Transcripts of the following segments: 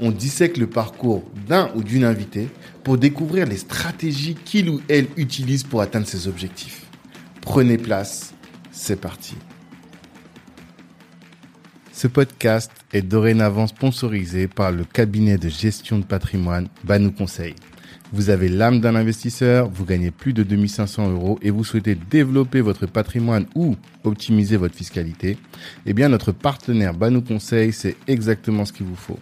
on dissèque le parcours d'un ou d'une invitée pour découvrir les stratégies qu'il ou elle utilise pour atteindre ses objectifs. Prenez place, c'est parti. Ce podcast est dorénavant sponsorisé par le cabinet de gestion de patrimoine Banou Conseil. Vous avez l'âme d'un investisseur, vous gagnez plus de 2500 euros et vous souhaitez développer votre patrimoine ou optimiser votre fiscalité, eh bien notre partenaire Banou Conseil, c'est exactement ce qu'il vous faut.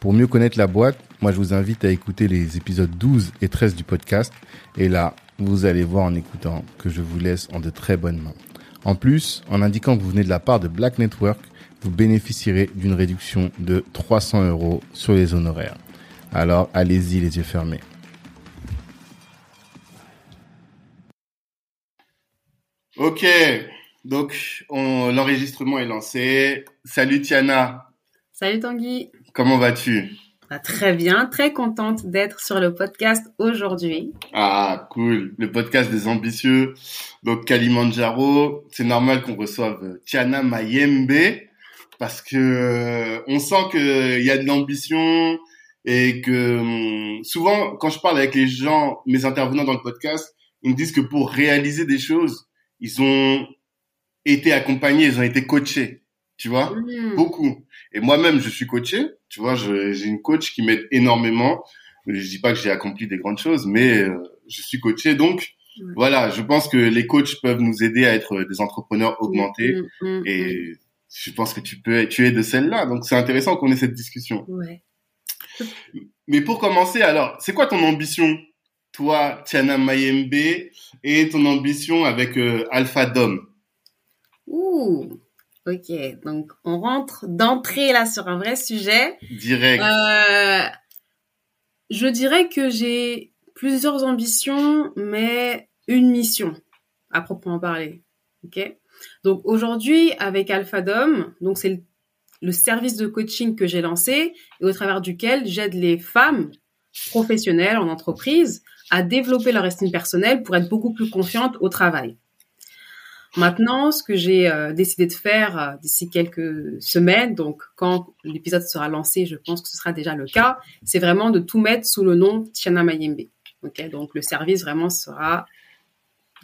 Pour mieux connaître la boîte, moi je vous invite à écouter les épisodes 12 et 13 du podcast. Et là, vous allez voir en écoutant que je vous laisse en de très bonnes mains. En plus, en indiquant que vous venez de la part de Black Network, vous bénéficierez d'une réduction de 300 euros sur les honoraires. Alors allez-y les yeux fermés. Ok, donc l'enregistrement est lancé. Salut Tiana. Salut Tanguy. Comment vas-tu? Bah, Très bien, très contente d'être sur le podcast aujourd'hui. Ah, cool. Le podcast des ambitieux. Donc, Kalimandjaro, c'est normal qu'on reçoive Tiana Mayembe parce que euh, on sent qu'il y a de l'ambition et que hum, souvent, quand je parle avec les gens, mes intervenants dans le podcast, ils me disent que pour réaliser des choses, ils ont été accompagnés, ils ont été coachés tu vois, mmh. beaucoup. Et moi-même, je suis coaché, tu vois, j'ai une coach qui m'aide énormément. Je dis pas que j'ai accompli des grandes choses, mais euh, je suis coaché, donc voilà, je pense que les coachs peuvent nous aider à être des entrepreneurs augmentés, mmh, mmh, et je pense que tu peux, tu es de celle-là, donc c'est intéressant qu'on ait cette discussion. Ouais. Mais pour commencer, alors, c'est quoi ton ambition, toi, Tiana Mayembe, et ton ambition avec euh, Alpha Dom? Ouh, Ok, donc on rentre d'entrée là sur un vrai sujet. Direct. Euh, je dirais que j'ai plusieurs ambitions, mais une mission à proprement parler. Ok? Donc aujourd'hui avec Alphadom, donc c'est le, service de coaching que j'ai lancé et au travers duquel j'aide les femmes professionnelles en entreprise à développer leur estime personnelle pour être beaucoup plus confiantes au travail. Maintenant, ce que j'ai euh, décidé de faire euh, d'ici quelques semaines, donc quand l'épisode sera lancé, je pense que ce sera déjà le cas, c'est vraiment de tout mettre sous le nom Tiana Mayembe. Donc le service vraiment sera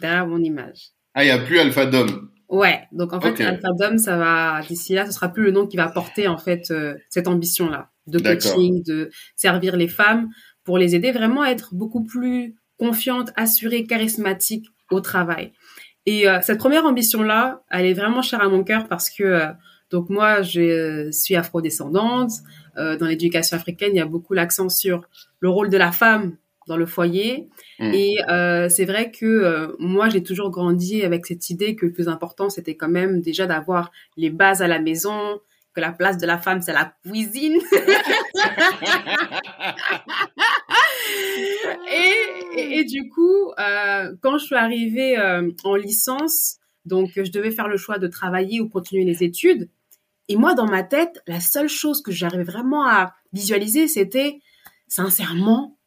derrière mon image. Ah, il n'y a plus Alpha Dom. Ouais, donc en fait Alpha Dom, ça va d'ici là, ce sera plus le nom qui va porter en fait euh, cette ambition là de coaching, de servir les femmes pour les aider vraiment à être beaucoup plus confiantes, assurées, charismatiques au travail. Et euh, cette première ambition-là, elle est vraiment chère à mon cœur parce que euh, donc moi, je suis afrodescendante. Euh, dans l'éducation africaine, il y a beaucoup l'accent sur le rôle de la femme dans le foyer. Mmh. Et c'est vrai que moi, j'ai toujours grandi avec cette idée que le plus important, c'était quand même déjà d'avoir les bases à la maison, que la place de la femme, c'est la cuisine. et, et, du coup, euh, quand je suis arrivée euh, en licence, donc je devais faire le choix de travailler ou continuer les études. Et moi, dans ma tête, la seule chose que j'arrivais vraiment à visualiser, c'était sincèrement,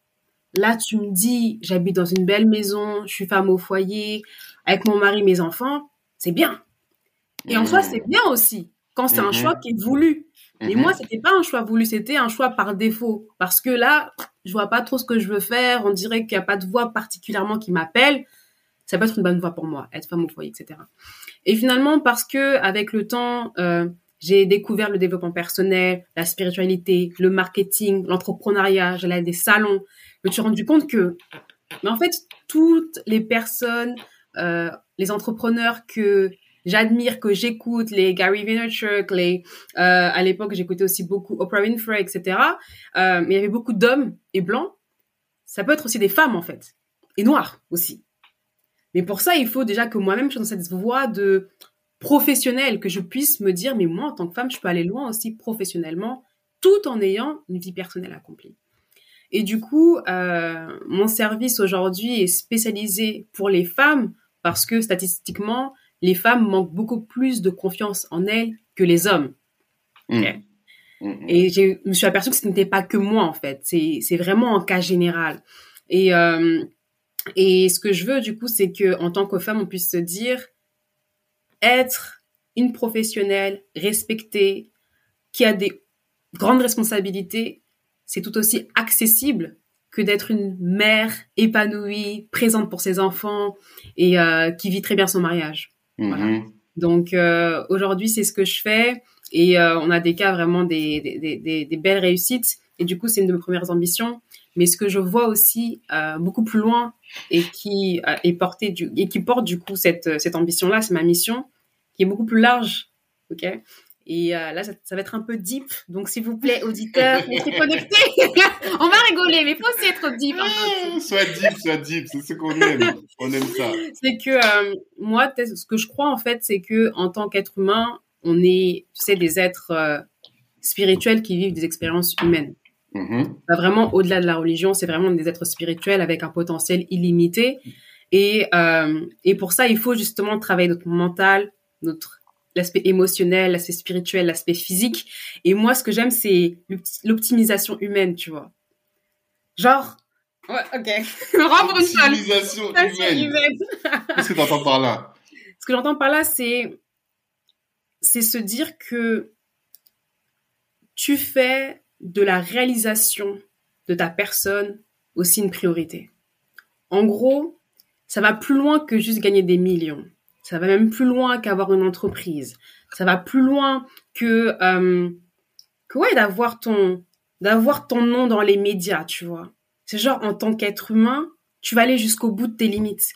là, tu me dis, j'habite dans une belle maison, je suis femme au foyer, avec mon mari, mes enfants, c'est bien. Et en soi, c'est bien aussi quand c'est un mhm. choix qui est voulu. Mais mhm. moi, c'était pas un choix voulu, c'était un choix par défaut. Parce que là, je vois pas trop ce que je veux faire. On dirait qu'il n'y a pas de voix particulièrement qui m'appelle. Ça peut être une bonne voie pour moi, être femme au foyer, etc. Et finalement, parce que avec le temps, euh, j'ai découvert le développement personnel, la spiritualité, le marketing, l'entrepreneuriat. J'allais à des salons. Je me suis rendu compte que, mais en fait, toutes les personnes, euh, les entrepreneurs que j'admire, que j'écoute, les Gary Vaynerchuk, les, euh, à l'époque, j'écoutais aussi beaucoup Oprah Winfrey, etc. Euh, mais il y avait beaucoup d'hommes et blancs. Ça peut être aussi des femmes, en fait. Et noires aussi. Mais pour ça, il faut déjà que moi-même, je sois dans cette voie de professionnelle, que je puisse me dire, mais moi, en tant que femme, je peux aller loin aussi professionnellement, tout en ayant une vie personnelle accomplie. Et du coup, euh, mon service aujourd'hui est spécialisé pour les femmes parce que statistiquement, les femmes manquent beaucoup plus de confiance en elles que les hommes. Mmh. Mmh, mmh. Et je me suis aperçue que ce n'était pas que moi en fait, c'est vraiment en cas général. Et euh, et ce que je veux du coup, c'est que en tant que femme, on puisse se dire être une professionnelle respectée, qui a des grandes responsabilités, c'est tout aussi accessible que d'être une mère épanouie, présente pour ses enfants et euh, qui vit très bien son mariage. Mm-hmm. Donc euh, aujourd'hui, c'est ce que je fais et euh, on a des cas vraiment des, des, des, des, belles réussites et du coup, c'est une de mes premières ambitions. Mais ce que je vois aussi beaucoup plus loin et qui est porté du et qui porte du coup cette cette ambition-là, c'est ma mission, qui est beaucoup plus large, ok? Et euh, là, ça, va être un peu deep. Donc, s'il vous plaît, auditeurs, restez connectés. On va rigoler, mais il faut aussi être deep. soit deep, soit deep. C'est ce qu'on aime. On aime ça. C'est que euh, moi, ce que je crois, en fait, c'est que en tant qu'être humain, on est, tu sais, des êtres euh, spirituels qui vivent des expériences humaines. Mm-hmm. Vraiment, au-delà de la religion, c'est vraiment des êtres spirituels avec un potentiel illimité. Et, et pour ça, il faut justement travailler notre mental, notre l'aspect émotionnel, l'aspect spirituel, l'aspect physique. Et moi, ce que j'aime, c'est l'optimisation humaine, tu vois. Genre, ouais, ok. L'optimisation humaine. Qu'est-ce que tu entends par là? Ce que j'entends par là, c'est, c'est se dire que tu fais de la réalisation de ta personne aussi une priorité. En gros, ça va plus loin que juste gagner des millions. Ça va même plus loin qu'avoir une entreprise. Ça va plus loin que, euh, que ouais, d'avoir ton, d'avoir ton nom dans les médias, tu vois. C'est genre, en tant qu'être humain, tu vas aller jusqu'au bout de tes limites.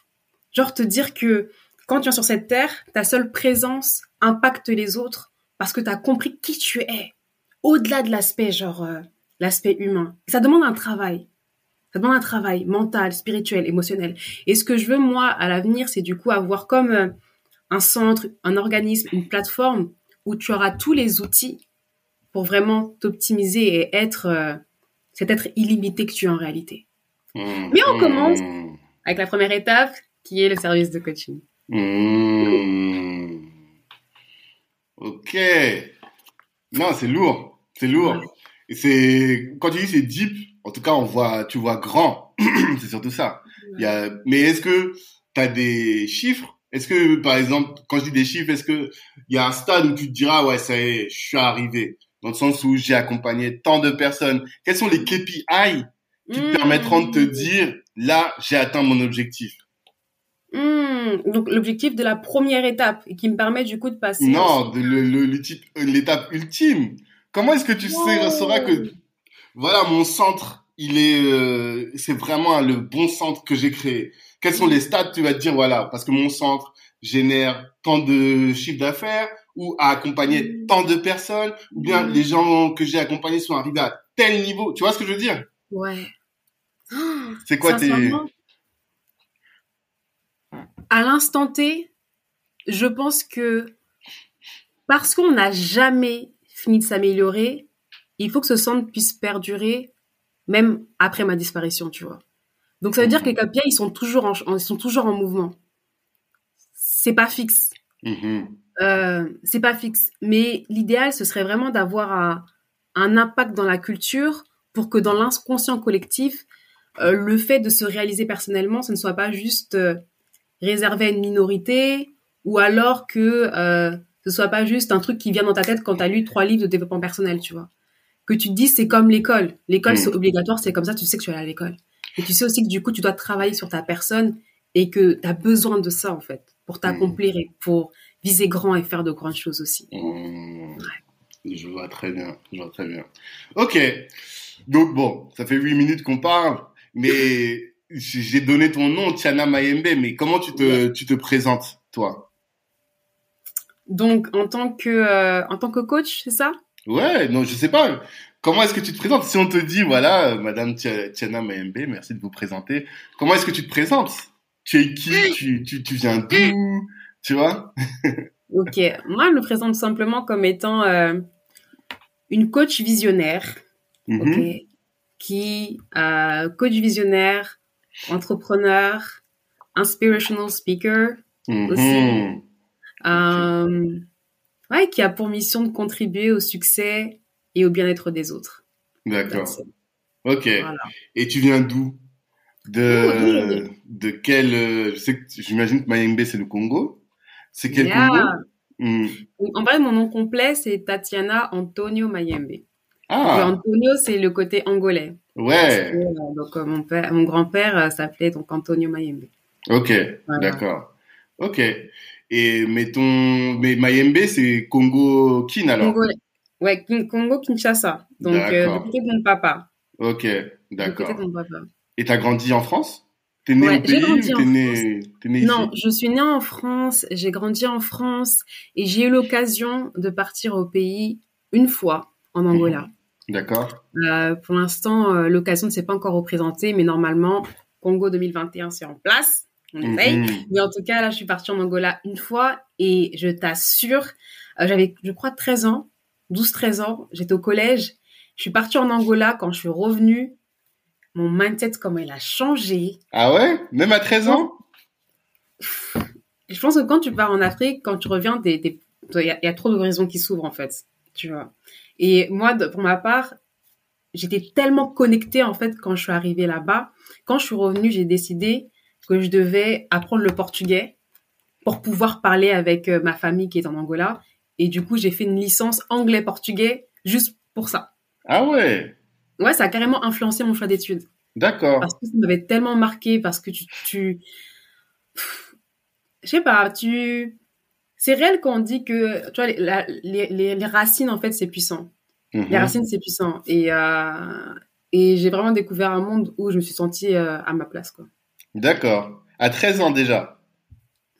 Genre, te dire que quand tu es sur cette terre, ta seule présence impacte les autres parce que tu as compris qui tu es. Au-delà de l'aspect, genre, euh, l'aspect humain. ça demande un travail. Ça demande un travail mental, spirituel, émotionnel. Et ce que je veux, moi, à l'avenir, c'est du coup avoir comme euh, un centre, un organisme, une plateforme où tu auras tous les outils pour vraiment t'optimiser et être euh, cet être illimité que tu es en réalité. Mmh. Mais on commence avec la première étape qui est le service de coaching. Mmh. Ok. Non, c'est lourd. C'est lourd. C'est, quand tu dis c'est deep, en tout cas, on voit, tu vois grand. c'est surtout ça. Il y a, mais est-ce que tu as des chiffres? Est-ce que, par exemple, quand je dis des chiffres, est-ce que il y a un stade où tu te diras, ouais, ça y est, je suis arrivé, dans le sens où j'ai accompagné tant de personnes. Quels sont les KPI qui te permettront de te mmh. dire, là, j'ai atteint mon objectif? Mmh. Donc l'objectif de la première étape et qui me permet du coup de passer. Non, l'étape ultime. Comment est-ce que tu sais, sauras que voilà mon centre, il est, euh, c'est vraiment le bon centre que j'ai créé. Quels sont les stats Tu vas te dire voilà, parce que mon centre génère tant de chiffres d'affaires ou a accompagné mm. tant de personnes, ou bien mm. les gens que j'ai accompagnés sont arrivés à tel niveau. Tu vois ce que je veux dire? Ouais. C'est quoi tes À l'instant T, je pense que parce qu'on n'a jamais fini de s'améliorer, il faut que ce centre puisse perdurer même après ma disparition, tu vois. Donc ça veut dire que les KPI, ils sont toujours en, ils sont toujours en mouvement. C'est pas fixe. Mm-hmm. Euh, c'est pas fixe. Mais l'idéal, ce serait vraiment d'avoir un, un, impact dans la culture pour que dans l'inconscient collectif, euh, le fait de se réaliser personnellement, ce ne soit pas juste euh, réservé à une minorité ou alors que ce soit pas juste un truc qui vient dans ta tête quand tu as lu trois livres de développement personnel, tu vois que tu te dis c'est comme l'école. L'école, c'est hmm. obligatoire, c'est comme ça, tu sais que tu aller à l'école. Et tu sais aussi que du coup, tu dois travailler sur ta personne et que tu as besoin de ça, en fait, pour t'accomplir et pour viser grand et faire de grandes choses aussi. Hmm. Je vois très bien, je vois très bien. Ok. Donc bon, ça fait huit minutes qu'on parle, mais j'ai donné ton nom, Tiana Mayembe, mais comment tu te, tu te présentes, toi? Donc, en tant que, euh, en tant que coach, c'est ça? Ouais, non, je sais pas. Comment est-ce que tu te présentes? Si on te dit, voilà, Madame Tiana Mayembe, merci de vous présenter. Comment est-ce que tu te présentes? Tu es qui? Tu, tu, tu viens d'où? Tu vois? Ok, moi, je me présente simplement comme étant euh, une coach visionnaire, mm-hmm. qui euh, coach visionnaire, entrepreneur, inspirational speaker aussi. Mhm. Euh, ouais, qui a pour mission de contribuer au succès et au bien-être des autres. D'accord. Ok. Voilà. Et tu viens d'où? De de quel euh, Je sais que j'imagine que Mayembe c'est le Congo. C'est quel Yeah. Congo? Hmm. En vrai, mon nom complet, c'est Tatiana Antonio Mayembe. Ah Antonio, c'est le côté angolais. Ouais. euh, donc, euh, mon, père, mon grand-père euh, s'appelait donc Antonio Mayembe. Ok. Voilà. D'accord. Ok. Et ton mais Mayembe c'est Congo Kin alors. Congolais. Ouais, Kin- Congo-Kinshasa. Donc, euh, D'accord. du côté de mon papa. Ok. D'accord. de mon papa. Et t'as grandi en France? T'es né Ouais, au pays grandi ou en t'es né t'es né Non, je suis née en France, j'ai grandi en France et j'ai eu l'occasion de partir au pays une fois en Angola. D'accord. Euh, pour l'instant, euh, l'occasion ne s'est pas encore représentée, mais normalement, Congo 2021, c'est en place. On essaye. Mhm. Mais en tout cas, là, je suis partie en Angola une fois et je t'assure, euh, j'avais, je crois, 13 ans, 12-13 ans, j'étais au collège. Je suis partie en Angola quand je suis revenue. Mon mindset, comment il a changé. Ah ouais? Même à 13 ans? Je pense que quand tu pars en Afrique, quand tu reviens, il y, a- il y a trop d'horizons qui s'ouvrent, en fait. Tu vois. Et moi, de- pour ma part, j'étais tellement connectée, en fait, quand je suis arrivée là-bas. Quand je suis revenue, j'ai décidé que je devais apprendre le portugais pour pouvoir parler avec euh, ma famille qui est en Angola. Et du coup, j'ai fait une licence anglais-portugais juste pour ça. Ah ouais? Ouais, ça a carrément influencé mon choix d'études. D'accord. Parce que ça m'avait tellement marqué, parce que tu... tu... Je sais pas, tu... C'est réel quand on dit que, tu vois, les, la- les, les, les racines, en fait, c'est puissant. Les racines, c'est puissant. Et, euh, et j'ai vraiment découvert un monde où je me suis sentie euh, à ma place, quoi. D'accord. À 13 ans déjà.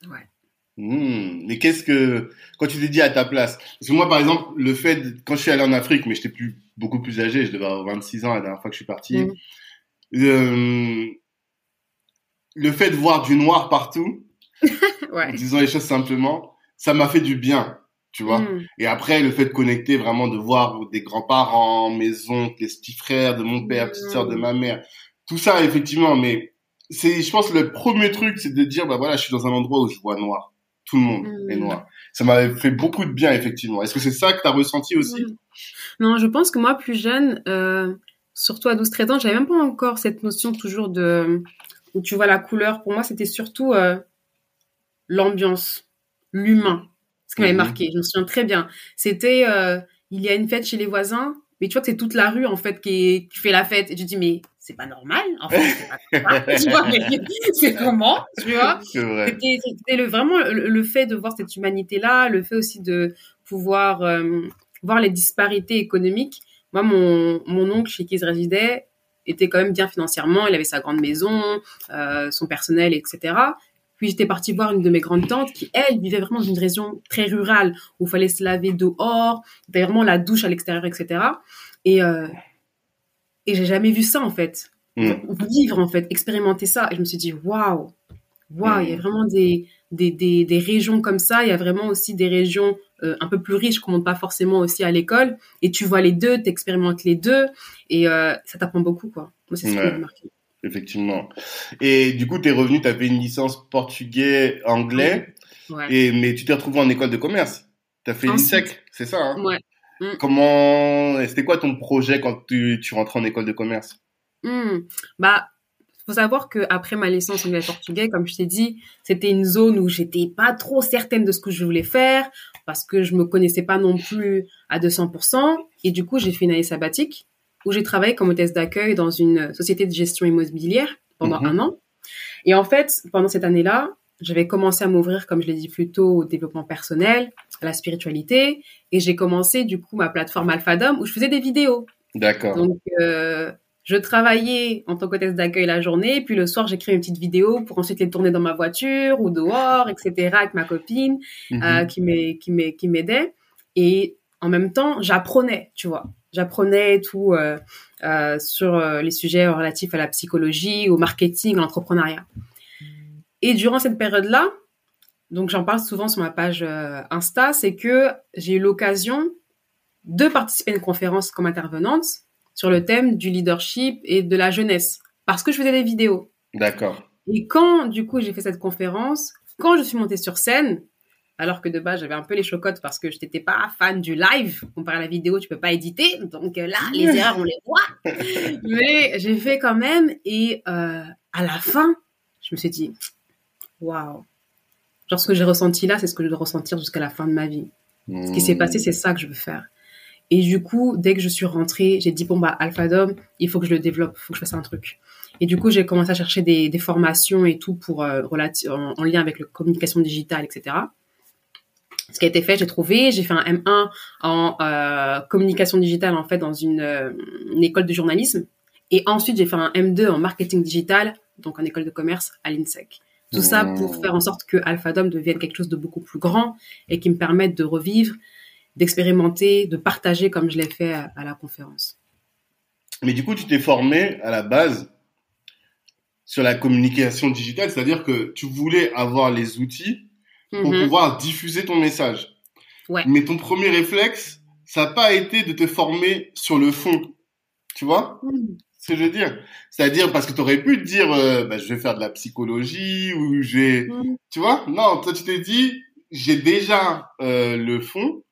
Ouais. Hmm. Mais qu'est-ce que quand tu t'es dit à ta place? Parce que moi, par exemple, le fait de- quand je suis allé en Afrique, mais j'étais plus beaucoup plus âgé, je devais avoir 26 ans la dernière fois que je suis parti. Mhm. Euh, le fait de voir du noir partout, Ouais. disons les choses simplement, ça m'a fait du bien, tu vois? Mm. Et après, le fait de connecter vraiment, de voir des grands-parents, mes oncles, les petits frères de mon père, Mhm. petite sœur de ma mère, tout ça, effectivement. Mais c'est, je pense, le premier truc, c'est de dire, bah voilà, je suis dans un endroit où je vois noir. Tout le monde est noir. Ça m'avait fait beaucoup de bien, effectivement. Est-ce que c'est ça que tu as ressenti aussi Mm. Non, je pense que moi, plus jeune, euh, surtout à 12-13 ans, j'avais même pas encore cette notion toujours de où tu vois la couleur. Pour moi, c'était surtout euh, l'ambiance, l'humain, ce qui m'avait Mhm. marqué. Je me souviens très bien. C'était euh, il y a une fête chez les voisins, mais tu vois que c'est toute la rue en fait qui, est- qui fait la fête. Et tu te dis mais c'est pas normal. En fait, c'est pas ça. tu vois, mais c'est comment, tu vois c'était le, vraiment le, le fait de voir cette humanité-là, le fait aussi de pouvoir euh, voir les disparités économiques. Moi, mon, mon oncle chez qui je résidais était quand même bien financièrement. Il avait sa grande maison, euh, son personnel, etc. Puis j'étais partie voir une de mes grandes tantes qui, elle, vivait vraiment dans une région très rurale où il fallait se laver dehors, vraiment la douche à l'extérieur, etc. Et, euh, et j'ai jamais vu ça, en fait. Mm. Vivre, en fait, expérimenter ça. Et je me suis dit, waouh, waouh, Mm. il y a vraiment des, des, des, des régions comme ça. Il y a vraiment aussi des régions euh, un peu plus riches qu'on monte pas forcément aussi à l'école. Et tu vois les deux, tu expérimentes les deux. Et euh, ça t'apprend beaucoup, quoi. Moi, c'est ce qui Ouais. m'a marqué. Effectivement. Et du coup, tu es revenu, tu avais une licence portugais-anglais, Ouais. et mais tu t'es retrouvé en école de commerce. Tu as fait l'INSEC, c'est ça hein? Ouais. Comment c'était quoi ton projet quand tu, tu rentrais en école de commerce? Hmm. Bah, faut savoir que après ma licence anglais portugais, comme je t'ai dit, c'était une zone où j'étais pas trop certaine de ce que je voulais faire parce que je me connaissais pas non plus à 200%. Et du coup, j'ai fait une année sabbatique où j'ai travaillé comme hôtesse d'accueil dans une société de gestion immobilière pendant Mhm. un an. Et en fait, pendant cette année-là, j'avais commencé à m'ouvrir, comme je l'ai dit plus tôt, au développement personnel, à la spiritualité. Et j'ai commencé, du coup, ma plateforme Alphadom où je faisais des vidéos. D'accord. Donc, euh, je travaillais en tant qu'hôtesse d'accueil la journée, puis le soir, j'écrivais une petite vidéo pour ensuite les tourner dans ma voiture ou dehors, etc., avec ma copine Mhm. euh, qui m'ai- qui m'ai- qui m'aidait. Et en même temps, j'apprenais, tu vois. J'apprenais tout euh, sur les sujets relatifs à la psychologie, au marketing, à l'entrepreneuriat. Et durant cette période-là, donc j'en parle souvent sur ma page euh, Insta, c'est que j'ai eu l'occasion de participer à une conférence comme intervenante sur le thème du leadership et de la jeunesse parce que je faisais des vidéos. D'accord. Et quand, du coup, j'ai fait cette conférence, quand je suis montée sur scène, alors que de base, j'avais un peu les chocottes parce que je n'étais pas fan du live. Comparé à la vidéo, tu peux pas éditer. Donc là, les erreurs, on les voit. Mais j'ai fait quand même. Et euh, à la fin, je me suis dit, waouh. Genre, ce que j'ai ressenti là, c'est ce que je dois ressentir jusqu'à la fin de ma vie. Ce qui s'est passé, c'est ça que je veux faire. Et du coup, dès que je suis rentrée, j'ai dit, bon, bah, Alpha Dom, il faut que je le développe, il faut que je fasse un truc. Et du coup, j'ai commencé à chercher des, des formations et tout pour euh, en, en, lien avec la communication digitale, etc. Ce qui a été fait, j'ai trouvé, j'ai fait un M1 en euh, communication digitale en fait dans une, euh, une, école de journalisme, et ensuite j'ai fait un M2 en marketing digital, donc en école de commerce à l'INSEC. Tout ça pour faire en sorte que Alpha Dom devienne quelque chose de beaucoup plus grand et qui me permette de revivre d'expérimenter, de partager comme je l'ai fait à, à, la conférence. Mais du coup, tu t'es formé à la base sur la communication digitale, c'est-à-dire que tu voulais avoir les outils pour mm-hmm. pouvoir diffuser ton message. Ouais. Mais ton premier réflexe, ça n'a pas été de te former sur le fond. Tu vois? Mm. Ce que je veux dire C'est-à-dire parce que tu aurais pu te dire, euh, bah, je vais faire de la psychologie ou je vais... Mm. Tu vois? Non, toi tu t'es dit, j'ai déjà euh, le fond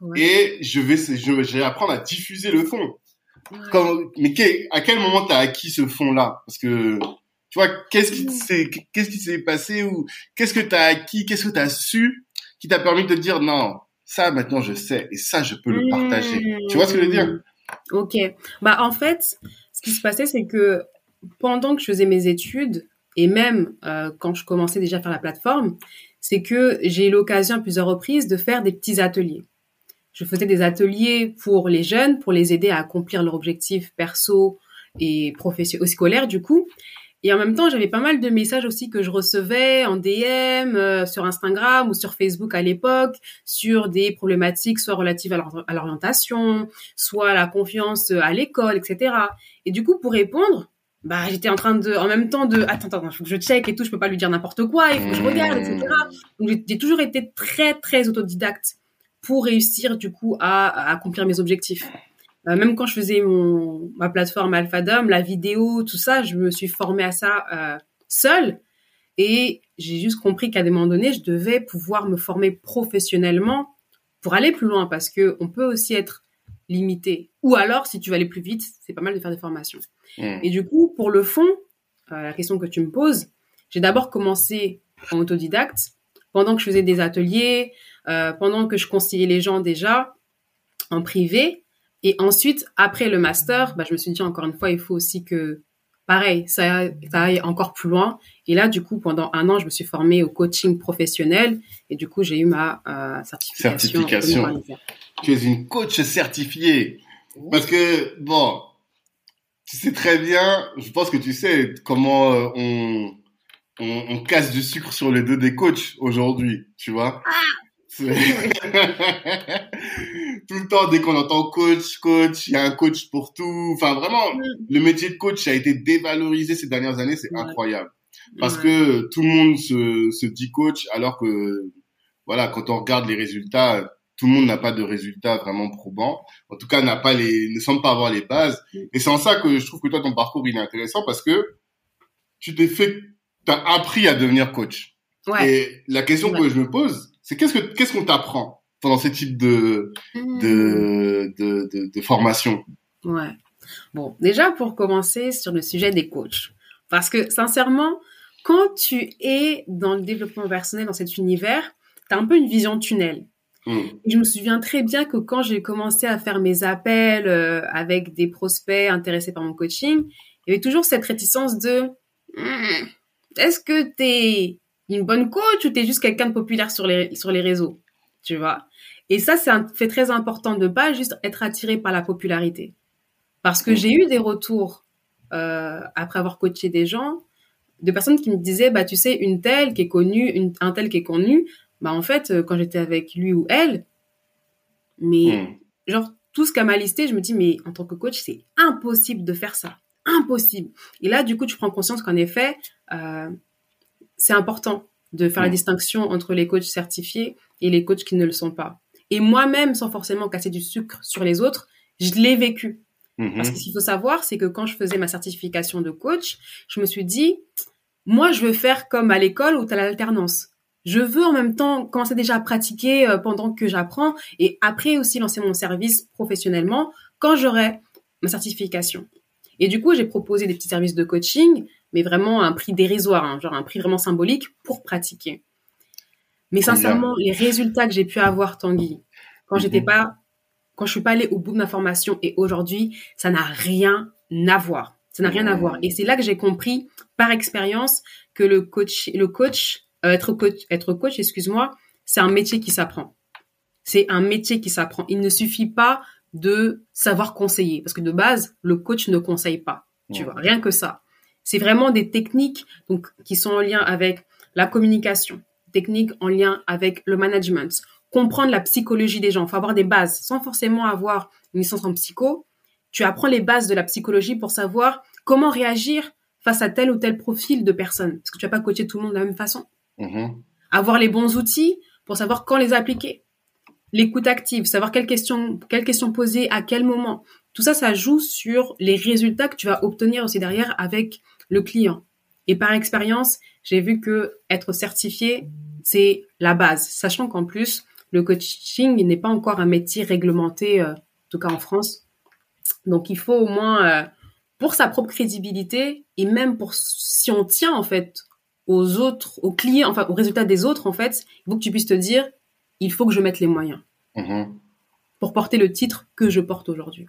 ouais. et je vais, je vais apprendre à diffuser le fond. Ouais. Mais à quel moment tu as acquis ce fond-là? Parce que tu vois, qu'est-ce qui s'est, qu'est-ce qui s'est passé ou qu'est-ce que tu as acquis, qu'est-ce que tu as su qui t'a permis de te dire non, ça maintenant je sais et ça je peux le partager? Mmh. Tu vois ce que je veux dire? Ok. Bah en fait, ce qui se passait c'est que pendant que je faisais mes études et même euh, quand je commençais déjà à faire la plateforme, c'est que j'ai eu l'occasion à plusieurs reprises de faire des petits ateliers. Je faisais des ateliers pour les jeunes, pour les aider à accomplir leurs objectifs perso et professionnels, scolaires du coup. Et en même temps, j'avais pas mal de messages aussi que je recevais en DM, euh, sur Instagram ou sur Facebook à l'époque, sur des problématiques soit relatives à l'orientation, soit à la confiance à l'école, etc. Et du coup, pour répondre, bah, j'étais en train de, en même temps de, attends, attends, faut que je check et tout, je peux pas lui dire n'importe quoi, il faut que je regarde, etc. Donc, j'ai toujours été très, très autodidacte pour réussir, du coup, à, à accomplir mes objectifs. Euh, même quand je faisais mon, ma plateforme AlphaDom, la vidéo, tout ça, je me suis formée à ça euh, seule. Et j'ai juste compris qu'à des moments donnés, je devais pouvoir me former professionnellement pour aller plus loin parce que on peut aussi être limité. Ou alors, si tu veux aller plus vite, c'est pas mal de faire des formations. Mmh. Et du coup, pour le fond, euh, la question que tu me poses, j'ai d'abord commencé en autodidacte pendant que je faisais des ateliers, euh, pendant que je conseillais les gens déjà en privé. Et ensuite, après le master, bah, je me suis dit encore une fois, il faut aussi que, pareil, ça, ça aille encore plus loin. Et là, du coup, pendant un an, je me suis formée au coaching professionnel et du coup, j'ai eu ma euh, certification. Certification. Tu es une coach certifiée. Parce que, bon, tu sais très bien, je pense que tu sais comment euh, on, on, on, casse du sucre sur les deux des coachs aujourd'hui, tu vois. Ah tout le temps, dès qu'on entend coach, coach, il y a un coach pour tout. Enfin, vraiment, Mm. le métier de coach a été dévalorisé ces dernières années. C'est Ouais. incroyable. Parce Ouais. que tout le monde se, se dit coach, alors que, voilà, quand on regarde les résultats, tout le monde n'a pas de résultats vraiment probants. En tout cas, n'a pas les, ne semble pas avoir les bases. Et c'est en ça que je trouve que toi, ton parcours, il est intéressant parce que tu t'es fait, t'as appris à devenir coach. Ouais. Et la question Ouais. que je me pose, c'est qu'est-ce que, qu'est-ce qu'on t'apprend pendant ce type de, de, de, de, de formation? Ouais. Bon, déjà pour commencer sur le sujet des coachs. Parce que sincèrement, quand tu es dans le développement personnel, dans cet univers, tu as un peu une vision tunnel. Mm. Et je me souviens très bien que quand j'ai commencé à faire mes appels euh, avec des prospects intéressés par mon coaching, il y avait toujours cette réticence de Hmm, est-ce que tu es une bonne coach ou tu es juste quelqu'un de populaire sur les, sur les réseaux Tu vois Et ça, c'est un fait très important de pas juste être attiré par la popularité. Parce que Mm. j'ai eu des retours euh, après avoir coaché des gens, de personnes qui me disaient, bah tu sais, une telle qui est connue, une, un tel qui est connu, bah en fait, euh, quand j'étais avec lui ou elle, mais Mm. genre tout ce qu'elle m'a listé, je me dis, mais en tant que coach, c'est impossible de faire ça. Impossible. Et là, du coup, tu prends conscience qu'en effet, euh, c'est important de faire la Mm. distinction entre les coachs certifiés et les coachs qui ne le sont pas. Et moi-même, sans forcément casser du sucre sur les autres, je l'ai vécu. Mhm. Parce que ce qu'il faut savoir, c'est que quand je faisais ma certification de coach, je me suis dit, moi, je veux faire comme à l'école où tu as l'alternance. Je veux en même temps commencer déjà à pratiquer euh, pendant que j'apprends et après aussi lancer mon service professionnellement quand j'aurai ma certification. Et du coup, j'ai proposé des petits services de coaching, mais vraiment à un prix dérisoire, hein, genre un prix vraiment symbolique pour pratiquer. Mais sincèrement, les résultats que j'ai pu avoir, Tanguy, quand j'étais Mhm. pas, quand je suis pas allée au bout de ma formation et aujourd'hui, ça n'a rien à voir. Ça n'a rien à voir. Et c'est là que j'ai compris par expérience que le coach, le coach, euh, être coach, être coach, excuse-moi, c'est un métier qui s'apprend. C'est un métier qui s'apprend. Il ne suffit pas de savoir conseiller parce que de base, le coach ne conseille pas. Tu Ouais. vois, rien que ça. C'est vraiment des techniques donc qui sont en lien avec la communication, techniques en lien avec le management, comprendre la psychologie des gens. Faut avoir des bases sans forcément avoir une licence en psycho. Tu apprends les bases de la psychologie pour savoir comment réagir face à tel ou tel profil de personne. Parce que tu vas pas coacher tout le monde de la même façon. Mhm. Avoir les bons outils pour savoir quand les appliquer. L'écoute active, savoir quelles questions, quelles questions poser à quel moment. Tout ça, ça joue sur les résultats que tu vas obtenir aussi derrière avec le client. Et par expérience, j'ai vu que être certifié, c'est la base. Sachant qu'en plus, le coaching n'est pas encore un métier réglementé, euh, en tout cas en France. Donc, il faut au moins, euh, pour sa propre crédibilité et même pour si on tient en fait aux autres, aux clients, enfin aux résultats des autres en fait, il faut que tu puisses te dire, il faut que je mette les moyens Mhm. pour porter le titre que je porte aujourd'hui.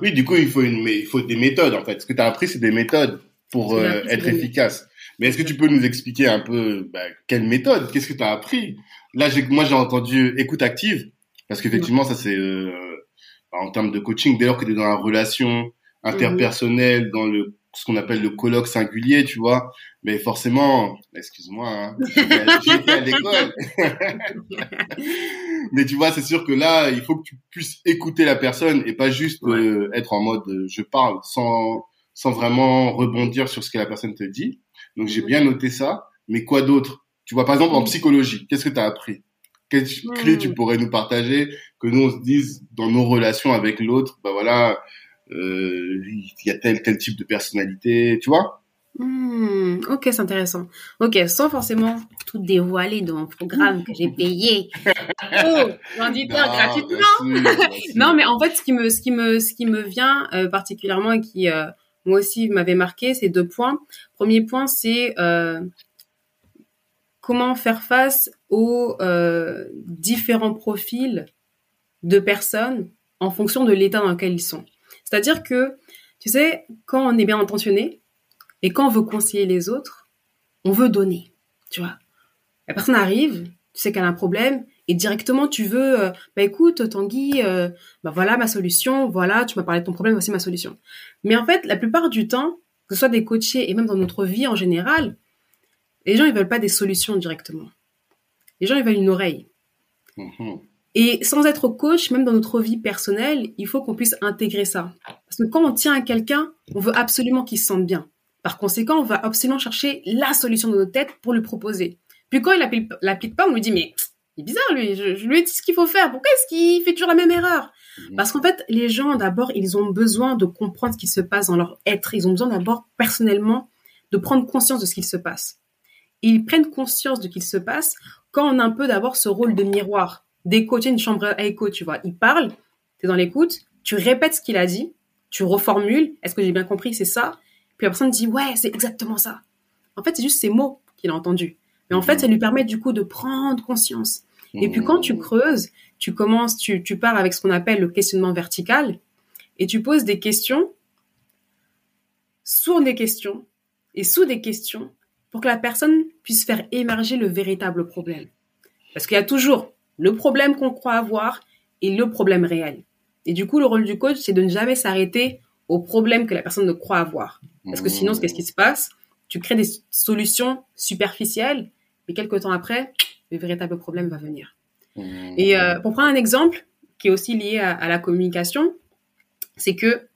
Oui, du coup, il faut, une, mais il faut des méthodes, en fait. Ce que tu as appris, c'est des méthodes pour euh, être efficace. Mais est-ce que tu peux nous expliquer un peu bah, quelle méthode? Qu'est-ce que tu as appris? Là, moi, j'ai entendu écoute active, parce qu'effectivement, ça, c'est euh, en termes de coaching, dès lors que tu es dans la relation interpersonnelle, dans le ce qu'on appelle le colloque singulier, tu vois. Mais forcément, excuse-moi, hein, été à l'école. Mais tu vois, c'est sûr que là, il faut que tu puisses écouter la personne et pas juste Ouais. euh, être en mode euh, je parle sans sans vraiment rebondir sur ce que la personne te dit. Donc j'ai Mhm. bien noté ça. Mais quoi d'autre? Tu vois, par exemple en Mhm. psychologie, qu'est-ce que tu as appris? Quelle Mhm. clé tu pourrais nous partager que nous on se dise dans nos relations avec l'autre, bah voilà, il y a tel tel type de personnalité, tu vois Hmm, ok, c'est intéressant. Ok, sans forcément tout dévoiler dans mon programme que j'ai payé. Oh, l'auditeur Non, gratuitement. bien sûr. Non, mais en fait, ce qui me, ce qui me, ce qui me vient euh, particulièrement et qui, euh, moi aussi, m'avait marqué, c'est deux points. Premier point, c'est euh, comment faire face aux euh, différents profils de personnes en fonction de l'état dans lequel ils sont. C'est-à-dire que, tu sais, quand on est bien intentionné et quand on veut conseiller les autres, on veut donner, tu vois. La personne arrive, tu sais qu'elle a un problème, et directement tu veux, euh, bah écoute, Tanguy, euh, bah voilà ma solution, voilà, tu m'as parlé de ton problème, voici ma solution. Mais en fait, la plupart du temps, que ce soit des coachés et même dans notre vie en général, les gens ils veulent pas des solutions directement. Les gens ils veulent une oreille. Mhm. Et sans être coach, même dans notre vie personnelle, il faut qu'on puisse intégrer ça. Parce que quand on tient à quelqu'un, on veut absolument qu'il se sente bien. Par conséquent, on va absolument chercher la solution de notre tête pour lui proposer. Puis quand il l'applique pas, on lui dit mais il est bizarre lui, je, je lui ai dit ce qu'il faut faire. Pourquoi est-ce qu'il fait toujours la même erreur? Mhm. Parce qu'en fait, les gens d'abord, ils ont besoin de comprendre ce qui se passe dans leur être. Ils ont besoin d'abord personnellement de prendre conscience de ce qu'il se passe. Et ils prennent conscience de ce qu'il se passe quand on a un peu d'abord ce rôle de miroir, d'écouter une chambre à écho, tu vois. Il parle, tu es dans l'écoute, tu répètes ce qu'il a dit, tu reformules, est-ce que j'ai bien compris, c'est ça? Puis la personne dit, ouais, c'est exactement ça. En fait, c'est juste ces mots qu'il a entendus. Mais en fait, ça lui permet du coup de prendre conscience. Et puis quand tu creuses, tu commences, tu, tu pars avec ce qu'on appelle le questionnement vertical et tu poses des questions sur des questions et sous des questions pour que la personne puisse faire émerger le véritable problème. Parce qu'il y a toujours le problème qu'on croit avoir et le problème réel. Et du coup, le rôle du coach, c'est de ne jamais s'arrêter au problème que la personne ne croit avoir. Parce que sinon, qu'est-ce qui se passe? Tu crées des solutions superficielles, mais quelques temps après, le véritable problème va venir. Mhm. Et euh, pour prendre un exemple qui est aussi lié à, à la communication, c'est que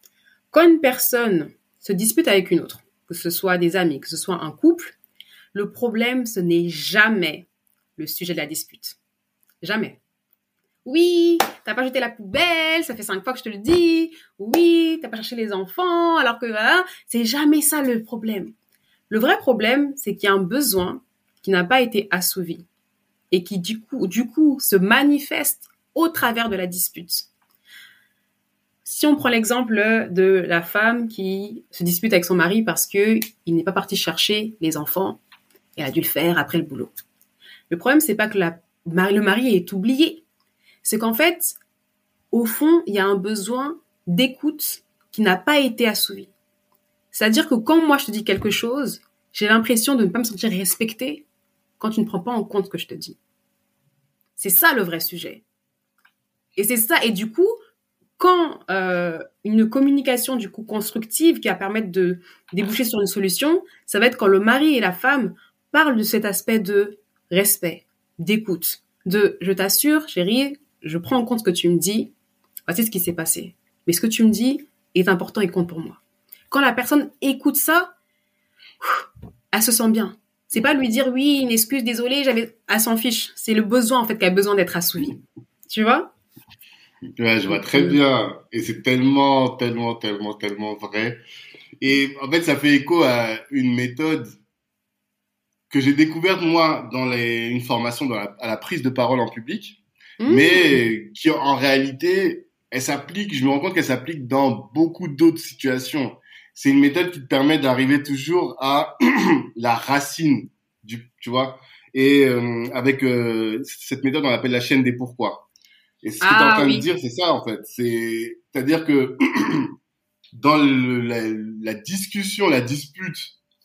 quand une personne se dispute avec une autre, que ce soit des amis, que ce soit un couple, le problème, ce n'est jamais le sujet de la dispute. Jamais. Oui, t'as pas jeté la poubelle, ça fait cinq fois que je te le dis. Oui, t'as pas cherché les enfants, alors que voilà. C'est jamais ça le problème. Le vrai problème, c'est qu'il y a un besoin qui n'a pas été assouvi et qui du coup, du coup, se manifeste au travers de la dispute. Si on prend l'exemple de la femme qui se dispute avec son mari parce que il n'est pas parti chercher les enfants, elle a dû le faire après le boulot. Le problème, c'est pas que la, le mari est oublié, c'est qu'en fait, au fond, il y a un besoin d'écoute qui n'a pas été assouvi. C'est-à-dire que quand moi je te dis quelque chose, j'ai l'impression de ne pas me sentir respectée quand tu ne prends pas en compte ce que je te dis. C'est ça le vrai sujet. Et c'est ça. Et du coup, quand euh, une communication du coup constructive qui va permettre de déboucher sur une solution, ça va être quand le mari et la femme parlent de cet aspect de respect, d'écoute, de je t'assure, chérie, je prends en compte ce que tu me dis, voici ce qui s'est passé. Mais ce que tu me dis est important et compte pour moi. Quand la personne écoute ça, elle se sent bien. C'est pas lui dire oui, une excuse, désolé, j'avais, elle s'en fiche. C'est le besoin en fait qui a besoin d'être assouvi. Tu vois? Ouais, je vois très bien. Et c'est tellement, tellement, tellement, tellement vrai. Et en fait, ça fait écho à une méthode que j'ai découverte moi dans les, une formation dans la, à la prise de parole en public, mmh. mais qui en réalité, elle s'applique, je me rends compte qu'elle s'applique dans beaucoup d'autres situations. C'est une méthode qui te permet d'arriver toujours à la racine du, tu vois. Et euh, avec euh, cette méthode, on appelle la chaîne des pourquoi. Et ce que tu es en ah train de dire, c'est ça en fait. C'est, c'est-à-dire que dans le, la, la, discussion, la dispute,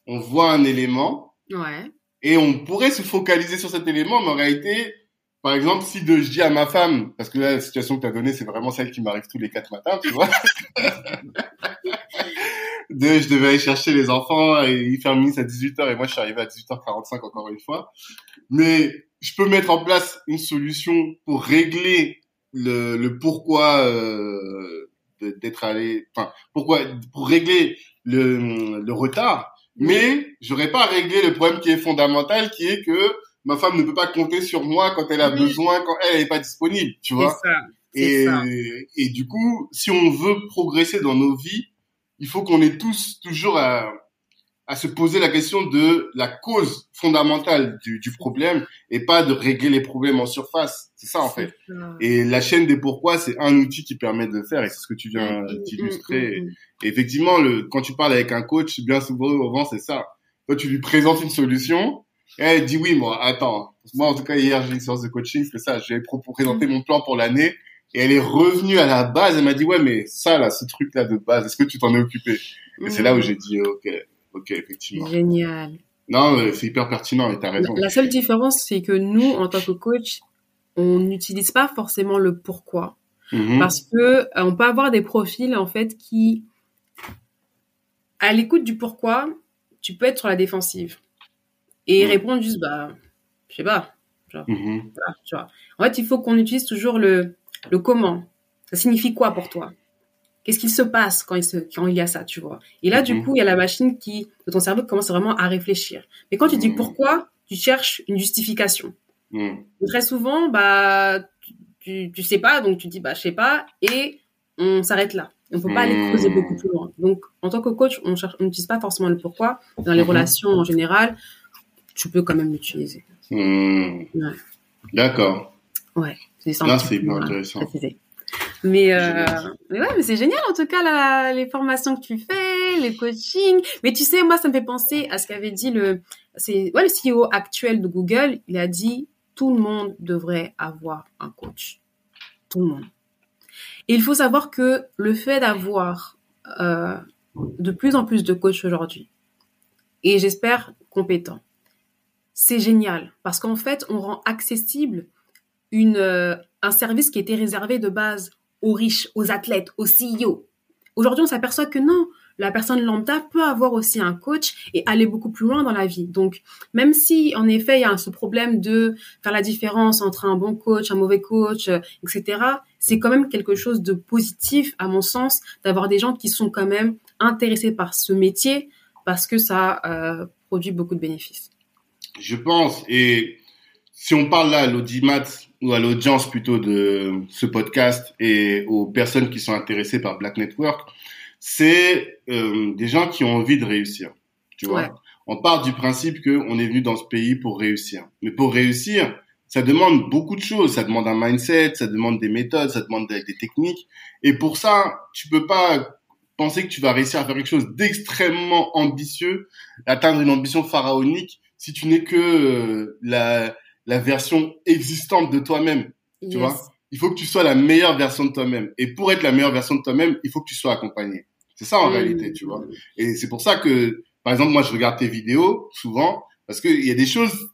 on voit un élément. Ouais. Et on pourrait se focaliser sur cet élément, mais en réalité, par exemple, si de, je dis à ma femme, parce que là, la situation que tu as donnée, c'est vraiment celle qui m'arrive tous les quatre matins, tu vois. de, je devais aller chercher les enfants et il ferme à 18h et moi, je suis arrivé à 18h45 encore une fois. Mais je peux mettre en place une solution pour régler le, le pourquoi euh, d'être allé, enfin pourquoi pour régler le, le retard, mais j'aurais pas réglé le problème qui est fondamental, qui est que ma femme ne peut pas compter sur moi quand elle a besoin, quand elle n'est pas disponible, tu vois. Ça, et, ça. et du coup, si on veut progresser dans nos vies, il faut qu'on ait tous toujours à, à se poser la question de la cause fondamentale du, du problème et pas de régler les problèmes en surface. C'est ça en fait. Et la chaîne des pourquoi, c'est un outil qui permet de le faire et c'est ce que tu viens Mm, mm, d'illustrer. mm, mm. Et effectivement, le, quand tu parles avec un coach, bien souvent, c'est ça. Toi, tu lui présentes une solution et elle dit oui, moi, attends. Moi, en tout cas, hier, j'ai une séance de coaching, c'est ça. J'ai présenté Mm. mon plan pour l'année et elle est revenue à la base. Elle m'a dit ouais, mais ça là, ce truc là de base, est-ce que tu t'en es occupé? Et c'est là où j'ai dit ok, ok, effectivement. Génial. Non, euh, c'est hyper pertinent et t'as raison. La seule différence, c'est que nous, en tant que coach, on n'utilise pas forcément le pourquoi. Mhm. Parce que euh, on peut avoir des profils, en fait, qui, à l'écoute du pourquoi, tu peux être sur la défensive. Et Mhm. répondre juste, bah, je sais pas. Mhm. Voilà, tu vois. En fait, il faut qu'on utilise toujours le, le comment. Ça signifie quoi pour toi? Qu'est-ce qu'il se passe quand il, se, quand il y a ça, tu vois? Et là, du Mhm. coup, il y a la machine qui, de ton cerveau, qui commence vraiment à réfléchir. Mais quand tu dis Mhm. pourquoi, tu cherches une justification. Mhm. Et très souvent, bah, tu, tu, sais pas, donc tu dis, bah, je sais pas, et on s'arrête là. On peut pas aller creuser beaucoup plus loin. Donc, en tant que coach, on cherche, on n'utilise pas forcément le pourquoi. Dans les relations en général, tu peux quand même l'utiliser. Ouais. D'accord. Ouais, c'est ça. un Là, c'est intéressant. Mais, euh, mais ouais, mais c'est génial en tout cas la, les formations que tu fais, les coachings. Mais tu sais, moi ça me fait penser à ce qu'avait dit le, c'est ouais le CEO actuel de Google. Il a dit tout le monde devrait avoir un coach, tout le monde. Et il faut savoir que le fait d'avoir euh, de plus en plus de coachs aujourd'hui, et j'espère compétents, c'est génial parce qu'en fait on rend accessible une, euh, un service qui était réservé de base aux riches, aux athlètes, aux CEO. Aujourd'hui, on s'aperçoit que non, la personne lambda peut avoir aussi un coach et aller beaucoup plus loin dans la vie. Donc, même si, en effet, il y a ce problème de faire la différence entre un bon coach, un mauvais coach, euh, etc., c'est quand même quelque chose de positif, à mon sens, d'avoir des gens qui sont quand même intéressés par ce métier parce que ça euh, produit beaucoup de bénéfices. Je pense. Et si on parle là, l'audimat, ou à l'audience plutôt de ce podcast et aux personnes qui sont intéressées par Black Network, c'est euh, des gens qui ont envie de réussir. Tu vois, on part du principe que on est venu dans ce pays pour réussir. Mais pour réussir, ça demande beaucoup de choses. Ça demande un mindset, ça demande des méthodes, ça demande des, des techniques. Et pour ça, tu peux pas penser que tu vas réussir à faire quelque chose d'extrêmement ambitieux, atteindre une ambition pharaonique si tu n'es que euh, la, la version existante de toi-même. Tu vois Il faut que tu sois la meilleure version de toi-même. Et pour être la meilleure version de toi-même, il faut que tu sois accompagné. C'est ça en mm. réalité, tu vois. Et c'est pour ça que, par exemple, moi, je regarde tes vidéos souvent parce qu'il y a des choses,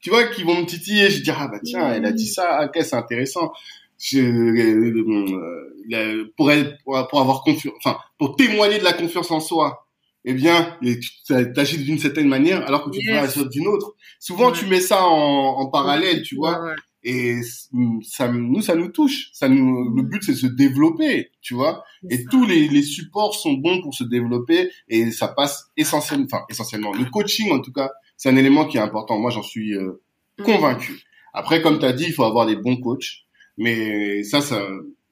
tu vois, qui vont me titiller. Je dis ah bah tiens, elle a dit ça, ah, ok, c'est intéressant. Je, euh, euh, pour, être, pour avoir confiance, enfin, pour témoigner de la confiance en soi, eh bien, tu agis d'une certaine manière alors que tu yes. agir d'une autre. Souvent, tu mets ça en, en parallèle, tu vois. Ouais. Et ça, nous, ça nous touche. Ça nous, le but, c'est de se développer, tu vois. Et ça. tous les, les supports sont bons pour se développer et ça passe essentiellement, enfin, essentiellement. Le coaching, en tout cas, c'est un élément qui est important. Moi, j'en suis euh, mm. convaincu. Après, comme tu as dit, il faut avoir des bons coachs. Mais ça, ça,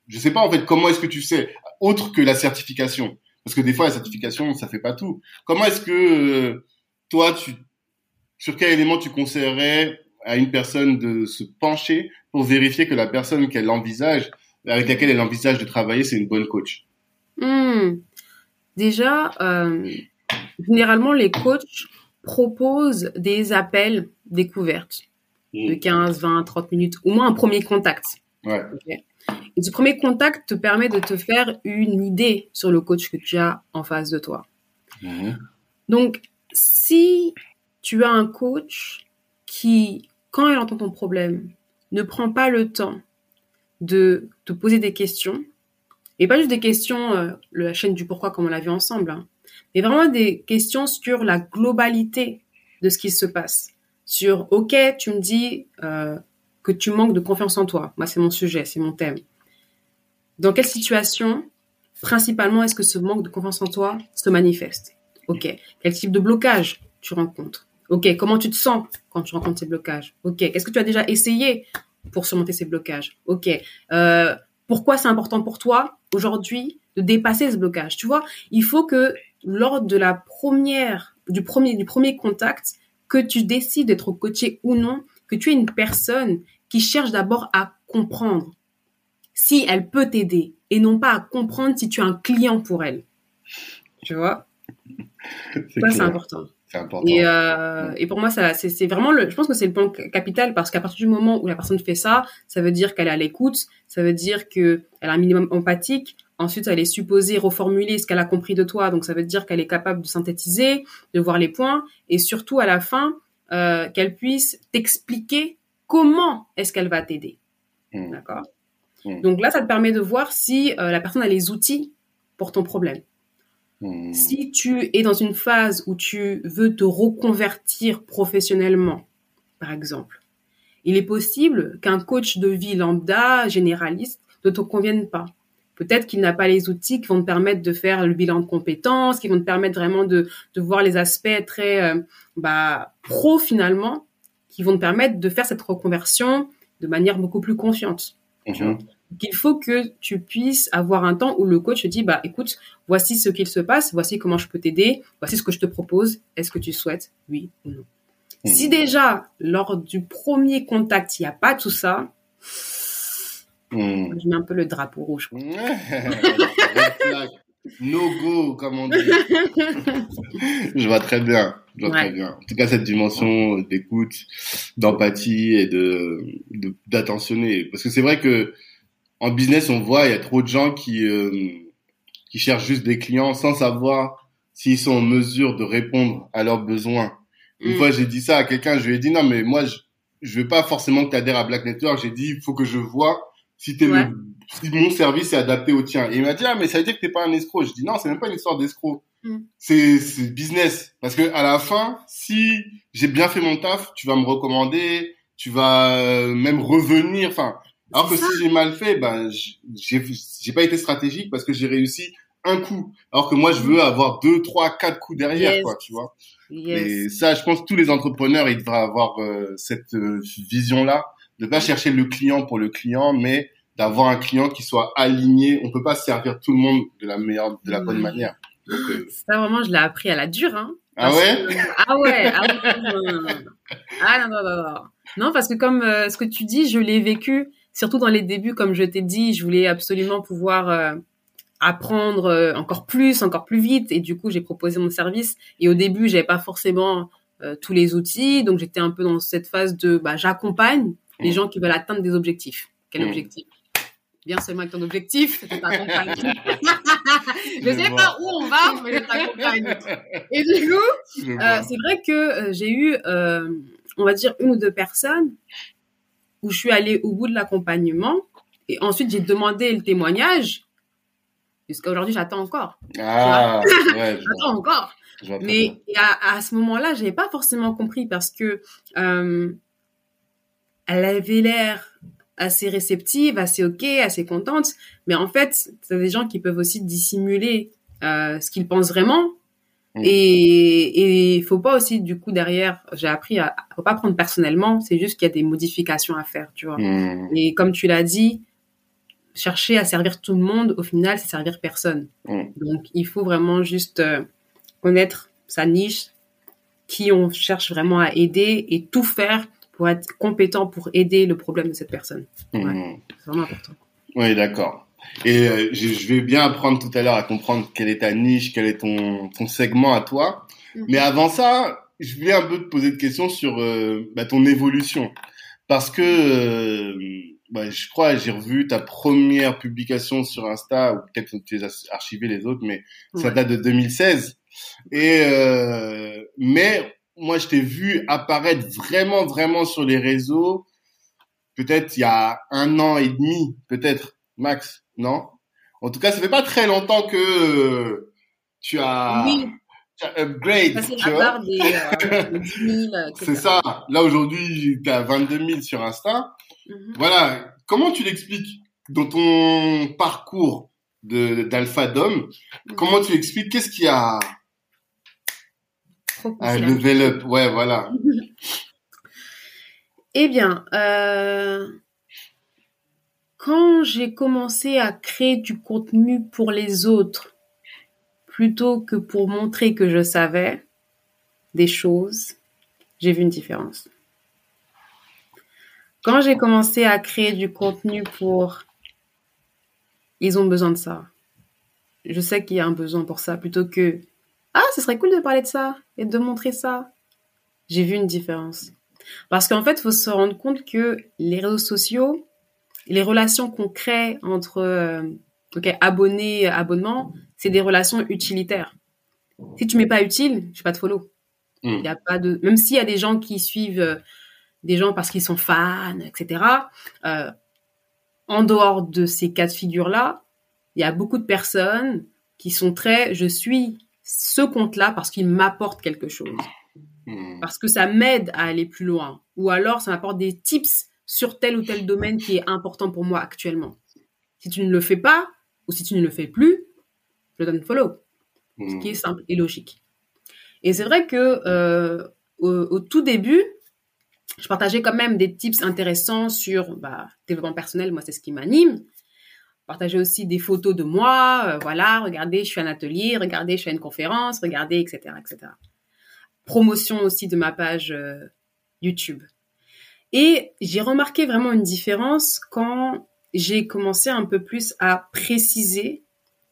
je sais pas, en fait, comment est-ce que tu sais, autre que la certification? Parce que des fois, la certification, ça fait pas tout. Comment est-ce que euh, toi, tu, sur quel élément tu conseillerais à une personne de se pencher pour vérifier que la personne qu'elle envisage, avec laquelle elle envisage de travailler, c'est une bonne coach? Mmh. Déjà, euh, généralement, les coachs proposent des appels découvertes mmh. de 15, 20, 30 minutes, au moins un premier contact. Ouais. Okay. Et ce premier contact te permet de te faire une idée sur le coach que tu as en face de toi. Mmh. Donc, si tu as un coach qui, quand il entend ton problème, ne prend pas le temps de te poser des questions, et pas juste des questions, euh, la chaîne du pourquoi comme on l'a vu ensemble, hein, mais vraiment des questions sur la globalité de ce qui se passe. Sur, ok, tu me dis, euh, que tu manques de confiance en toi. Moi, c'est mon sujet, c'est mon thème. Dans quelle situation, principalement, est-ce que ce manque de confiance en toi se manifeste? Ok. Quel type de blocage tu rencontres? Ok. Comment tu te sens quand tu rencontres ces blocages? Ok. Qu'est-ce que tu as déjà essayé pour surmonter ces blocages? Ok. Euh, pourquoi c'est important pour toi aujourd'hui de dépasser ce blocage? Tu vois, il faut que lors de la première, du premier, du premier contact, que tu décides d'être coaché ou non, que tu es une personne qui cherche d'abord à comprendre si elle peut t'aider et non pas à comprendre si tu es un client pour elle. Tu vois? Ça, c'est important. important. Et, euh, et pour moi, ça, c'est vraiment le, je pense que c'est le point capital parce qu'à partir du moment où la personne fait ça, ça veut dire qu'elle est à l'écoute, ça veut dire qu'elle a un minimum empathique. Ensuite, elle est supposée reformuler ce qu'elle a compris de toi. Donc, ça veut dire qu'elle est capable de synthétiser, de voir les points et surtout à la fin, euh, qu'elle puisse t'expliquer comment est-ce qu'elle va t'aider. Mmh. D'accord? Mmh. Donc là, ça te permet de voir si euh, la personne a les outils pour ton problème. Mmh. Si tu es dans une phase où tu veux te reconvertir professionnellement, par exemple, il est possible qu'un coach de vie lambda, généraliste, ne te convienne pas. Peut-être qu'il n'a pas les outils qui vont te permettre de faire le bilan de compétences, qui vont te permettre vraiment de, de voir les aspects très euh, bah, pro finalement, qui vont te permettre de faire cette reconversion de manière beaucoup plus confiante. Mmh. Il faut que tu puisses avoir un temps où le coach te dit, bah, écoute, voici ce qu'il se passe, voici comment je peux t'aider, voici ce que je te propose, est-ce que tu souhaites, oui ou non. Mmh. Si déjà, lors du premier contact, il n'y a pas tout ça, mmh. je mets un peu le drapeau rouge. no go, comme on dit. je vois très bien. Je vois ouais. très bien. En tout cas, cette dimension d'écoute, d'empathie et de d'attentionner. Parce que c'est vrai que en business, on voit, il y a trop de gens qui euh, qui cherchent juste des clients sans savoir s'ils sont en mesure de répondre à leurs besoins. Une mm. fois, j'ai dit ça à quelqu'un, je lui ai dit non, mais moi, je, je veux pas forcément que tu adhères à Black Network. J'ai dit, il faut que je vois si t'es ouais. le si mon service est adapté au tien. Et il m'a dit, ah, mais ça veut dire que t'es pas un escroc. Je dis, non, c'est même pas une histoire d'escroc. Mm. C'est, c'est business. Parce que à la fin, si j'ai bien fait mon taf, tu vas me recommander, tu vas euh, même revenir. Enfin, alors que ça. si j'ai mal fait, ben, j'ai, j'ai pas été stratégique parce que j'ai réussi un coup. Alors que moi, je veux avoir deux, trois, quatre coups derrière, yes. quoi, tu vois. Yes. Et ça, je pense que tous les entrepreneurs, ils devraient avoir euh, cette euh, vision-là de pas chercher le client pour le client, mais d'avoir un client qui soit aligné. On peut pas servir tout le monde de la meilleure, de la bonne manière. Donc, euh, Ça vraiment, je l'ai appris à la dure. Hein, ah ouais? Ah ouais. Ah, non, ah non, non, non, non. parce que comme euh, ce que tu dis, je l'ai vécu, surtout dans les débuts, comme je t'ai dit, je voulais absolument pouvoir euh, apprendre encore plus, encore plus vite, et du coup, j'ai proposé mon service. Et au début, j'avais pas forcément tous les outils, donc j'étais un peu dans cette phase de, bah, j'accompagne les mmh. gens qui veulent atteindre des objectifs. Quel mmh. objectif? Bien seulement avec ton objectif, je t'accompagne. je sais pas où on va, mais je t'accompagne. Et du coup, euh, c'est vrai que euh, j'ai eu, euh, on va dire, une ou deux personnes où je suis allée au bout de l'accompagnement et ensuite j'ai demandé le témoignage. Jusqu'à aujourd'hui, j'attends encore. Ah, ouais, j'attends encore. Mais à, à, ce moment-là, j'avais pas forcément compris parce que euh, elle avait l'air assez réceptive, assez ok, assez contente. Mais en fait, c'est des gens qui peuvent aussi dissimuler euh, ce qu'ils pensent vraiment. Mm. Et il faut pas aussi du coup derrière, j'ai appris à faut pas prendre personnellement. C'est juste qu'il y a des modifications à faire, tu vois. Mm. Et comme tu l'as dit, chercher à servir tout le monde, au final, c'est servir personne. Mm. Donc il faut vraiment juste euh, connaître sa niche, qui on cherche vraiment à aider et tout faire pour être compétent pour aider le problème de cette personne. Mmh. C'est vraiment important. Oui, d'accord. Et euh, je vais bien apprendre tout à l'heure à comprendre quelle est ta niche, quel est ton, ton segment à toi. Mmh. Mais avant ça, je voulais un peu te poser des questions sur euh, bah, ton évolution. Parce que euh, bah, je crois, j'ai revu ta première publication sur Insta, ou peut-être que tu as archivé les autres, mais ça date de 2016. Et mais moi, je t'ai vu apparaître vraiment, vraiment sur les réseaux, peut-être il y a un an et demi, peut-être, max, non? En tout cas, ça fait pas très longtemps que tu as, oui. upgrade. euh, C'est ça. Là, aujourd'hui, tu as 22 000 sur Insta. Mhm. Voilà. Comment tu l'expliques dans ton parcours de d'alpha d'homme mhm. Comment tu expliques Qu'est-ce qui a un level up, ouais, voilà. eh bien, euh, quand j'ai commencé à créer du contenu pour les autres, plutôt que pour montrer que je savais des choses, j'ai vu une différence. Quand j'ai commencé à créer du contenu pour... Ils ont besoin de ça. Je sais qu'il y a un besoin pour ça, plutôt que ah, ce serait cool de parler de ça et de montrer ça. J'ai vu une différence. Parce qu'en fait, il faut se rendre compte que les réseaux sociaux, les relations qu'on crée entre euh, abonnés, abonnements, c'est des relations utilitaires. Si tu mets pas utile, je suis pas de follow. Hmm. Il y a pas de, même s'il y a des gens qui suivent euh, des gens parce qu'ils sont fans, etc. Euh, en dehors de ces cas de figure là, il y a beaucoup de personnes qui sont très, je suis ce compte-là parce qu'il m'apporte quelque chose. Hmm. Parce que ça m'aide à aller plus loin. Ou alors, ça m'apporte des tips sur tel ou tel domaine qui est important pour moi actuellement. Si tu ne le fais pas, ou si tu ne le fais plus, je donne follow. Ce qui est hmm. simple et logique. Et c'est vrai que euh, au, tout début, je partageais quand même des tips intéressants sur bah, développement personnel. Moi, c'est ce qui m'anime partager aussi des photos de moi, euh, voilà, regardez, je suis un atelier, regardez, je fais une conférence, regardez, etc., etc. Promotion aussi de ma page euh, YouTube. Et j'ai remarqué vraiment une différence quand j'ai commencé un peu plus à préciser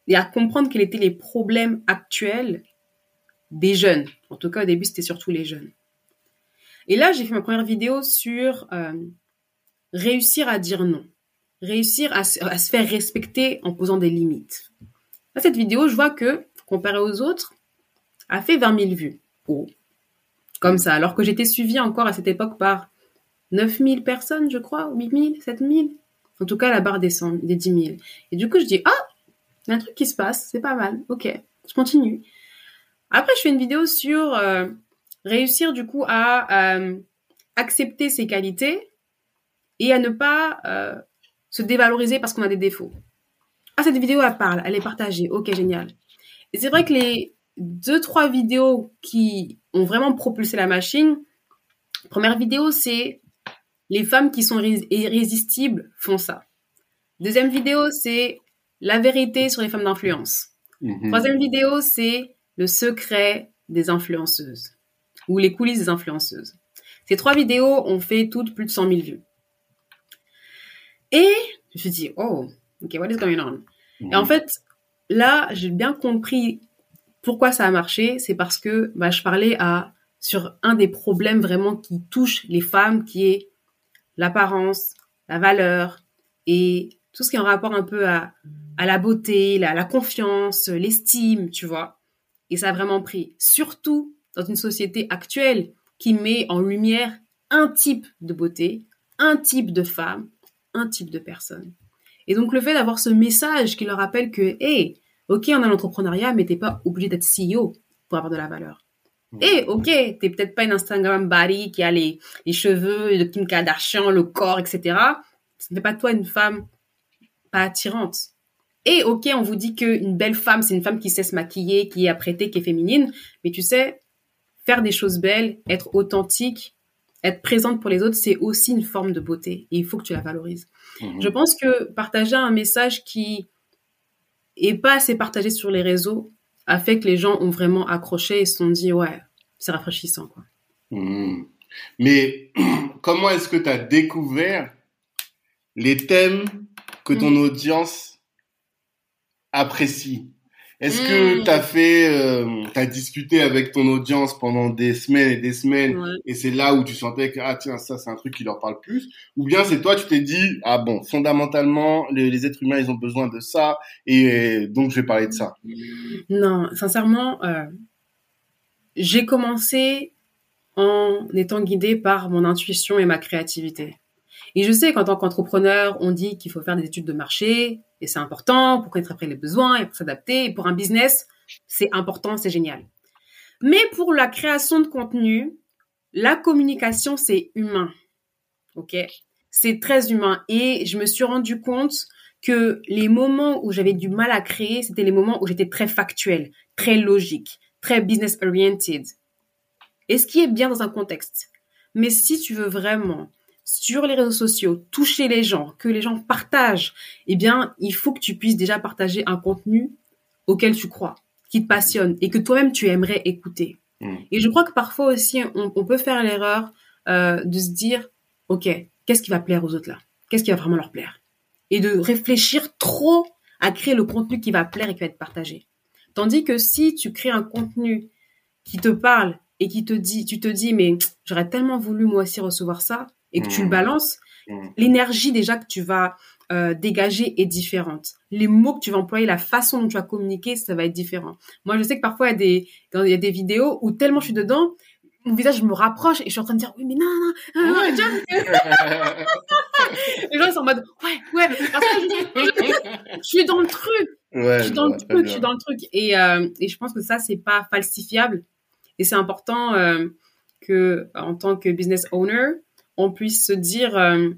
et à comprendre quels étaient les problèmes actuels des jeunes. En tout cas, au début, c'était surtout les jeunes. Et là, j'ai fait ma première vidéo sur euh, réussir à dire non réussir à, se faire respecter en posant des limites. Dans cette vidéo, je vois que, comparé aux autres, a fait 20 000 vues. Oh. Comme ça, alors que j'étais suivie encore à cette époque par 9 000 personnes, je crois, 8 000, 7 000. En tout cas, la barre des, 100, des 10 000. Et du coup, je dis, ah, il y a un truc qui se passe, c'est pas mal, ok, je continue. Après, je fais une vidéo sur euh, réussir du coup à euh, accepter ses qualités et à ne pas euh, se dévaloriser parce qu'on a des défauts. Ah, cette vidéo, elle parle, elle est partagée. Ok, génial. Et c'est vrai que les deux, trois vidéos qui ont vraiment propulsé la machine, première vidéo, c'est les femmes qui sont irrésistibles font ça. Deuxième vidéo, c'est la vérité sur les femmes d'influence. Mhm. Troisième vidéo, c'est le secret des influenceuses ou les coulisses des influenceuses. Ces trois vidéos ont fait toutes plus de 100 000 vues. Et je me suis dit, oh, ok, what is going on? Et en fait, là, j'ai bien compris pourquoi ça a marché. C'est parce que bah, je parlais à, sur un des problèmes vraiment qui touche les femmes, qui est l'apparence, la valeur et tout ce qui est en rapport un peu à, à la beauté, la, la confiance, l'estime, tu vois. Et ça a vraiment pris. Surtout dans une société actuelle qui met en lumière un type de beauté, un type de femme, un type de personne. Et donc le fait d'avoir ce message qui leur rappelle que, hey, ok, on a l'entrepreneuriat, mais t'es pas obligé d'être CEO pour avoir de la valeur. Et ok, t'es peut-être pas une Instagram body qui a les, les cheveux de Kim Kardashian, le corps, etc. Ce n'est pas toi une femme pas attirante. Et ok, on vous dit qu'une belle femme, c'est une femme qui sait se maquiller, qui est apprêtée, qui est féminine. Mais tu sais, faire des choses belles, être authentique, être présente pour les autres, c'est aussi une forme de beauté. Et il faut que tu la valorises. Mmh. Je pense que partager un message qui est pas assez partagé sur les réseaux a fait que les gens ont vraiment accroché et se sont dit, ouais, c'est rafraîchissant, quoi. Mmh. Mais comment est-ce que tu as découvert les thèmes que ton mm. audience apprécie? Est-ce que mm. tu as fait, euh, tu as discuté avec ton audience pendant des semaines et des semaines et c'est là où tu sentais que, ah tiens, ça c'est un truc qui leur parle plus? Ou bien c'est toi, tu t'es dit, ah bon, fondamentalement, les, êtres humains, ils ont besoin de ça et donc je vais parler de ça? Non, sincèrement, euh, j'ai commencé en étant guidée par mon intuition et ma créativité. Et je sais qu'en tant qu'entrepreneur, on dit qu'il faut faire des études de marché, et c'est important pour connaître après les besoins et pour s'adapter. Et pour un business, c'est important, c'est génial. Mais pour la création de contenu, la communication, c'est humain. OK? C'est très humain. Et je me suis rendu compte que les moments où j'avais du mal à créer, c'était les moments où j'étais très factuel, très logique, très business oriented. Et ce qui est bien dans un contexte. Mais si tu veux vraiment sur les réseaux sociaux, toucher les gens, que les gens partagent, eh bien, il faut que tu puisses déjà partager un contenu auquel tu crois, qui te passionne et que toi-même tu aimerais écouter. Mm. Et je crois que parfois aussi, on, peut faire l'erreur euh, de se dire, OK, qu'est-ce qui va plaire aux autres là? Qu'est-ce qui va vraiment leur plaire? Et de réfléchir trop à créer le contenu qui va plaire et qui va être partagé. Tandis que si tu crées un contenu qui te parle et qui te dit, tu te dis, mais j'aurais tellement voulu moi aussi recevoir ça, et que tu le mmh. balances, mmh. l'énergie déjà que tu vas euh, dégager est différente. Les mots que tu vas employer, la façon dont tu vas communiquer, ça va être différent. Moi, je sais que parfois, il y a des, il y a des vidéos où tellement je suis dedans, mon visage me rapproche et je suis en train de dire oui mais non non non, non les gens sont en mode ouais ouais parce que je, suis dans le truc je suis dans le truc je suis dans le truc et euh, et je pense que ça c'est pas falsifiable et c'est important euh, que en tant que business owner on puisse se dire, euh,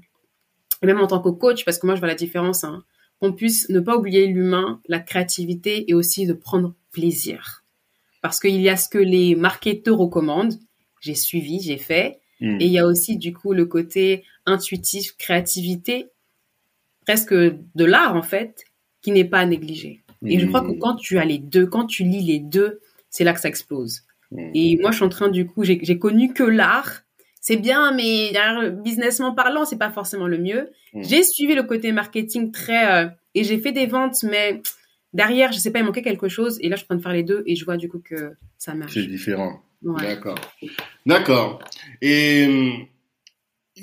même en tant que coach, parce que moi je vois la différence, hein, qu'on puisse ne pas oublier l'humain, la créativité et aussi de prendre plaisir. Parce qu'il y a ce que les marketeurs recommandent, j'ai suivi, j'ai fait, hmm. et il y a aussi du coup le côté intuitif, créativité, presque de l'art en fait, qui n'est pas à négliger. Et je crois que hmm. quand tu as les deux, quand tu lis les deux, c'est là que ça explose. Hmm. Et moi, je suis en train, du coup, j'ai connu que l'art, c'est bien, mais businessment parlant, c'est pas forcément le mieux. Mm. J'ai suivi le côté marketing très euh, et j'ai fait des ventes, mais derrière, je sais pas, il manquait quelque chose. Et là, je suis en train de faire les deux et je vois du coup que ça marche. C'est différent. D'accord. D'accord. Et euh,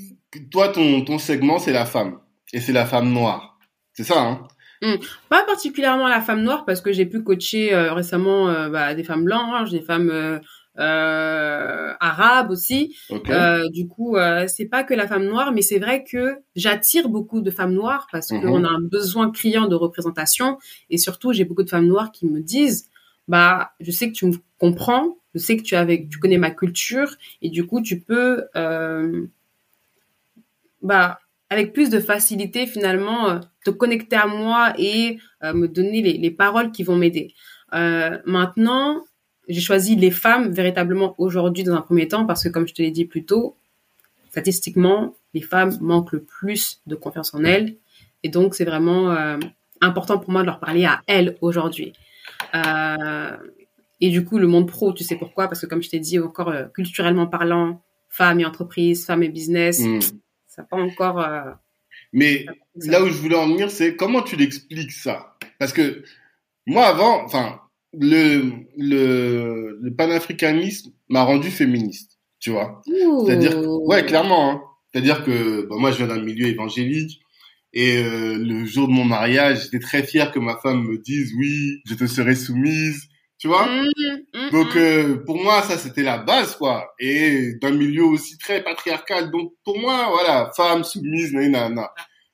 toi, ton, ton segment, c'est la femme. Et c'est la femme noire. C'est ça, hein? Mm. Pas particulièrement la femme noire parce que j'ai pu coacher euh, récemment bah, des femmes blanches, des femmes euh, arabe aussi. Euh, du coup, euh, c'est pas que la femme noire, mais c'est vrai que j'attire beaucoup de femmes noires parce qu'on mhm. a un besoin criant de représentation et surtout j'ai beaucoup de femmes noires qui me disent bah je sais que tu me comprends, je sais que tu avec tu connais ma culture et du coup tu peux euh, bah avec plus de facilité finalement te connecter à moi et me donner les, les, paroles qui vont m'aider. maintenant, j'ai choisi les femmes véritablement aujourd'hui dans un premier temps parce que comme je te l'ai dit plus tôt, statistiquement, les femmes manquent le plus de confiance en elles. Et donc, c'est vraiment euh, important pour moi de leur parler à elles aujourd'hui. Euh, et du coup, le monde pro, tu sais pourquoi? Parce que comme je t'ai dit, encore euh, culturellement parlant, femmes et entreprises, femmes et business, mm. ça pas encore... Mais là où je voulais en venir, c'est comment tu l'expliques ça? Parce que moi, avant, enfin, le, le, le panafricanisme m'a rendu féministe, tu vois. C'est-à-dire, ouais, clairement. Hein. C'est-à-dire que bah, moi, je viens d'un milieu évangélique. Et euh, le jour de mon mariage, j'étais très fier que ma femme me dise oui, je te serai soumise, tu vois. Mmh, mmh, donc mmh. euh, pour moi, ça c'était la base quoi. Et d'un milieu aussi très patriarcal, donc pour moi, voilà, femme soumise, nanana.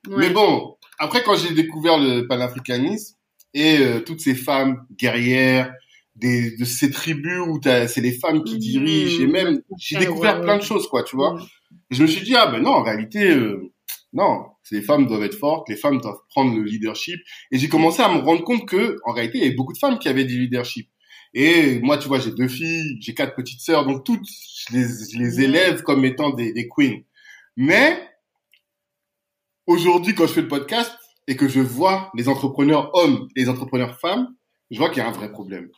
Mais bon, après quand j'ai découvert le panafricanisme et euh, toutes ces femmes guerrières, des, de ces tribus où c'est les femmes qui dirigent et même j'ai découvert plein de choses quoi, tu vois. je me suis dit ah ben non, en réalité euh, non, les femmes doivent être fortes, les femmes doivent prendre le leadership. Et j'ai commencé à me rendre compte que, en réalité, il y avait beaucoup de femmes qui avaient du leadership. Et moi, tu vois, j'ai deux filles, j'ai quatre petites sœurs, donc toutes, je les, les élève comme étant des, des queens. Mais aujourd'hui, quand je fais le podcast et que je vois les entrepreneurs hommes et les entrepreneurs femmes, je vois qu'il y a un vrai problème.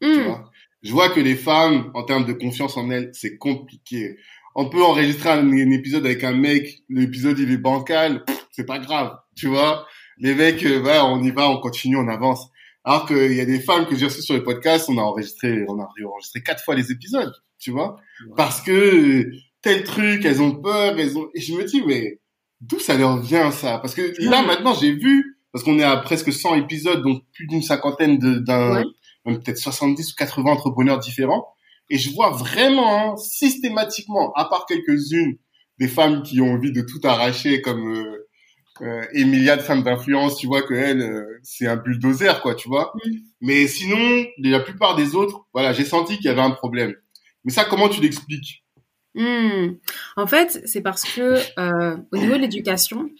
Tu hmm. vois? Je vois que les femmes, en termes de confiance en elles, c'est compliqué on peut enregistrer un, épisode avec un mec, l'épisode il est bancal, c'est pas grave, tu vois? Les mecs, euh, on y va, on continue, on avance. Alors qu'il y a des femmes que j'ai reçues sur le podcast, on a enregistré, on a enregistré quatre fois les épisodes, tu vois, parce que tel truc, elles ont peur, elles ont. Et je me dis, mais d'où ça leur vient ça? Parce que là maintenant, j'ai vu, parce qu'on est à presque 100 épisodes, donc plus d'une cinquantaine d'un, peut-être 70 ou 80 entrepreneurs différents. Et je vois vraiment hein, systématiquement, à part quelques-unes, des femmes qui ont envie de tout arracher, comme euh, euh, Emilia de femme d'influence, tu vois que elle, euh, c'est un bulldozer, quoi, tu vois. Mm. Mais sinon, la plupart des autres, voilà, j'ai senti qu'il y avait un problème. Mais ça, comment tu l'expliques? Mm. En fait, c'est parce que euh, au niveau de l'éducation,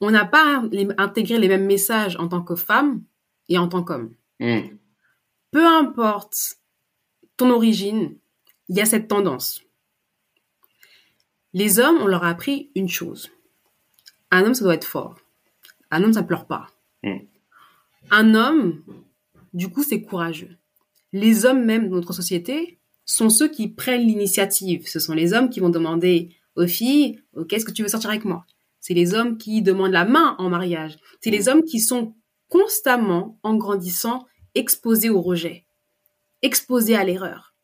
on n'a pas intégré les mêmes messages en tant que femme et en tant qu'homme. Mm. Peu importe ton origine, il y a cette tendance. Les hommes, on leur a appris une chose. Un homme, ça doit être fort. Un homme, ça pleure pas. Hmm. Un homme, du coup, c'est courageux. Les hommes même de notre société sont ceux qui prennent l'initiative. Ce sont les hommes qui vont demander aux filles, qu'est-ce que tu veux sortir avec moi? C'est les hommes qui demandent la main en mariage. C'est les hmm. hommes qui sont constamment, en grandissant, exposés au rejet exposés à l'erreur.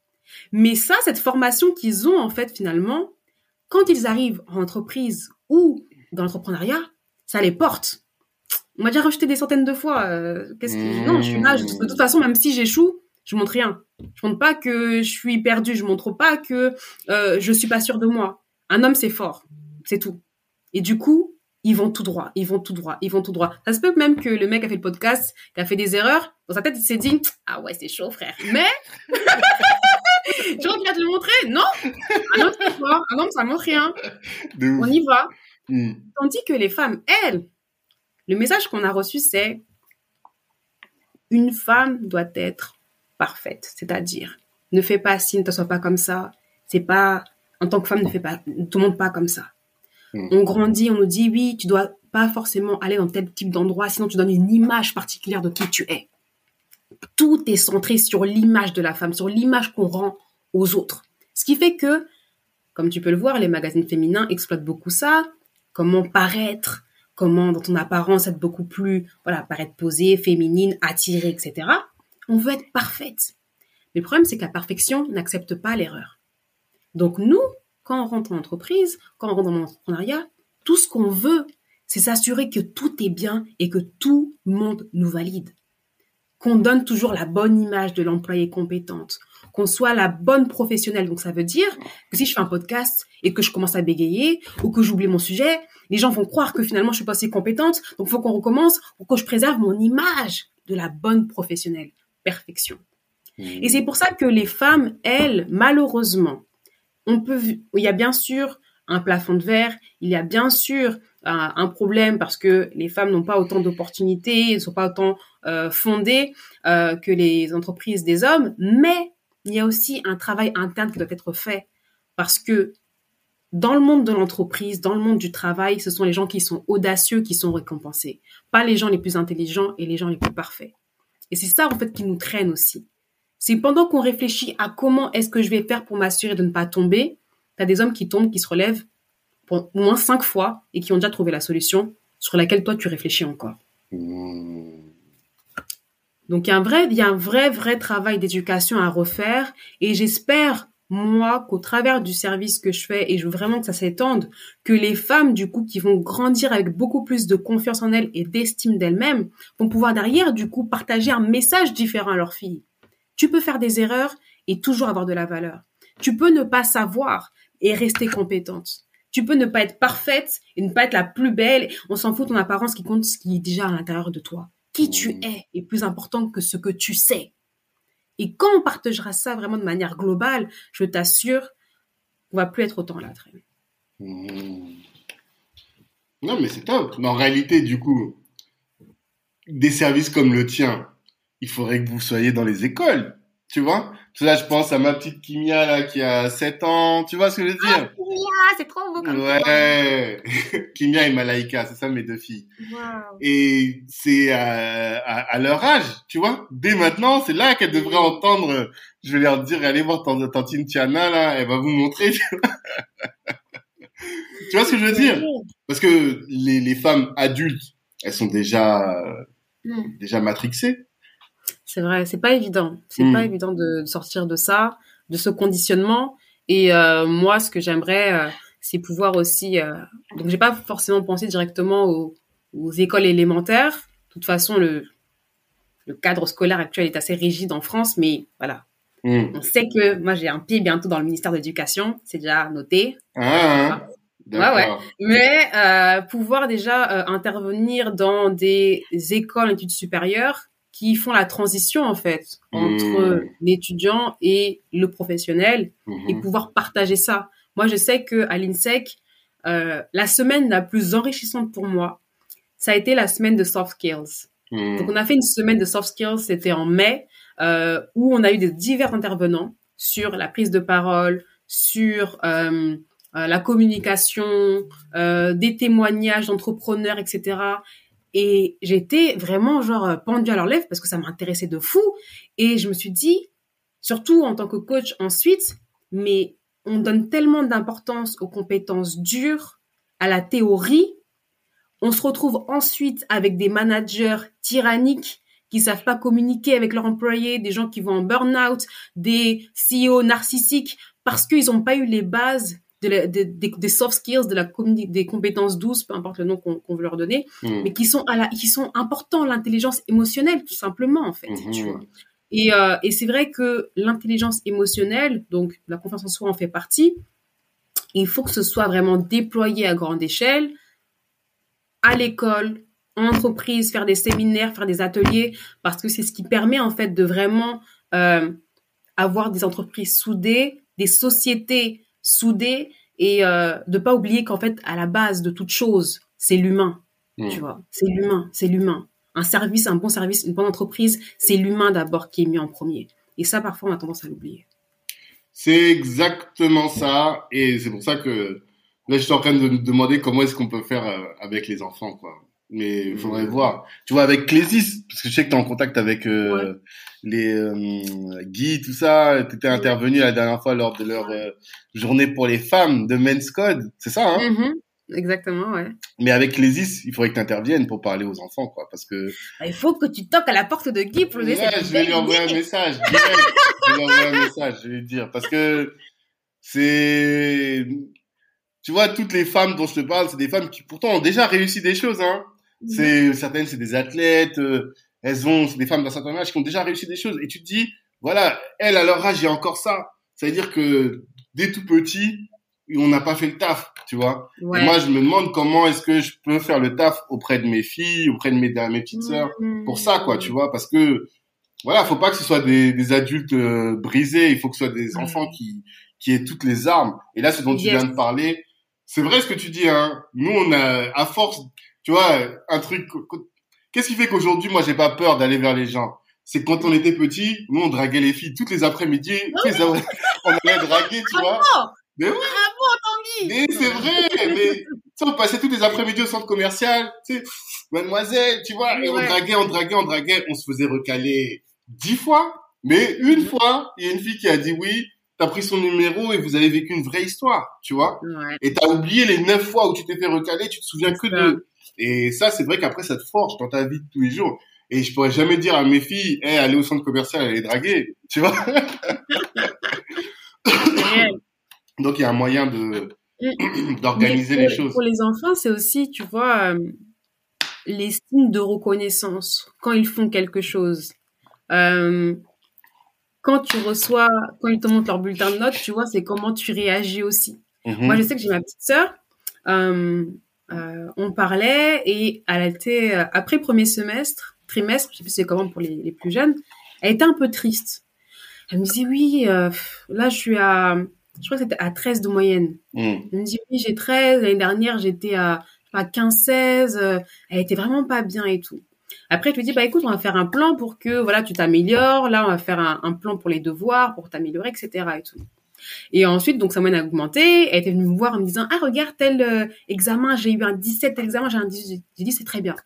Mais ça, cette formation qu'ils ont en fait finalement, quand ils arrivent en entreprise ou dans l'entrepreneuriat, ça les porte. On m'a déjà rejeté des centaines de fois. Euh, qu'est-ce que non, je suis là. De toute façon, même si j'échoue, je montre rien. Je montre pas que je suis perdu. Je montre pas que euh, je suis pas sûr de moi. Un homme, c'est fort, c'est tout. Et du coup, ils vont tout droit, ils vont tout droit, ils vont tout droit. Ça se peut même que le mec a fait le podcast, qui a fait des erreurs, dans sa tête, il s'est dit, ah ouais, c'est chaud, frère. Mais, tu vas te le montrer? Non! Un homme, c'est fort. Un homme, ça montre rien. On y va. Hmm. Tandis que les femmes, elles, le message qu'on a reçu, c'est, une femme doit être parfaite. C'est-à-dire, ne fais pas ci, ne t'assois pas comme ça. C'est pas, en tant que femme, ne fais pas, ne te montre pas comme ça Mm. On grandit, on nous dit oui, tu dois pas forcément aller dans tel type d'endroit, sinon tu donnes une image particulière de qui tu es. Tout est centré sur l'image de la femme, sur l'image qu'on rend aux autres. Ce qui fait que, comme tu peux le voir, les magazines féminins exploitent beaucoup ça. Comment paraître, comment dans ton apparence être beaucoup plus, voilà, paraître posée, féminine, attirée, etc. On veut être parfaite. Mais le problème, c'est que la perfection n'accepte pas l'erreur. Donc nous, quand on rentre en entreprise, quand on rentre dans l'entrepreneuriat, tout ce qu'on veut, c'est s'assurer que tout est bien et que tout le monde nous valide. Qu'on donne toujours la bonne image de l'employé compétente, qu'on soit la bonne professionnelle. Donc ça veut dire que si je fais un podcast et que je commence à bégayer ou que j'oublie mon sujet, les gens vont croire que finalement je suis pas assez compétente. Donc faut qu'on recommence pour que je préserve mon image de la bonne professionnelle. Perfection. Et c'est pour ça que les femmes, elles, malheureusement, on peut, il y a bien sûr un plafond de verre, il y a bien sûr euh, un problème parce que les femmes n'ont pas autant d'opportunités, ne sont pas autant euh, fondées euh, que les entreprises des hommes, mais il y a aussi un travail interne qui doit être fait parce que dans le monde de l'entreprise, dans le monde du travail, ce sont les gens qui sont audacieux qui sont récompensés, pas les gens les plus intelligents et les gens les plus parfaits. Et c'est ça en fait qui nous traîne aussi. C'est pendant qu'on réfléchit à comment est-ce que je vais faire pour m'assurer de ne pas tomber, tu as des hommes qui tombent, qui se relèvent pour au moins cinq fois et qui ont déjà trouvé la solution sur laquelle toi tu réfléchis encore. Mmh. Donc il y a un vrai, il y a un vrai, vrai travail d'éducation à refaire et j'espère moi qu'au travers du service que je fais et je veux vraiment que ça s'étende, que les femmes du coup qui vont grandir avec beaucoup plus de confiance en elles et d'estime d'elles-mêmes vont pouvoir derrière du coup partager un message différent à leurs filles. Tu peux faire des erreurs et toujours avoir de la valeur. Tu peux ne pas savoir et rester compétente. Tu peux ne pas être parfaite et ne pas être la plus belle. On s'en fout ton apparence qui compte ce qui est déjà à l'intérieur de toi. Qui tu mmh. es est plus important que ce que tu sais. Et quand on partagera ça vraiment de manière globale, je t'assure, on va plus être autant là. Mmh. Non, mais c'est top. En réalité, du coup, des services comme le tien, il faudrait que vous soyez dans les écoles, tu vois? Là, je pense à ma petite Kimia là qui a 7 ans, tu vois ce que je veux dire? Ah, Kimia, c'est trop beau comme Ouais, Kimia et Malaika, c'est ça mes deux filles. Et c'est à, à, leur âge, tu vois? Dès maintenant, c'est là qu'elles devraient entendre. Je vais leur dire, allez voir tantine Tiana là, elle va vous montrer. Tu vois, tu vois ce que je veux dire? Parce que les, les femmes adultes, elles sont déjà mm. déjà matrixées. C'est vrai, c'est pas évident. C'est pas hmm. évident de, sortir de ça, de ce conditionnement. Et euh, moi, ce que j'aimerais, euh, c'est pouvoir aussi. Euh... Donc, j'ai pas forcément pensé directement aux, écoles élémentaires. De toute façon, le, le cadre scolaire actuel est assez rigide en France, mais voilà. Hmm. On sait que moi, j'ai un pied bientôt dans le ministère de l'Éducation. C'est déjà noté. Ah, hein. Ouais, ouais. Mais euh, pouvoir déjà intervenir dans des écoles d'études supérieures qui font la transition en fait entre mmh. l'étudiant et le professionnel et mmh. pouvoir partager ça. Moi, je sais que à l'INSEC, euh, la semaine la plus enrichissante pour moi, ça a été la semaine de soft skills. Mmh. Donc, on a fait une semaine de soft skills, c'était en mai, euh, où on a eu des divers intervenants sur la prise de parole, sur euh, la communication, des témoignages d'entrepreneurs, etc. Et j'étais vraiment genre euh, pendue à leur lèvres parce que ça m'intéressait de fou. Et je me suis dit, surtout en tant que coach ensuite, mais on donne tellement d'importance aux compétences dures, à la théorie. On se retrouve ensuite avec des managers tyranniques qui savent pas communiquer avec leurs employés, des gens qui vont en burn-out, des CEO narcissiques parce qu'ils n'ont pas eu les bases des soft skills, de la des compétences douces, peu importe le nom qu'on veut leur donner, hmm. mais qui sont à la, qui sont importants, l'intelligence émotionnelle tout simplement en fait. Hmm. Et, euh, et c'est vrai que l'intelligence émotionnelle, donc la confiance en soi en fait partie. Il faut que ce soit vraiment déployé à grande échelle, à l'école, en entreprise, faire des séminaires, faire des ateliers, parce que c'est ce qui permet en fait de vraiment euh, avoir des entreprises soudées, des sociétés soudé et euh, de pas oublier qu'en fait, à la base de toute chose, c'est l'humain. Hmm. Tu vois, c'est l'humain, c'est l'humain. Un service, un bon service, une bonne entreprise, c'est l'humain d'abord qui est mis en premier. Et ça, parfois, on a tendance à l'oublier. C'est exactement ça. Et c'est pour ça que là, je suis en train de me demander comment est-ce qu'on peut faire euh, avec les enfants, quoi mais il faudrait voir. Tu vois, avec Clésis, parce que je sais que tu es en contact avec euh, les euh, Guy, tout ça, tu étais intervenu la dernière fois lors de leur euh, journée pour les femmes de Men's Code, c'est ça, hein? Mm-hmm. Exactement, ouais. Mais avec Clésis, il faudrait que tu interviennes pour parler aux enfants, quoi, parce que... Ah, il faut que tu toques à la porte de Guy pour lui dire... Ouais, je vais lui envoyer un message, je vais lui envoyer un message, je vais lui dire, parce que c'est... Tu vois, toutes les femmes dont je te parle, c'est des femmes qui pourtant ont déjà réussi des choses, hein c'est certaines, c'est des athlètes, euh, elles ont, c'est des femmes d'un certain âge qui ont déjà réussi des choses. Et tu te dis, voilà, elle à leur âge, il y a encore ça. Ça veut dire que dès tout petit, on n'a pas fait le taf, tu vois. Et moi, je me demande comment est-ce que je peux faire le taf auprès de mes filles, auprès de mes, mes petites sœurs, pour ça, quoi, tu vois, parce que voilà, faut pas que ce soit des, des adultes euh, brisés, il faut que ce soit des enfants qui qui aient toutes les armes. Et là, ce dont tu viens de parler, c'est vrai ce que tu dis, hein. Nous, on a, à force, tu vois, un truc. Qu'est-ce qui fait qu'aujourd'hui, moi, j'ai pas peur d'aller vers les gens? C'est quand on était petit, nous, on draguait les filles toutes les après-midi. on allait draguer, tu vois. Mais oui. Ah. Mais c'est vrai, mais on passait tous les après-midi au centre commercial, tu sais, mademoiselle, tu vois, et on draguait, on draguait, on draguait, on se faisait recaler dix fois, mais une mm. fois, il y a une fille qui a dit oui, t'as pris son numéro et vous avez vécu une vraie histoire, tu vois. Ouais. Et t'as oublié les neuf fois où tu t'es fait recaler, tu te souviens que de... Et ça, c'est vrai qu'après, ça te forge dans ta vie de tous les jours. Et je pourrais jamais dire à mes filles, hey, allez au centre commercial, allez draguer, tu vois. Donc, il y a un moyen de, d'organiser les choses. Pour les enfants, c'est aussi, tu vois, euh, les signes de reconnaissance quand ils font quelque chose. Euh, quand tu reçois, quand ils te montrent leur bulletin de notes, tu vois, c'est comment tu réagis aussi. Mhm. Moi, je sais que j'ai ma petite sœur. Euh, euh, on parlait et elle était euh, après premier semestre, trimestre, je sais plus c'est comment pour les, plus jeunes, elle était un peu triste. Elle me disait oui, là je suis à, je crois que c'était à 13 de moyenne. Mhm. Elle me dit oui j'ai 13, l'année dernière j'étais à, à 15-16, elle était vraiment pas bien et tout. Après, je lui dis, bah écoute, on va faire un plan pour que voilà, tu t'améliores. Là, on va faire un, plan pour les devoirs, pour t'améliorer, etc. Et tout. Et ensuite, donc, ça m'a augmenté. Elle était venue me voir en me disant, ah, regarde, tel euh, examen, j'ai eu un 17 examen, j'ai un 18. J'ai dit, c'est très bien.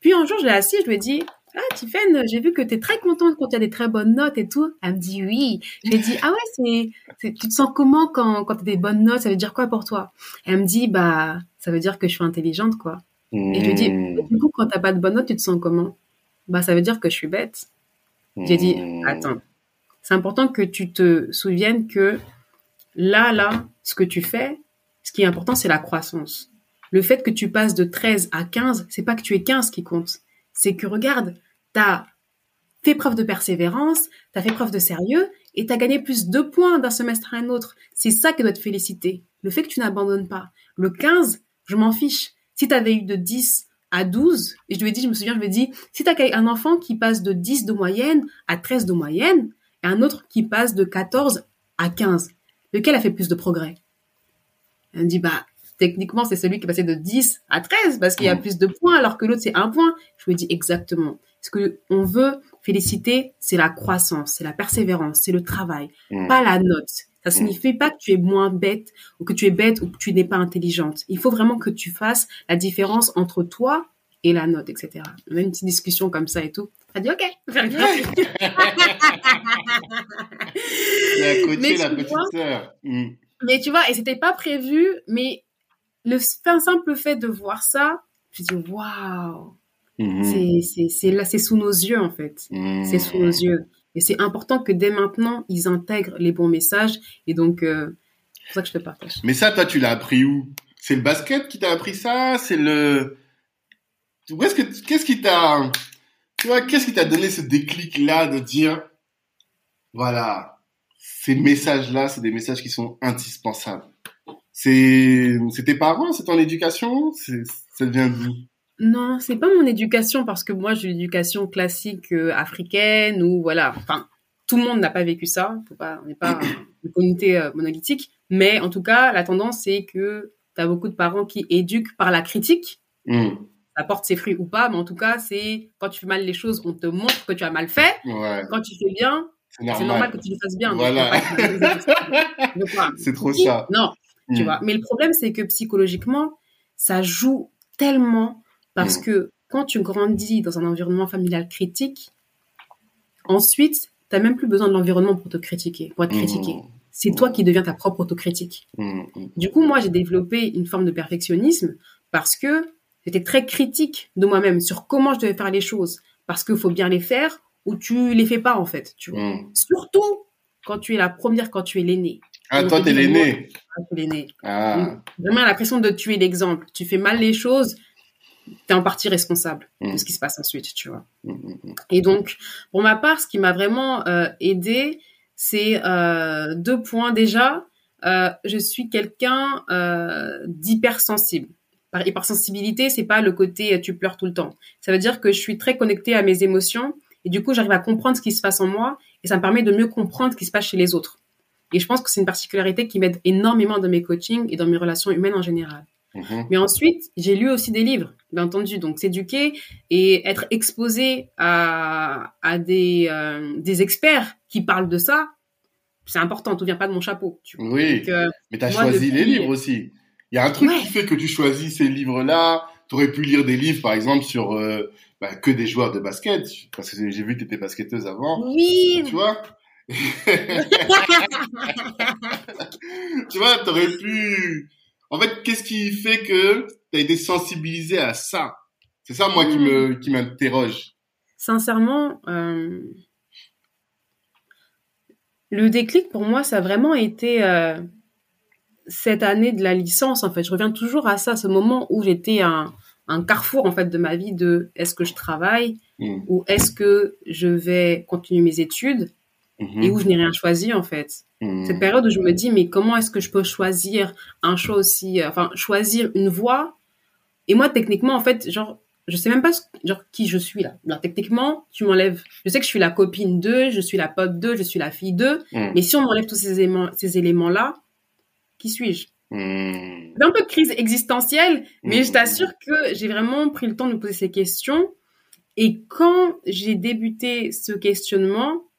Puis un jour, je l'ai assis, je lui ai dit, ah, Tiffen, j'ai vu que tu es très contente quand tu as des très bonnes notes et tout. Elle me dit oui. Je lui ai dit, ah ouais, c'est, tu te sens comment quand, quand tu as des bonnes notes? Ça veut dire quoi pour toi? Elle me dit, bah, ça veut dire que je suis intelligente, quoi. Et je lui dis, mmh. du coup, quand t'as pas de bonne note, tu te sens comment? Bah, ça veut dire que je suis bête. J'ai dit, mmh. attends, c'est important que tu te souviennes que là, là, ce que tu fais, ce qui est important, c'est la croissance. Le fait que tu passes de 13 à 15, c'est pas que tu es 15 qui compte. C'est que regarde, t'as fait preuve de persévérance, t'as fait preuve de sérieux et t'as gagné plus de points d'un semestre à un autre. C'est ça qui doit te féliciter. Le fait que tu n'abandonnes pas. Le 15, je m'en fiche. Si tu avais eu de 10 à 12, et je lui ai dit, je me souviens, je lui ai dit, si tu as un enfant qui passe de 10 de moyenne à 13 de moyenne, et un autre qui passe de 14 à 15, lequel a fait plus de progrès? Elle me dit, bah, techniquement, c'est celui qui est passé de 10 à 13, parce qu'il y a mm. plus de points, alors que l'autre, c'est un point. Je lui ai dit, exactement. Ce que on veut féliciter, c'est la croissance, c'est la persévérance, c'est le travail, mm. pas la note. Ça mm. signifie pas que tu es moins bête ou que tu es bête ou que tu n'es pas intelligente. Il faut vraiment que tu fasses la différence entre toi et la note, etc. On a une petite discussion comme ça et tout. Elle dit OK. mais la petite sœur. Mm. Mais tu vois, et c'était pas prévu, mais le simple fait de voir ça, je dis waouh. Mm-hmm. C'est là, c'est sous nos yeux en fait. C'est sous nos yeux. Et c'est important que dès maintenant, ils intègrent les bons messages. Et donc, euh, c'est pour ça que je te partage. Mais ça, toi, tu l'as appris où? C'est le basket qui t'a appris ça? C'est le... Qu'est-ce, qui t'a... Tu vois, qu'est-ce qui t'a donné ce déclic-là de dire, voilà, ces messages-là, c'est des messages qui sont indispensables? C'est, c'est tes parents, c'est ton éducation, c'est, ça vient d'où? Non, c'est pas mon éducation parce que moi j'ai l'éducation classique euh, africaine ou voilà. Enfin, tout le monde n'a pas vécu ça. on n'est pas une communauté euh, monolithique, mais en tout cas, la tendance c'est que tu as beaucoup de parents qui éduquent par la critique. Mm. Ça porte ses fruits ou pas, mais en tout cas, c'est quand tu fais mal les choses, on te montre que tu as mal fait. Quand tu fais bien, c'est normal. que tu le fasses bien. Voilà. c'est trop ça. Non, tu mm. vois. Mais le problème, c'est que psychologiquement, ça joue tellement parce mm. que quand tu grandis dans un environnement familial critique, ensuite, tu n'as même plus besoin de l'environnement pour te critiquer, pour être critiqué. Mm. C'est toi qui deviens ta propre autocritique. Mm, du coup, moi, j'ai développé une forme de perfectionnisme parce que j'étais très critique de moi-même sur comment je devais faire les choses. Parce qu'il faut bien les faire ou tu les fais pas, en fait. Tu Surtout quand tu es la première, quand tu es l'aîné. Ah, toi, t'es l'aîné. Ah, l'aîné. Ah. Vraiment l'impression de tuer l'exemple. Tu fais mal les choses, tu es en partie responsable de mm. ce qui se passe ensuite, tu vois. Mm, mm, Et donc, pour ma part, ce qui m'a vraiment euh, aidé, c'est euh, deux points. Déjà, euh, je suis quelqu'un d'hypersensible. Par hypersensibilité, c'est pas le côté tu pleures tout le temps. Ça veut dire que je suis très connectée à mes émotions et du coup, j'arrive à comprendre ce qui se passe en moi et ça me permet de mieux comprendre ce qui se passe chez les autres. Et je pense que c'est une particularité qui m'aide énormément dans mes coachings et dans mes relations humaines en général. Mhm. Mais ensuite, j'ai lu aussi des livres, bien entendu. Donc, s'éduquer et être exposé à, à des, euh, des experts qui parlent de ça, c'est important, tout vient pas de mon chapeau. Tu vois. Oui, euh, mais tu as choisi les livres aussi. Il y a un truc qui fait que tu choisis ces livres-là. Tu aurais pu lire des livres, par exemple, sur euh, bah, que des joueurs de basket, parce que j'ai vu que tu étais basketteuse avant. Oui. Tu vois? Tu vois, tu aurais pu... En fait, qu'est-ce qui fait que tu as été sensibilisé à ça? C'est ça, moi, qui me hmm. qui m'interroge. Sincèrement, euh, le déclic pour moi, ça a vraiment été euh, cette année de la licence. En fait, je reviens toujours à ça, ce moment où j'étais un, un carrefour en fait de ma vie de est-ce que je travaille hmm. ou est-ce que je vais continuer mes études? Et où je n'ai rien choisi en fait. Hmm. Cette période où je me dis mais comment est-ce que je peux choisir un choix aussi, euh, enfin choisir une voie? Et moi techniquement en fait genre je sais même pas genre qui je suis là. techniquement, tu m'enlèves. Je sais que je suis la copine 2, je suis la pote 2, je suis la fille 2. Hmm. Mais si on m'enlève tous ces éléments, ces éléments-là, qui suis-je? Mmh. un peu de crise existentielle, mais je t'assure que j'ai vraiment pris le temps de me poser ces questions. Et quand j'ai débuté ce questionnement,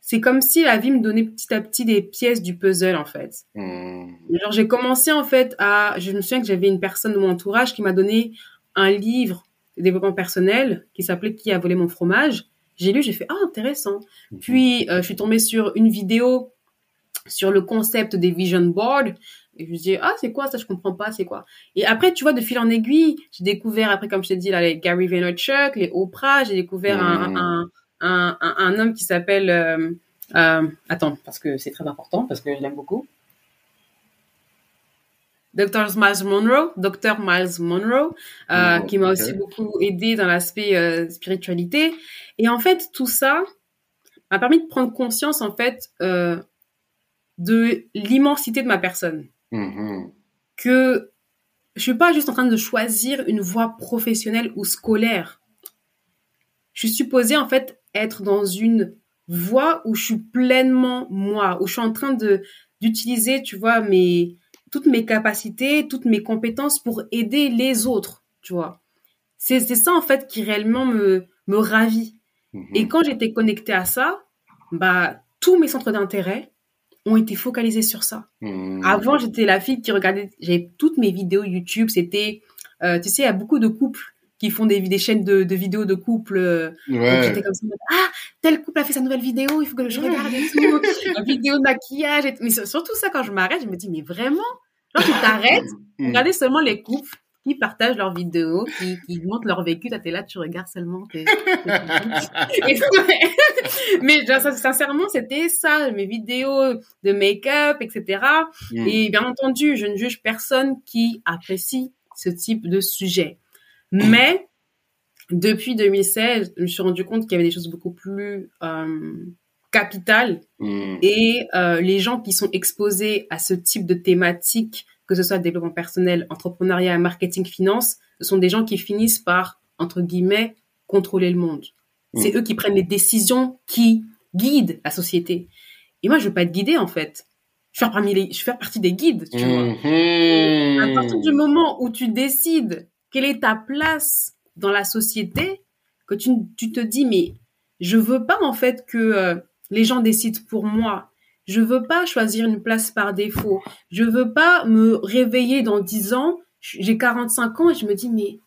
c'est comme si la vie me donnait petit à petit des pièces du puzzle en fait. Hmm. Genre j'ai commencé en fait à, je me souviens que j'avais une personne de mon entourage qui m'a donné un livre développement personnel qui s'appelait Qui a volé mon fromage. J'ai lu, j'ai fait ah intéressant. Mhm. Puis euh, je suis tombée sur une vidéo sur le concept des vision boards et je me dis ah c'est quoi ça? Je comprends pas c'est quoi? Et après tu vois de fil en aiguille j'ai découvert après comme je t'ai dit là les Gary Vaynerchuk, les Oprah, j'ai découvert un, mhm. Un, un, un, homme qui s'appelle euh, euh, attends parce que c'est très important parce que je l'aime beaucoup. Dr. Miles Monroe, Dr. Miles Monroe, euh, qui m'a aussi beaucoup aidé dans l'aspect euh, spiritualité. Et en fait, tout ça m'a permis de prendre conscience, en fait, euh, de l'immensité de ma personne. Mm-hmm. Que je suis pas juste en train de choisir une voie professionnelle ou scolaire. Je suis supposée, en fait, être dans une voie où je suis pleinement moi, où je suis en train de d'utiliser, tu vois, mes toutes mes capacités, toutes mes compétences pour aider les autres, tu vois. C'est ça en fait qui réellement me me ravit. Mhm. Et quand j'étais connectée à ça, bah tous mes centres d'intérêt ont été focalisés sur ça. Mhm. Avant, j'étais la fille qui regardait, j'avais toutes mes vidéos YouTube, c'était, euh, tu sais, il y a beaucoup de couples qui font des, des chaînes de, de vidéos de couples. Euh, j'étais comme ça, ah, tel couple a fait sa nouvelle vidéo, il faut que je regarde et tout. Une vidéo de maquillage. Et Mais surtout ça, quand je m'arrête, je me dis, mais vraiment, Genre, tu t'arrêtes, mm. regardez seulement les couples qui partagent leurs vidéos, qui, qui montrent leur vécu. T'es là, tu regardes seulement tes... Mais genre, sincèrement, c'était ça, mes vidéos de make-up, etc. Mm. Et bien entendu, je ne juge personne qui apprécie ce type de sujet. Mais depuis 2016, je me suis rendu compte qu'il y avait des choses beaucoup plus euh, capitales mm. et euh, les gens qui sont exposés à ce type de thématique, que ce soit développement personnel, entrepreneuriat, marketing, finance, ce sont des gens qui finissent par, entre guillemets, contrôler le monde. Mm. C'est eux qui prennent les décisions qui guident la société. Et moi, je veux pas être guidée, en fait. Je faire, parmi les, je veux partie des guides, tu vois. Mm-hmm. À partir du moment où tu décides quelle est ta place dans la société, que tu, tu te dis, mais je veux pas, en fait, que euh, les gens décident pour moi. Je veux pas choisir une place par défaut. Je veux pas me réveiller dans 10 ans, j'ai 45 ans et je me dis mais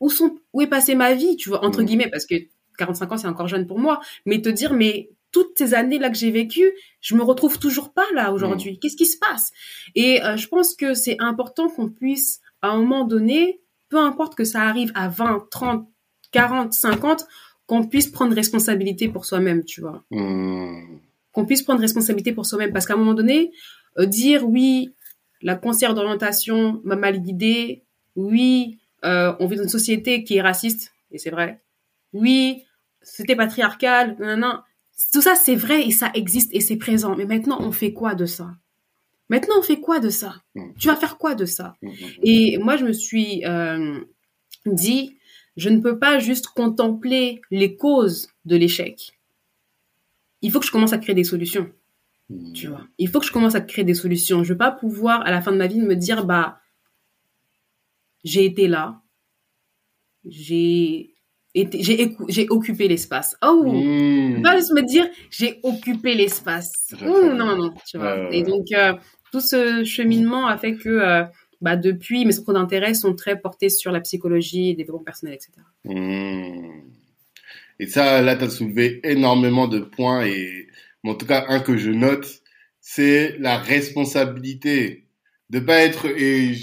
où sont où est passée ma vie, tu vois entre mmh. guillemets parce que 45 ans c'est encore jeune pour moi, mais te dire mais toutes ces années là que j'ai vécues, je me retrouve toujours pas là aujourd'hui. Mmh. Qu'est-ce qui se passe? Et euh, je pense que c'est important qu'on puisse à un moment donné, peu importe que ça arrive à 20, 30, 40, 50, qu'on puisse prendre responsabilité pour soi-même, tu vois. Hmm. Qu'on puisse prendre responsabilité pour soi-même. Parce qu'à un moment donné, euh, dire oui, la conseillère d'orientation m'a mal guidée, oui, euh, on vit dans une société qui est raciste, et c'est vrai. Oui, c'était patriarcal, non, non. Tout ça, c'est vrai et ça existe et c'est présent. Mais maintenant, on fait quoi de ça? Maintenant, on fait quoi de ça? Hmm. Tu vas faire quoi de ça? Hmm, Et moi, je me suis euh, dit, je ne peux pas juste contempler les causes de l'échec. Il faut que je commence à créer des solutions. Tu vois, il faut que je commence à créer des solutions. Je ne veux pas pouvoir à la fin de ma vie me dire bah j'ai été là, j'ai j'ai occupé l'espace. Oh, mmh. pas juste me dire j'ai occupé l'espace. non, non, tu vois. Et donc euh, tout ce cheminement a fait que euh, bah, depuis, mes centres d'intérêt sont très portés sur la psychologie, développement personnel, etc. Mmh. Et ça, là, tu as soulevé énormément de points et en tout cas un que je note, c'est la responsabilité de pas être et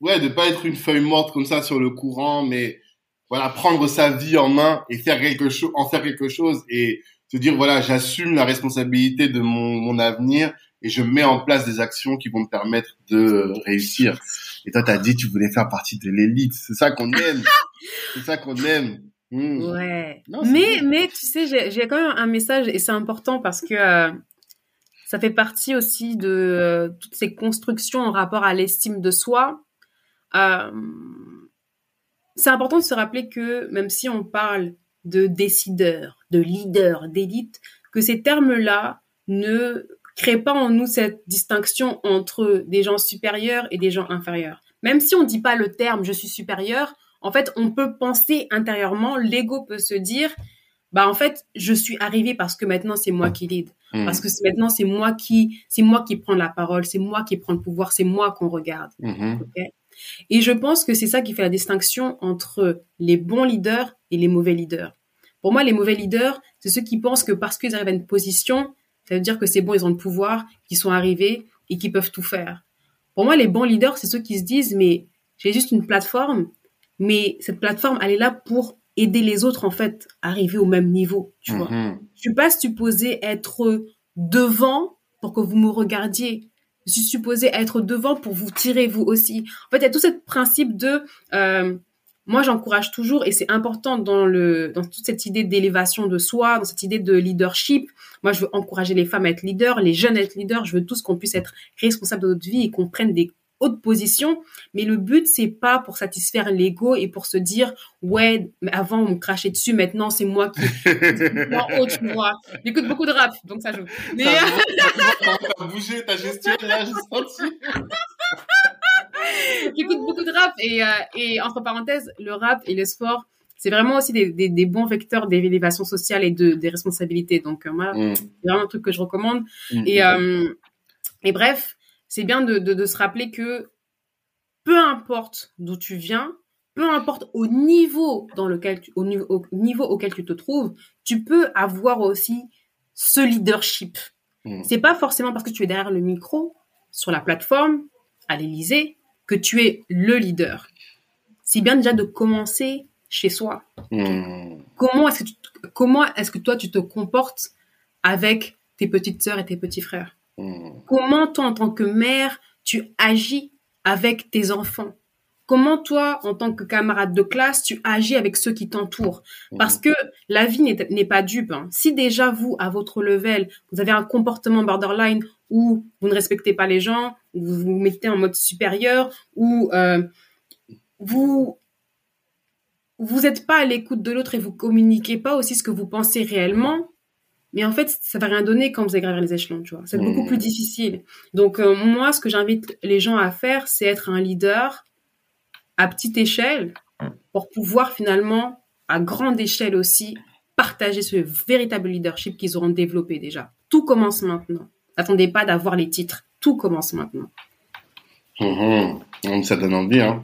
ouais de pas être une feuille morte comme ça sur le courant, mais voilà, prendre sa vie en main et faire quelque chose, en faire quelque chose et se dire voilà, j'assume la responsabilité de mon, mon avenir et je mets en place des actions qui vont me permettre de réussir. Et toi, t'as dit tu voulais faire partie de l'élite. C'est ça qu'on aime. c'est ça qu'on aime. Hmm. Ouais. mais mais tu sais, j'ai quand même un message et c'est important parce que euh, ça fait partie aussi de euh, toutes ces constructions en rapport à l'estime de soi. Euh, c'est important de se rappeler que même si on parle de décideur, de leader, d'élite, que ces termes-là ne créent pas en nous cette distinction entre des gens supérieurs et des gens inférieurs. Même si on ne dit pas le terme je suis supérieur, en fait, on peut penser intérieurement, l'ego peut se dire, bah en fait, je suis arrivé parce que maintenant c'est moi qui lead, mmh. parce que maintenant c'est moi qui, c'est moi qui prends la parole, c'est moi qui prends le pouvoir, c'est moi qu'on regarde. Mmh. Et je pense que c'est ça qui fait la distinction entre les bons leaders et les mauvais leaders. Pour moi, les mauvais leaders, c'est ceux qui pensent que parce qu'ils arrivent à une position, ça veut dire que c'est bon, ils ont le pouvoir, qu'ils sont arrivés et qu'ils peuvent tout faire. Pour moi, les bons leaders, c'est ceux qui se disent, mais j'ai juste une plateforme, mais cette plateforme, elle est là pour aider les autres, en fait, à arriver au même niveau, tu vois. Mm-hmm. Je suis pas supposée être devant pour que vous me regardiez je suis supposée être devant pour vous tirer vous aussi. En fait, il y a tout ce principe de euh, moi j'encourage toujours et c'est important dans le dans toute cette idée d'élévation de soi, dans cette idée de leadership. Moi, je veux encourager les femmes à être leaders, les jeunes à être leaders. Je veux tous qu'on puisse être responsables de notre vie et qu'on prenne des haute position, mais le but c'est pas pour satisfaire l'ego et pour se dire ouais avant on me crachait dessus maintenant c'est moi qui moi haut tu vois j'écoute beaucoup de rap donc ça joue mais a bougé ta gestion là j'ai senti j'écoute beaucoup de rap et, euh, et entre parenthèses le rap et le sport c'est vraiment aussi des, des, des bons vecteurs d'élévation sociale et de des responsabilités donc euh, moi mm. c'est vraiment un truc que je recommande mm. et euh, et bref c'est bien de, se rappeler que peu importe d'où tu viens, peu importe au niveau dans lequel au, niveau, auquel tu te trouves, tu peux avoir aussi ce leadership. Mmh. C'est pas forcément parce que tu es derrière le micro, sur la plateforme, à l'Élysée, que tu es le leader. C'est bien déjà de commencer chez soi. Mmh. Comment est-ce que comment est-ce que toi tu te comportes avec tes petites sœurs et tes petits frères? Comment toi, en tant que mère, tu agis avec tes enfants? Comment toi, en tant que camarade de classe, tu agis avec ceux qui t'entourent? Parce que la vie n'est pas dupe. Hein. Si déjà vous, à votre level, vous avez un comportement borderline où vous ne respectez pas les gens, ou vous vous mettez en mode supérieur, ou euh, vous vous n'êtes pas à l'écoute de l'autre et vous communiquez pas aussi ce que vous pensez réellement, mais en fait, ça va rien donner quand vous allez gravir les échelons, tu vois. C'est beaucoup mmh. plus difficile. Donc, euh, moi, ce que j'invite les gens à faire, c'est être un leader à petite échelle pour pouvoir finalement, à grande échelle aussi, partager ce véritable leadership qu'ils auront développé déjà. Tout commence maintenant. N'attendez pas d'avoir les titres. Tout commence maintenant. Mmh. Ça donne envie, hein.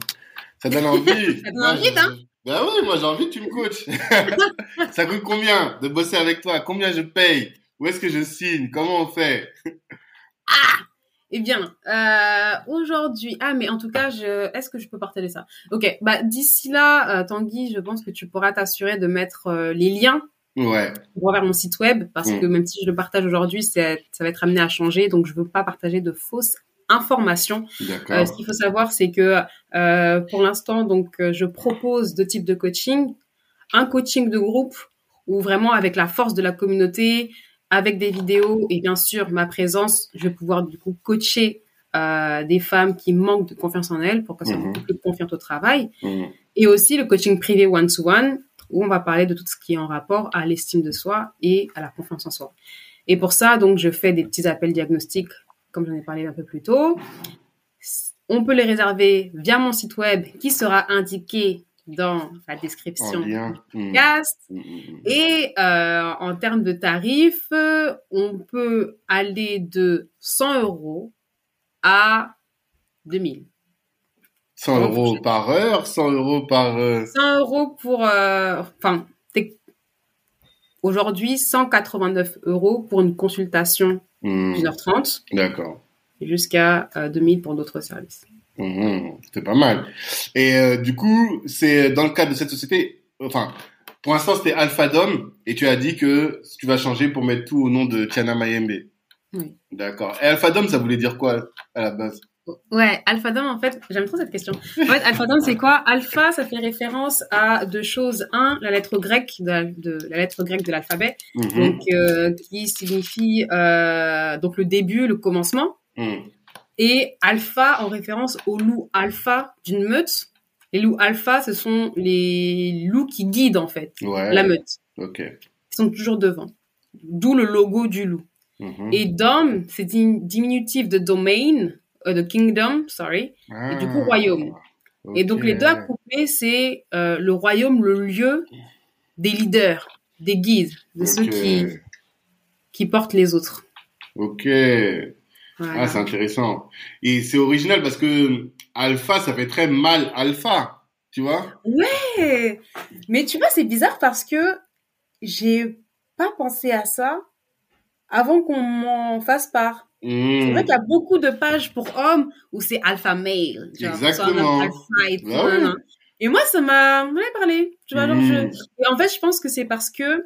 Ça donne envie. ça donne envie, hein. Ben oui, moi j'ai envie que tu me coaches. ça coûte combien de bosser avec toi? Combien je paye? Où est-ce que je signe? Comment on fait? Ah Eh bien, euh, aujourd'hui, ah mais en tout cas, je... est-ce que je peux partager ça? Ok, bah d'ici là, euh, Tanguy, je pense que tu pourras t'assurer de mettre euh, les liens Ouais. Vers mon site web, parce que même si je le partage aujourd'hui, ça va être amené à changer, donc je veux pas partager de fausses information. Euh, ce qu'il faut savoir, c'est que pour l'instant, donc, je propose deux types de coaching. Un coaching de groupe où vraiment avec la force de la communauté, avec des vidéos et bien sûr ma présence, je vais pouvoir du coup coacher des femmes qui manquent de confiance en elles pour qu'elles soient mhm. plus confiantes au travail. Mhm. Et aussi le coaching privé one-to-one où on va parler de tout ce qui est en rapport à l'estime de soi et à la confiance en soi. Et pour ça, donc, je fais des petits appels diagnostiques comme j'en ai parlé un peu plus tôt. On peut les réserver via mon site web qui sera indiqué dans la description du podcast. Mm, mm, Et euh, en termes de tarifs, euh, on peut aller de 100 euros à 2000. 100 Donc, euros par heure, 100 euros par... euh, 100 euros pour... euh, Enfin, aujourd'hui, 189 euros pour une consultation d'une heure trente D'accord. jusqu'à euh, 2000 pour d'autres services. Mhm, C'était pas mal. Et euh, du coup, c'est dans le cadre de cette société, enfin, pour l'instant c'était Alpha Dom, et tu as dit que tu vas changer pour mettre tout au nom de Tiana Mayembe. Oui. D'accord. Et Alpha Dom, ça voulait dire quoi à la base? Ouais, Alpha Dom, en fait, j'aime trop cette question. En fait, Alpha Dom, c'est quoi? Alpha, ça fait référence à deux choses. Un, la lettre grecque de, la- de la lettre grecque de l'alphabet, Mhm, donc euh, qui signifie euh, donc le début, le commencement, mhm. Et alpha en référence au loup alpha d'une meute. Les loups alpha, ce sont les loups qui guident en fait Ouais. la meute. Ok. Ils sont toujours devant. D'où le logo du loup. Mhm. Et dom, c'est dim- diminutif de domain, euh, de kingdom, sorry, et du coup Ah, royaume. Et donc les deux accouplés, c'est euh, le royaume, le lieu des leaders, des guides, de ceux qui, qui portent les autres. Ok. Ah, c'est intéressant. Et c'est original parce que alpha, ça fait très mal alpha, tu vois? Eh, Mais tu vois, c'est bizarre parce que j'ai pas pensé à ça avant qu'on m'en fasse part. C'est Mhm. vrai qu'il y a beaucoup de pages pour hommes où c'est alpha male. genre, Exactement. son of alpha et tout, Bah oui. nanana. Et moi, ça m'a parlé. Tu vois, genre, je... Et en fait, je pense que c'est parce que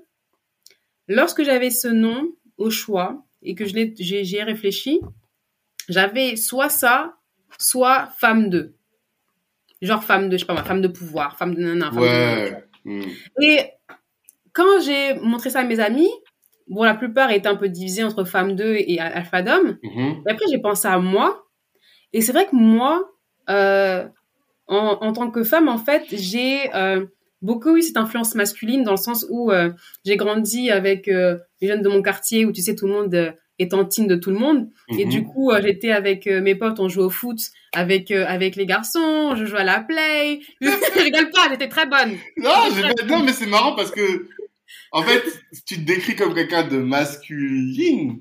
lorsque j'avais ce nom au choix et que je l'ai, j'ai, réfléchi, j'avais soit ça, soit femme de. Genre femme de, je sais pas moi, femme de pouvoir, femme de nana, femme de nana, tu vois. Ouais. Mhm. Et quand j'ai montré ça à mes amis, bon, la plupart étaient un peu divisés entre femme 2 et alpha d'homme. Mhm. Et après, j'ai pensé à moi. Et c'est vrai que moi, euh, en, en tant que femme, en fait, j'ai euh, beaucoup eu cette influence masculine dans le sens où euh, j'ai grandi avec les jeunes de mon quartier où, tu sais, tout le monde est tantine de tout le monde. Et Mhm. du coup, euh, j'étais avec euh, mes potes, on jouait au foot avec euh, avec les garçons, je jouais à la play. je rigole pas, j'étais très bonne. Non, j'ai- non, mais c'est marrant parce que, en fait, tu te décris comme quelqu'un de masculine.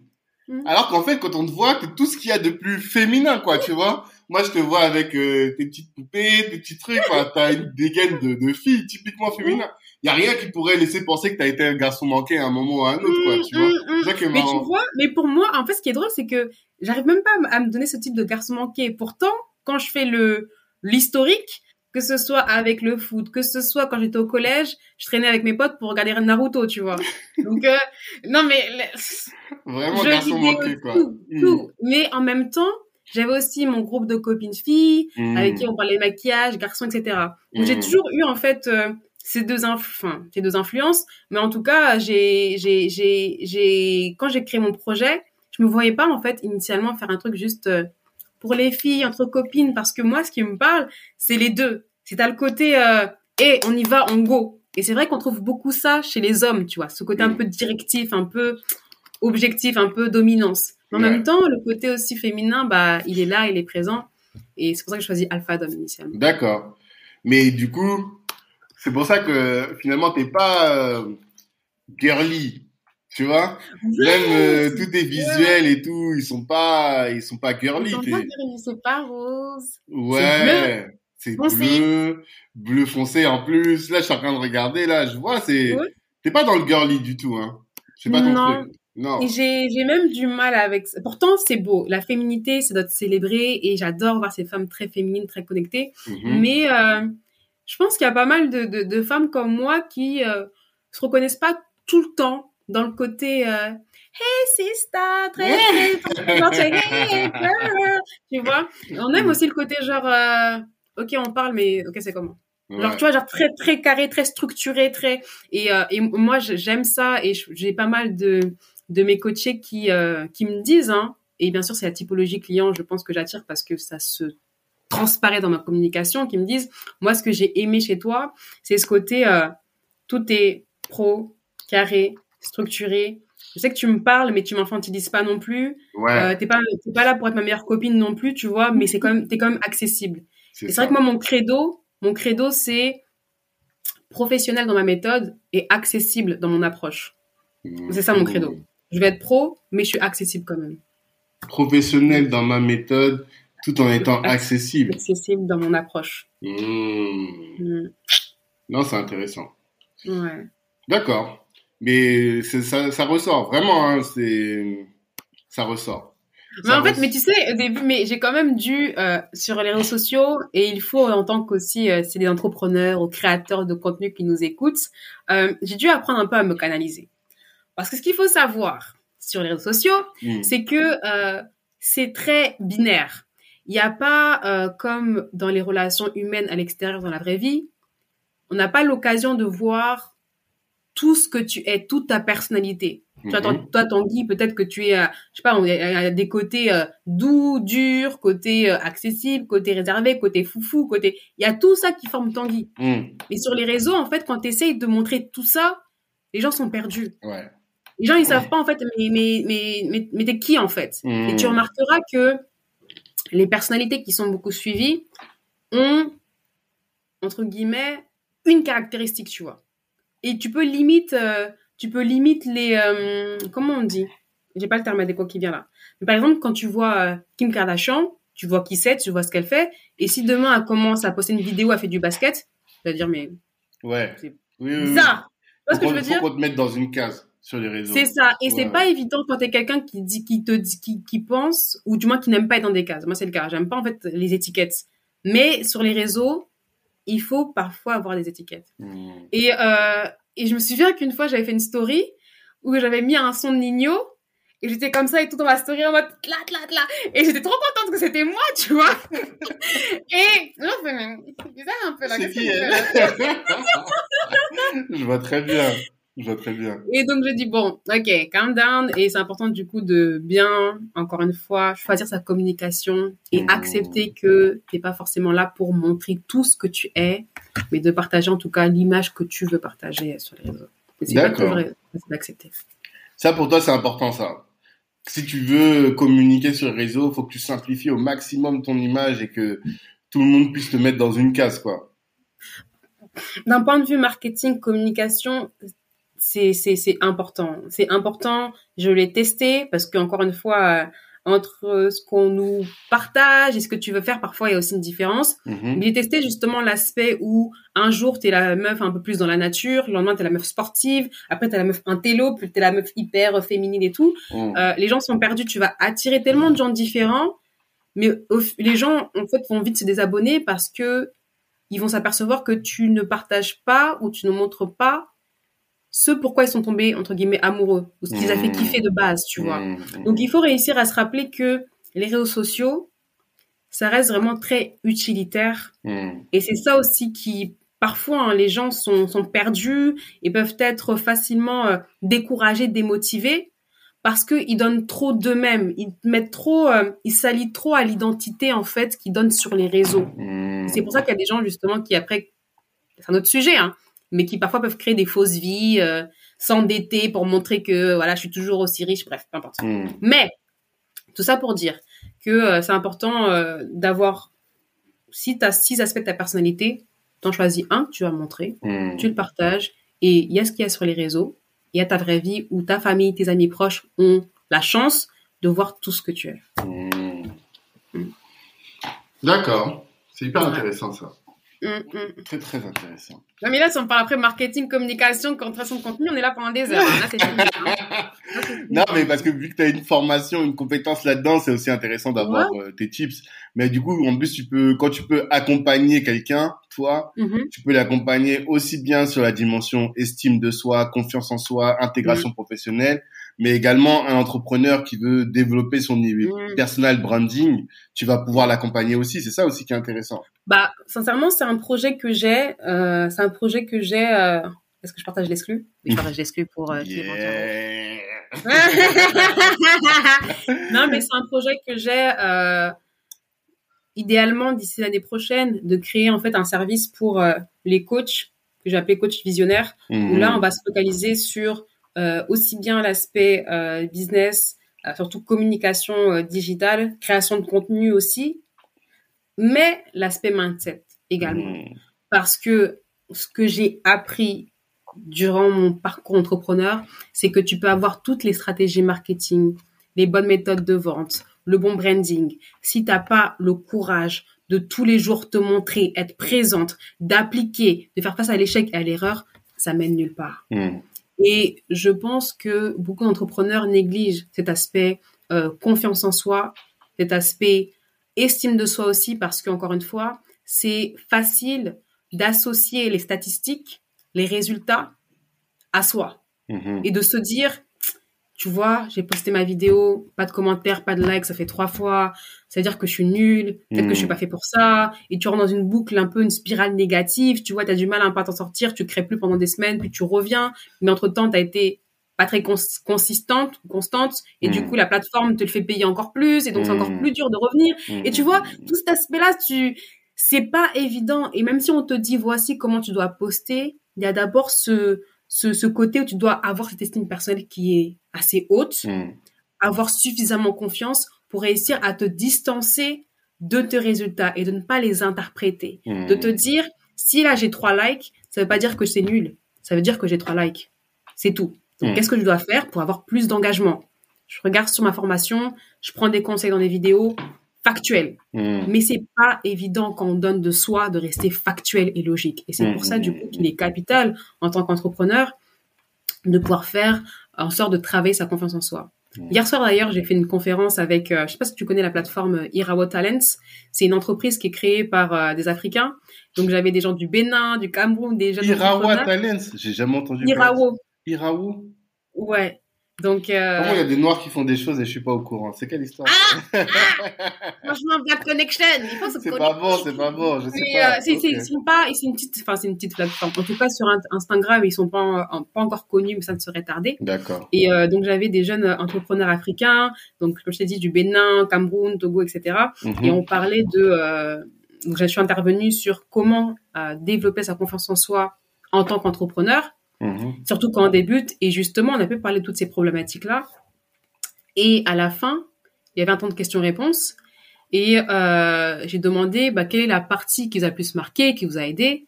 Mhm. Alors qu'en fait, quand on te voit, t'es tout ce qu'il y a de plus féminin, quoi, tu vois. Moi, je te vois avec tes petites poupées, tes petits trucs, quoi. T'as une dégaine de, de fille typiquement féminin. Y a rien qui pourrait laisser penser que t'as été un garçon manqué à un moment ou à un autre, quoi, tu vois. Mm, mm, mm. C'est ça qui est Mais tu vois, mais pour moi, en fait, ce qui est drôle, c'est que j'arrive même pas à me donner ce type de garçon manqué. Pourtant, quand je fais le l'historique, que ce soit avec le foot, que ce soit quand j'étais au collège, je traînais avec mes potes pour regarder Naruto, tu vois. Donc, euh, non mais Vraiment garçon manqué, quoi. tout, Mm. Mais en même temps, j'avais aussi mon groupe de copines filles Mm. avec qui on parlait maquillage, garçons, etc. Donc j'ai Mm. toujours eu en fait euh, ces deux enfin, ces deux influences, mais en tout cas, j'ai j'ai j'ai j'ai quand j'ai créé mon projet, je me voyais pas en fait initialement faire un truc juste euh, pour les filles entre copines parce que moi ce qui me parle, c'est les deux. C'est à le côté euh, et on y va, on go. Et c'est vrai qu'on trouve beaucoup ça chez les hommes, tu vois, ce côté un Mm. peu directif, un peu objectif, un peu dominance. Mais en Ouais. même temps, le côté aussi féminin, bah, il est là, il est présent. Et c'est pour ça que je choisis Alpha Dom initialement. D'accord. Mais du coup, c'est pour ça que finalement, t'es pas euh, girly, tu vois? Même euh, tous tes visuels et tout, ils sont pas, ils sont pas girly. Ils sont t'es- pas gris, c'est pas rose. Ouais, c'est bleu, bleu foncé en plus. Là, je suis en train de regarder, là, je vois, c'est, Ouais. t'es pas dans le girly du tout, hein. C'est pas ton Non. truc. Non. Et j'ai, même du mal avec ça. Pourtant, c'est beau. La féminité, ça doit être célébré et j'adore voir ces femmes très féminines, très connectées. Mhm. Mais euh, je pense qu'il y a pas mal de, de, de femmes comme moi qui euh, se reconnaissent pas tout le temps dans le côté euh, Hey sister, très hey, girl tu vois? On aime aussi le côté genre euh, Ok, on parle, mais ok, c'est comment? Genre, tu vois, genre très, très carré, très structuré, très. Et, euh, et moi, j'aime ça et j'ai pas mal de, de mes coachés qui, euh, qui me disent, hein, et bien sûr, c'est la typologie client, je pense que j'attire parce que ça se transparaît dans ma communication, qui me disent, moi, ce que j'ai aimé chez toi, c'est ce côté, euh, tout est pro, carré, structuré. Je sais que tu me parles, mais tu m'infantilises pas non plus. Ouais, Euh, t'es pas, t'es pas là pour être ma meilleure copine non plus, tu vois, mais c'est quand même, t'es quand même accessible. c'est vrai que moi, mon credo, mon credo, c'est professionnel dans ma méthode et accessible dans mon approche. C'est ça mon credo. Je vais être pro, mais je suis accessible quand même. Professionnel dans ma méthode, tout en étant accessible. Accessible dans mon approche. Mmh. Mm. Non, c'est intéressant. Ouais. D'accord. Mais ça, ça ressort, vraiment, hein, c'est... Ça ressort. Mais Ça en fait, ressort. mais tu sais, au début, mais j'ai quand même dû euh, sur les réseaux sociaux et il faut en tant qu'aussi, euh, c'est des entrepreneurs ou créateurs de contenu qui nous écoutent, euh, j'ai dû apprendre un peu à me canaliser. Parce que ce qu'il faut savoir sur les réseaux sociaux, Mmh. c'est que euh, c'est très binaire. Il n'y a pas euh, comme dans les relations humaines à l'extérieur, dans la vraie vie, on n'a pas l'occasion de voir tout ce que tu es, toute ta personnalité. Toi, Mhm. Toi, Tanguy, peut-être que tu es, euh, je sais pas, il a des côtés euh, doux, durs, côté euh, accessible, côté réservé, côté foufou, côté... Il y a tout ça qui forme Tanguy. Mmh. Mais sur les réseaux, en fait, quand tu essayes de montrer tout ça, les gens sont perdus. Ouais. Les gens, ils savent pas, en fait, mais, mais, mais, mais, mais t'es qui, en fait? Et tu remarqueras que les personnalités qui sont beaucoup suivies ont, entre guillemets, une caractéristique, tu vois. Et tu peux limite, euh, tu peux limite les, euh, comment on dit? J'ai pas le terme adéquat qui vient là. Mais par exemple, quand tu vois euh, Kim Kardashian, tu vois qui c'est, tu vois ce qu'elle fait, et si demain elle commence à poster une vidéo, elle fait du basket, tu vas dire mais Ouais. C'est Oui, oui, oui. bizarre. Tu vois ce que je veux dire? Faut qu'on te mette dans une case? Sur les réseaux. C'est ça. Et c'est pas évident quand t'es quelqu'un qui dit, qui te dit, qui, qui pense, ou du moins qui n'aime pas être dans des cases. Moi, c'est le cas. J'aime pas, en fait, les étiquettes. Mais sur les réseaux, il faut parfois avoir des étiquettes. Mmh. Et, euh, et je me souviens qu'une fois, j'avais fait une story où j'avais mis un son de Nino. Et j'étais comme ça et tout dans ma story en mode tla tla tla. Et j'étais trop contente que c'était moi, tu vois. et, non, c'est bizarre un peu là. C'est qui, elle là Je vois très bien. Je vois très bien. Et donc, je dis, bon, ok, calm down. Et c'est important, du coup, de bien, encore une fois, choisir sa communication et Mmh. accepter que t'es pas forcément là pour montrer tout ce que tu es, mais de partager, en tout cas, l'image que tu veux partager sur les réseaux. D'accord. c'est d'accepter. Ça, pour toi, c'est important, ça. Si tu veux communiquer sur les réseaux, faut que tu simplifies au maximum ton image et que tout le monde puisse te mettre dans une case, quoi. D'un point de vue marketing, communication, c'est, c'est, c'est important. C'est important. Je l'ai testé parce qu'encore une fois, euh, entre ce qu'on nous partage et ce que tu veux faire, parfois, il y a aussi une différence. Mhm. J'ai testé justement l'aspect où un jour t'es la meuf un peu plus dans la nature, le lendemain t'es la meuf sportive, après t'es la meuf intello, puis t'es la meuf hyper féminine et tout. Mhm. Euh, les gens sont perdus, tu vas attirer tellement de gens différents, mais les gens en fait vont vite se désabonner parce que ils vont s'apercevoir que tu ne partages pas ou tu ne montres pas ce pourquoi ils sont tombés entre guillemets amoureux ou ce qui les a fait Mmh. kiffer de base, tu vois. Mhm. Donc il faut réussir à se rappeler que les réseaux sociaux, ça reste vraiment très utilitaire Mhm. et c'est ça aussi qui, parfois, hein, les gens sont, sont perdus et peuvent être facilement euh, découragés, démotivés parce qu'ils donnent trop d'eux-mêmes. Ils mettent trop, euh, ils s'allient trop à l'identité, en fait, qu'ils donnent sur les réseaux. C'est pour ça qu'il y a des gens, justement, qui après, c'est un autre sujet, hein, mais qui parfois peuvent créer des fausses vies, euh, s'endetter pour montrer que, voilà, je suis toujours aussi riche, bref, peu importe. Mhm. Mais tout ça pour dire que euh, c'est important euh, d'avoir, si tu as six aspects de ta personnalité, t'en choisis un, tu vas montrer, Mhm. tu le partages, et il y a ce qu'il y a sur les réseaux, il y a ta vraie vie où ta famille, tes amis proches ont la chance de voir tout ce que tu es. Mhm. Mm. D'accord. C'est hyper Ouais. intéressant, ça. Hum, hum. Très, très intéressant. Non, mais là, si on parle après marketing, communication, création de contenu, on est là pendant des heures. hein. Là, c'est fini. hein. Là, c'est fini. Non, mais parce que vu que tu as une formation, une compétence là-dedans, c'est aussi intéressant d'avoir euh, tes tips. Mais du coup, en plus, tu peux, quand tu peux accompagner quelqu'un, toi, Mhm. tu peux l'accompagner aussi bien sur la dimension estime de soi, confiance en soi, intégration professionnelle, mais également un entrepreneur qui veut développer son Mhm. personal branding, tu vas pouvoir l'accompagner aussi. C'est ça aussi qui est intéressant. Bah, sincèrement, c'est un projet que j'ai. euh, c'est un projet que j'ai. euh, Est-ce que je partage l'exclu? Je partage l'exclu pour. euh, Yeah. non, mais c'est un projet que j'ai. idéalement, d'ici l'année prochaine, de créer en fait un service pour les coachs que j'ai appelé coach visionnaire. Où Mhm. là, on va se focaliser sur aussi bien l'aspect euh, business, euh, surtout communication euh, digitale, création de contenu aussi, mais l'aspect mindset également Mhm. parce que ce que j'ai appris durant mon parcours entrepreneur, c'est que tu peux avoir toutes les stratégies marketing, les bonnes méthodes de vente, le bon branding. Si t'as pas le courage de tous les jours te montrer, être présente, d'appliquer, de faire face à l'échec et à l'erreur, ça mène nulle part. Hmm. Et je pense que beaucoup d'entrepreneurs négligent cet aspect euh, confiance en soi, cet aspect estime de soi aussi, parce qu'encore une fois, c'est facile d'associer les statistiques, les résultats à soi. Mhm. Et de se dire, tu vois, j'ai posté ma vidéo, pas de commentaires, pas de likes, ça fait trois fois, ça veut dire que je suis nulle, peut-être que je suis Mhm. pas fait pour ça, et tu rentres dans une boucle un peu, une spirale négative, tu vois, tu as du mal à un à t'en sortir, tu crées plus pendant des semaines, puis tu reviens, mais entre-temps, tu as été pas très cons- consistante, constante, et du Mhm. coup, la plateforme te le fait payer encore plus, et donc c'est encore Mhm. plus dur de revenir. Et tu vois, tout cet aspect-là, tu, c'est pas évident. Et même si on te dit voici comment tu dois poster, il y a d'abord ce, ce, ce côté où tu dois avoir cette estime personnelle qui est assez haute, Hmm. avoir suffisamment confiance pour réussir à te distancer de tes résultats et de ne pas les interpréter. Hmm. De te dire, si là j'ai trois likes, ça veut pas dire que c'est nul. Ça veut dire que j'ai trois likes. C'est tout. Donc, Mm. qu'est-ce que je dois faire pour avoir plus d'engagement? Je regarde sur ma formation, je prends des conseils dans des vidéos factuels. Hmm. Mais c'est pas évident quand on donne de soi de rester factuel et logique. Et c'est pour ça, mm, du coup, qu'il est capital en tant qu'entrepreneur de pouvoir faire en sorte de travailler sa confiance en soi. Mm. Hier soir, d'ailleurs, j'ai fait une conférence avec, euh, je sais pas si tu connais la plateforme euh, Irawo Talents. C'est une entreprise qui est créée par euh, des Africains. Donc, j'avais des gens du Bénin, du Cameroun, des jeunes Irawa. Talents, j'ai jamais entendu. ça. Irawo. ouais. Donc, euh, Comment il y a des noirs qui font des choses et je suis pas au courant C'est quelle histoire franchement, Black Connection, C'est pas bon, c'est pas bon, je sais Mais, pas. euh, c'est, c'est- Ok. ils sont pas, c'est une petite, enfin, c'est une petite plateforme. En tout cas, sur Instagram, ils sont pas, en- pas encore connus, mais ça ne serait tardé. D'accord. Et euh, donc, j'avais des jeunes entrepreneurs africains, donc, comme je t'ai dit, du Bénin, Cameroun, Togo, etc. Mhm. Et on parlait de, euh, donc, je suis intervenue sur comment euh, développer sa confiance en soi en tant qu'entrepreneur, Mhm. surtout quand on débute. Et justement, on a pu parler de toutes ces problématiques-là. Et à la fin, il y avait un temps de questions-réponses. Et euh, j'ai demandé bah, quelle est la partie qui vous a le plus marqué, qui vous a aidé?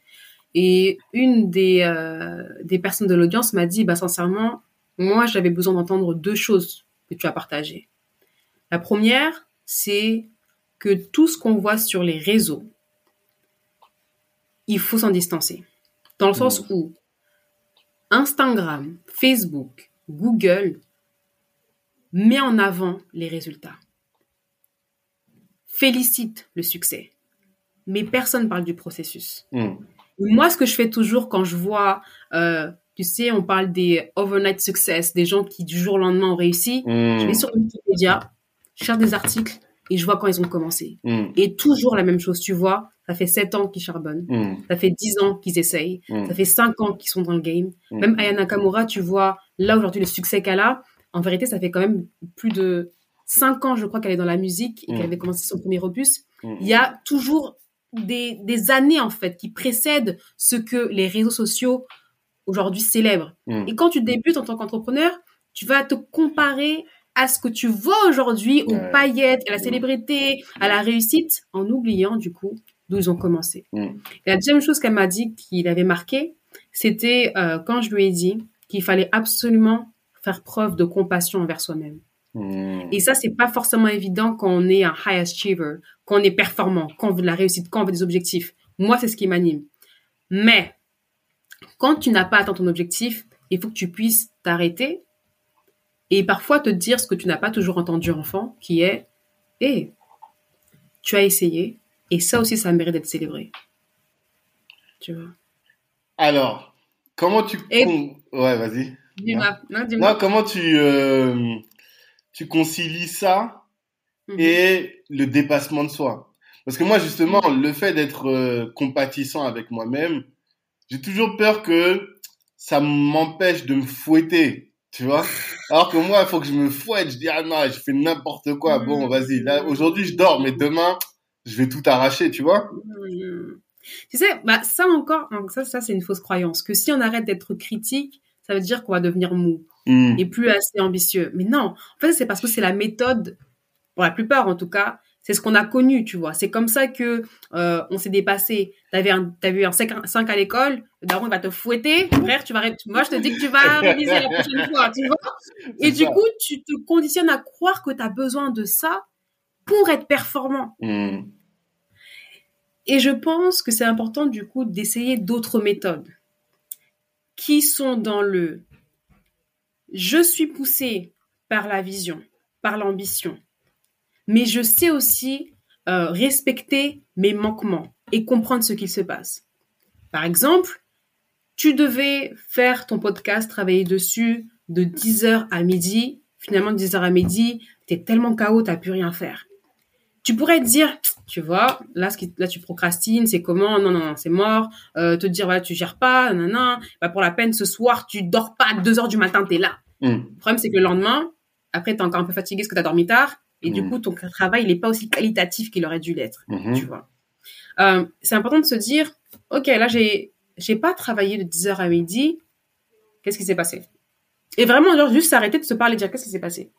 Et une des, euh, des personnes de l'audience m'a dit, bah, sincèrement, moi, j'avais besoin d'entendre deux choses que tu as partagées. La première, c'est que tout ce qu'on voit sur les réseaux, il faut s'en distancer. Dans le sens où Instagram, Facebook, Google met en avant les résultats. Félicite le succès. Mais personne parle du processus. Hmm. Moi, ce que je fais toujours quand je vois, euh, tu sais, on parle des overnight success, des gens qui du jour au lendemain ont réussi. Je Hmm. vais sur Wikipédia, je cherche des articles et je vois quand ils ont commencé. Hmm. Et toujours la même chose, tu vois. Ça fait 7 ans qu'ils charbonnent. Hmm. Ça fait 10 ans qu'ils essayent. Hmm. Ça fait 5 ans qu'ils sont dans le game. Hmm. Même Aya Nakamura, tu vois, là aujourd'hui, le succès qu'elle a, en vérité, ça fait quand même plus de 5 ans, je crois, qu'elle est dans la musique et qu'elle avait commencé son premier opus. Il y a toujours des, des années, en fait, qui précèdent ce que les réseaux sociaux aujourd'hui célèbrent. Et quand tu débutes en tant qu'entrepreneur, tu vas te comparer à ce que tu vois aujourd'hui, aux paillettes, à la célébrité, à la réussite, en oubliant, du coup, d'où ils ont commencé. Et la deuxième chose qu'elle m'a dit qu'il avait marqué, c'était euh, quand je lui ai dit qu'il fallait absolument faire preuve de compassion envers soi-même. Hmm. Et ça, c'est pas forcément évident quand on est un high achiever, quand on est performant, quand on veut de la réussite, quand on veut des objectifs. Moi, c'est ce qui m'anime. Mais quand tu n'as pas atteint ton objectif, il faut que tu puisses t'arrêter et parfois te dire ce que tu n'as pas toujours entendu enfant, qui est, hé, tu as essayé et ça aussi, ça mérite d'être célébré. Tu vois. Alors, comment tu... Et- Ouais, vas-y. Dis-moi. Non, dis-moi. Non, comment tu, euh, tu concilies ça Mhm. et le dépassement de soi? Parce que moi, justement, le fait d'être euh, compatissant avec moi-même, j'ai toujours peur que ça m'empêche de me fouetter, tu vois? Alors que moi, il faut que je me fouette, je dis, ah non, je fais n'importe quoi, bon, Mhm. vas-y, là, aujourd'hui, je dors, mais demain, je vais tout arracher, tu vois. Tu sais, bah, ça encore, donc ça, ça c'est une fausse croyance. Que si on arrête d'être critique, ça veut dire qu'on va devenir mou Hmm. et plus assez ambitieux. Mais non, en fait, c'est parce que c'est la méthode, pour la plupart en tout cas, C'est ce qu'on a connu, tu vois. C'est comme ça que euh, on s'est dépassé. T'avais un, t'as vu un 5, à l'école, le daron va te fouetter, frère, tu vas, moi je te dis que tu vas réviser la prochaine fois, tu vois. Et du coup, tu te conditionnes à croire que tu as besoin de ça pour être performant. Hmm. Et je pense que c'est important du coup d'essayer d'autres méthodes qui sont dans le je suis poussé par la vision, par l'ambition, mais je sais aussi euh, respecter mes manquements et comprendre ce qu'il se passe. Par exemple, tu devais faire ton podcast, travailler dessus de 10h à midi. Finalement, de 10h à midi, tu es tellement KO, tu n'as plus rien faire. Tu pourrais te dire, tu vois, là, ce qui, là tu procrastines, c'est comment? Non, non, non, c'est mort. Euh, te dire, voilà, tu gères pas, non, non. Bah, pour la peine, ce soir, tu dors pas à 2h du matin, tu es là. Hmm. Le problème, c'est que le lendemain, après, tu es encore un peu fatigué parce que tu as dormi tard. Et du mm. coup, ton travail, il n'est pas aussi qualitatif qu'il aurait dû l'être, mm-hmm. tu vois. Euh, c'est important de se dire, OK, là, j'ai, j'ai pas travaillé de 10h à midi. Qu'est-ce qui s'est passé? Et vraiment, genre, juste s'arrêter de se parler, dire qu'est-ce qui s'est passé?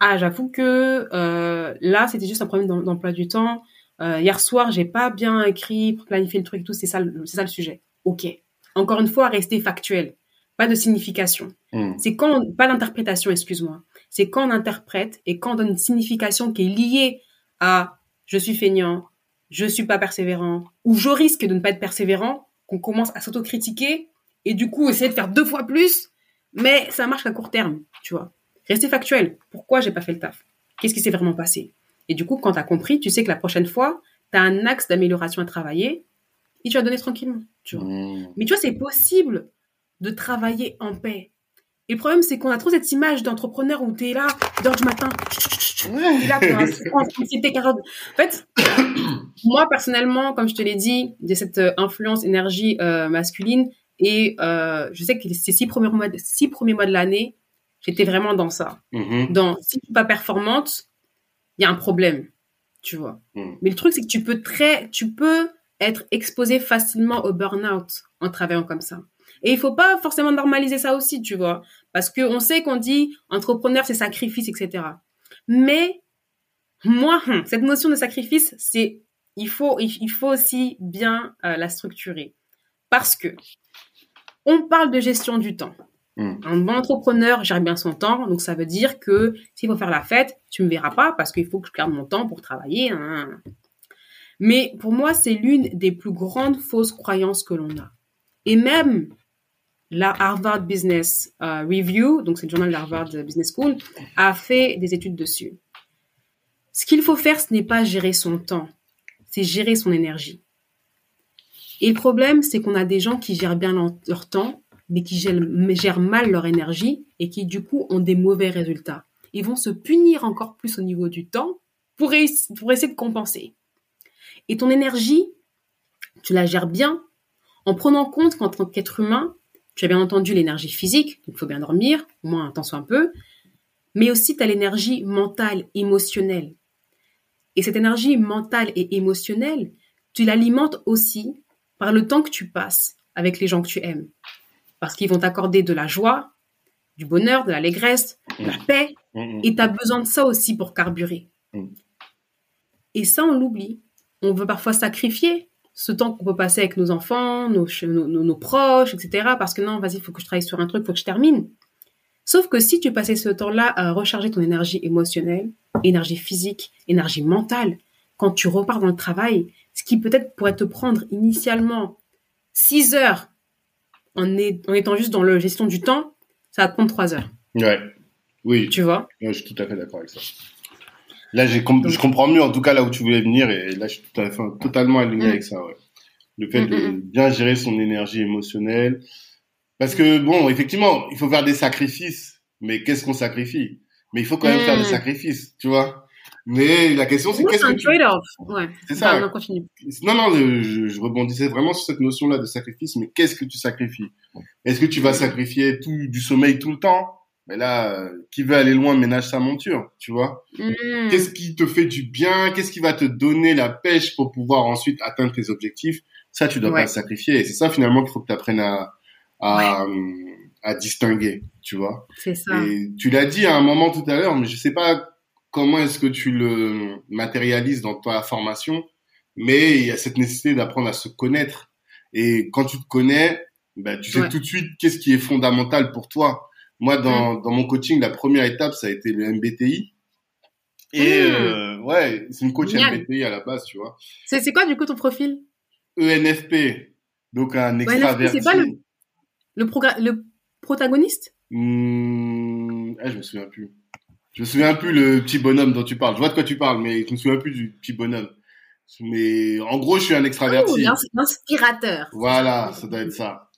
Ah, j'avoue que euh, là, c'était juste un problème d'emploi du temps. Euh, hier soir, j'ai pas bien écrit pour planifier le truc et tout. C'est ça, c'est ça le sujet. Ok. Encore une fois, rester factuel, pas de signification. Mm. C'est quand, pas d'interprétation, excuse-moi c'est quand on interprète et quand on donne une signification qui est liée à je suis feignant, je suis pas persévérant, ou je risque de ne pas être persévérant, qu'on commence à s'autocritiquer et du coup essayer de faire deux fois plus, mais ça marche qu'à court terme, tu vois. Rester factuel. Pourquoi j'ai pas fait le taf? Qu'est-ce qui s'est vraiment passé? Et du coup, quand tu as compris, tu sais que la prochaine fois, tu as un axe d'amélioration à travailler et tu vas donner tranquillement, tu vois. Mmh. Mais tu vois, c'est possible de travailler en paix. Et le problème, c'est qu'on a trop cette image d'entrepreneur où tu es là, d'heure du matin, es là, En fait, moi, personnellement, comme je te l'ai dit, j'ai cette euh, influence énergie euh, masculine et euh, je sais que ces six premiers mois, six premiers mois de l'année, j'étais vraiment dans ça. Mm-hmm. Dans si tu n'es pas performante, il y a un problème, tu vois. Mm. Mais le truc, c'est que tu peux très, tu peux être exposé facilement au burn-out en travaillant comme ça. Et il faut pas forcément normaliser ça aussi, tu vois. Parce qu'on sait qu'on dit entrepreneur, c'est sacrifice, etc. Mais moi, hum, cette notion de sacrifice, c'est il faut, il faut aussi bien euh, la structurer. Parce que on parle de gestion du temps. Hmm. Un bon entrepreneur gère bien son temps, donc ça veut dire que s'il faut faire la fête, tu me verras pas parce qu'il faut que je garde mon temps pour travailler. Hein. Mais pour moi, c'est l'une des plus grandes fausses croyances que l'on a. Et même la Harvard Business euh, Review, donc c'est le journal de Harvard Business School, a fait des études dessus. Ce qu'il faut faire, ce n'est pas gérer son temps, c'est gérer son énergie. Et le problème, c'est qu'on a des gens qui gèrent bien leur temps, mais qui gèrent, mal leur énergie et qui, du coup, ont des mauvais résultats. Ils vont se punir encore plus au niveau du temps pour, essayer de compenser. Et ton énergie, tu la gères bien en prenant compte qu'en tant qu'être humain, tu as bien entendu l'énergie physique, donc il faut bien dormir, au moins un temps un peu, mais aussi tu as l'énergie mentale, émotionnelle. Et cette énergie mentale et émotionnelle, tu l'alimentes aussi par le temps que tu passes avec les gens que tu aimes. Parce qu'ils vont t'accorder de la joie, du bonheur, de l'allégresse, de la paix, et tu as besoin de ça aussi pour carburer. Et ça, on l'oublie. On veut parfois sacrifier ce temps qu'on peut passer avec nos enfants, nos, nos, proches, etc. Parce que non, vas-y, il faut que je travaille sur un truc, il faut que je termine. Sauf que si tu passais ce temps-là à recharger ton énergie émotionnelle, énergie physique, énergie mentale, quand tu repars dans le travail, ce qui peut-être pourrait te prendre initialement 6 heures en, en étant juste dans la gestion du temps, ça va te prendre 3 heures. Ouais. Oui. Tu vois? Je suis tout à fait d'accord avec ça. Là, je comprends mieux, en tout cas, là où tu voulais venir, et là, je suis totalement aligné mm. avec ça, ouais. Le fait mm, de mm, bien gérer son énergie émotionnelle. Parce que, bon, effectivement, il faut faire des sacrifices. Mais qu'est-ce qu'on sacrifie? Mais il faut quand même faire des sacrifices, tu vois? Mais la question, c'est qu'est-ce que tu... trade-off. Ouais. C'est ça. Non, non, je, je, rebondissais vraiment sur cette notion-là de sacrifice. Mais qu'est-ce que tu sacrifies? Est-ce que tu vas sacrifier tout du sommeil tout le temps? Mais là, euh, qui veut aller loin ménage sa monture, tu vois? Mm. Qu'est-ce qui te fait du bien? Qu'est-ce qui va te donner la pêche pour pouvoir ensuite atteindre tes objectifs? Ça, tu dois pas sacrifier. Et c'est ça finalement qu'il faut que tu apprennes à, à, à distinguer, tu vois? C'est ça. Et tu l'as dit à un moment tout à l'heure, mais je sais pas comment est-ce que tu le matérialises dans ta formation, mais il y a cette nécessité d'apprendre à se connaître. Et quand tu te connais, bah, tu sais tout de suite qu'est-ce qui est fondamental pour toi. Moi, dans, mm. dans mon coaching, la première étape, ça a été le MBTI. Et mm. euh, ouais, c'est une coach MBTI à la base, tu vois. C'est quoi du coup ton profil? ENFP, donc un extraverti. c'est pas le le, le protagoniste? Mmh, Je me souviens plus. Je me souviens plus le petit bonhomme dont tu parles. Je vois de quoi tu parles, mais je me souviens plus du petit bonhomme. Mais en gros, je suis un extraverti. Oh, inspirateur. Voilà, ça doit être ça.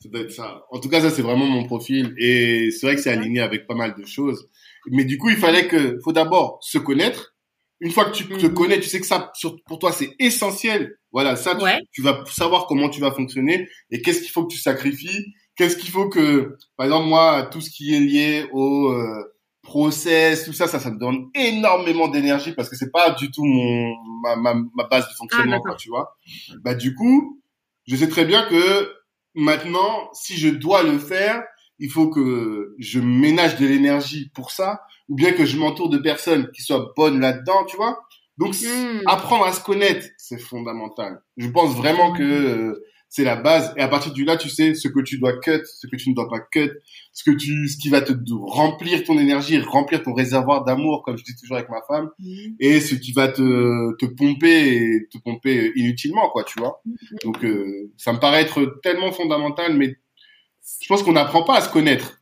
Ça doit être ça. En tout cas, ça c'est vraiment mon profil et c'est vrai que c'est aligné avec pas mal de choses. Mais du coup, il fallait que, faut d'abord se connaître. Une fois que tu te mhm. connais, tu sais que ça, pour toi, c'est essentiel. Voilà, ça, tu, vas savoir comment tu vas fonctionner et qu'est-ce qu'il faut que tu sacrifies. Qu'est-ce qu'il faut que, par exemple, moi, tout ce qui est lié au euh, process, tout ça, ça, ça me donne énormément d'énergie parce que c'est pas du tout mon ma, ma, ma base de fonctionnement, ah, tu vois. Bah du coup, je sais très bien que maintenant, si je dois le faire, il faut que je ménage de l'énergie pour ça, ou bien que je m'entoure de personnes qui soient bonnes là-dedans, tu vois. Donc hmm. apprendre à se connaître, c'est fondamental. Je pense vraiment que euh, c'est la base. Et à partir de là, tu sais ce que tu dois cut, ce que tu ne dois pas cut, ce que tu, ce qui va te remplir ton énergie, remplir ton réservoir d'amour, comme je dis toujours avec ma femme, mhm. et ce qui va te, te pomper et te pomper inutilement, quoi, tu vois. Mhm. Donc, euh, ça me paraît être tellement fondamental, mais je pense qu'on n'apprend pas à se connaître.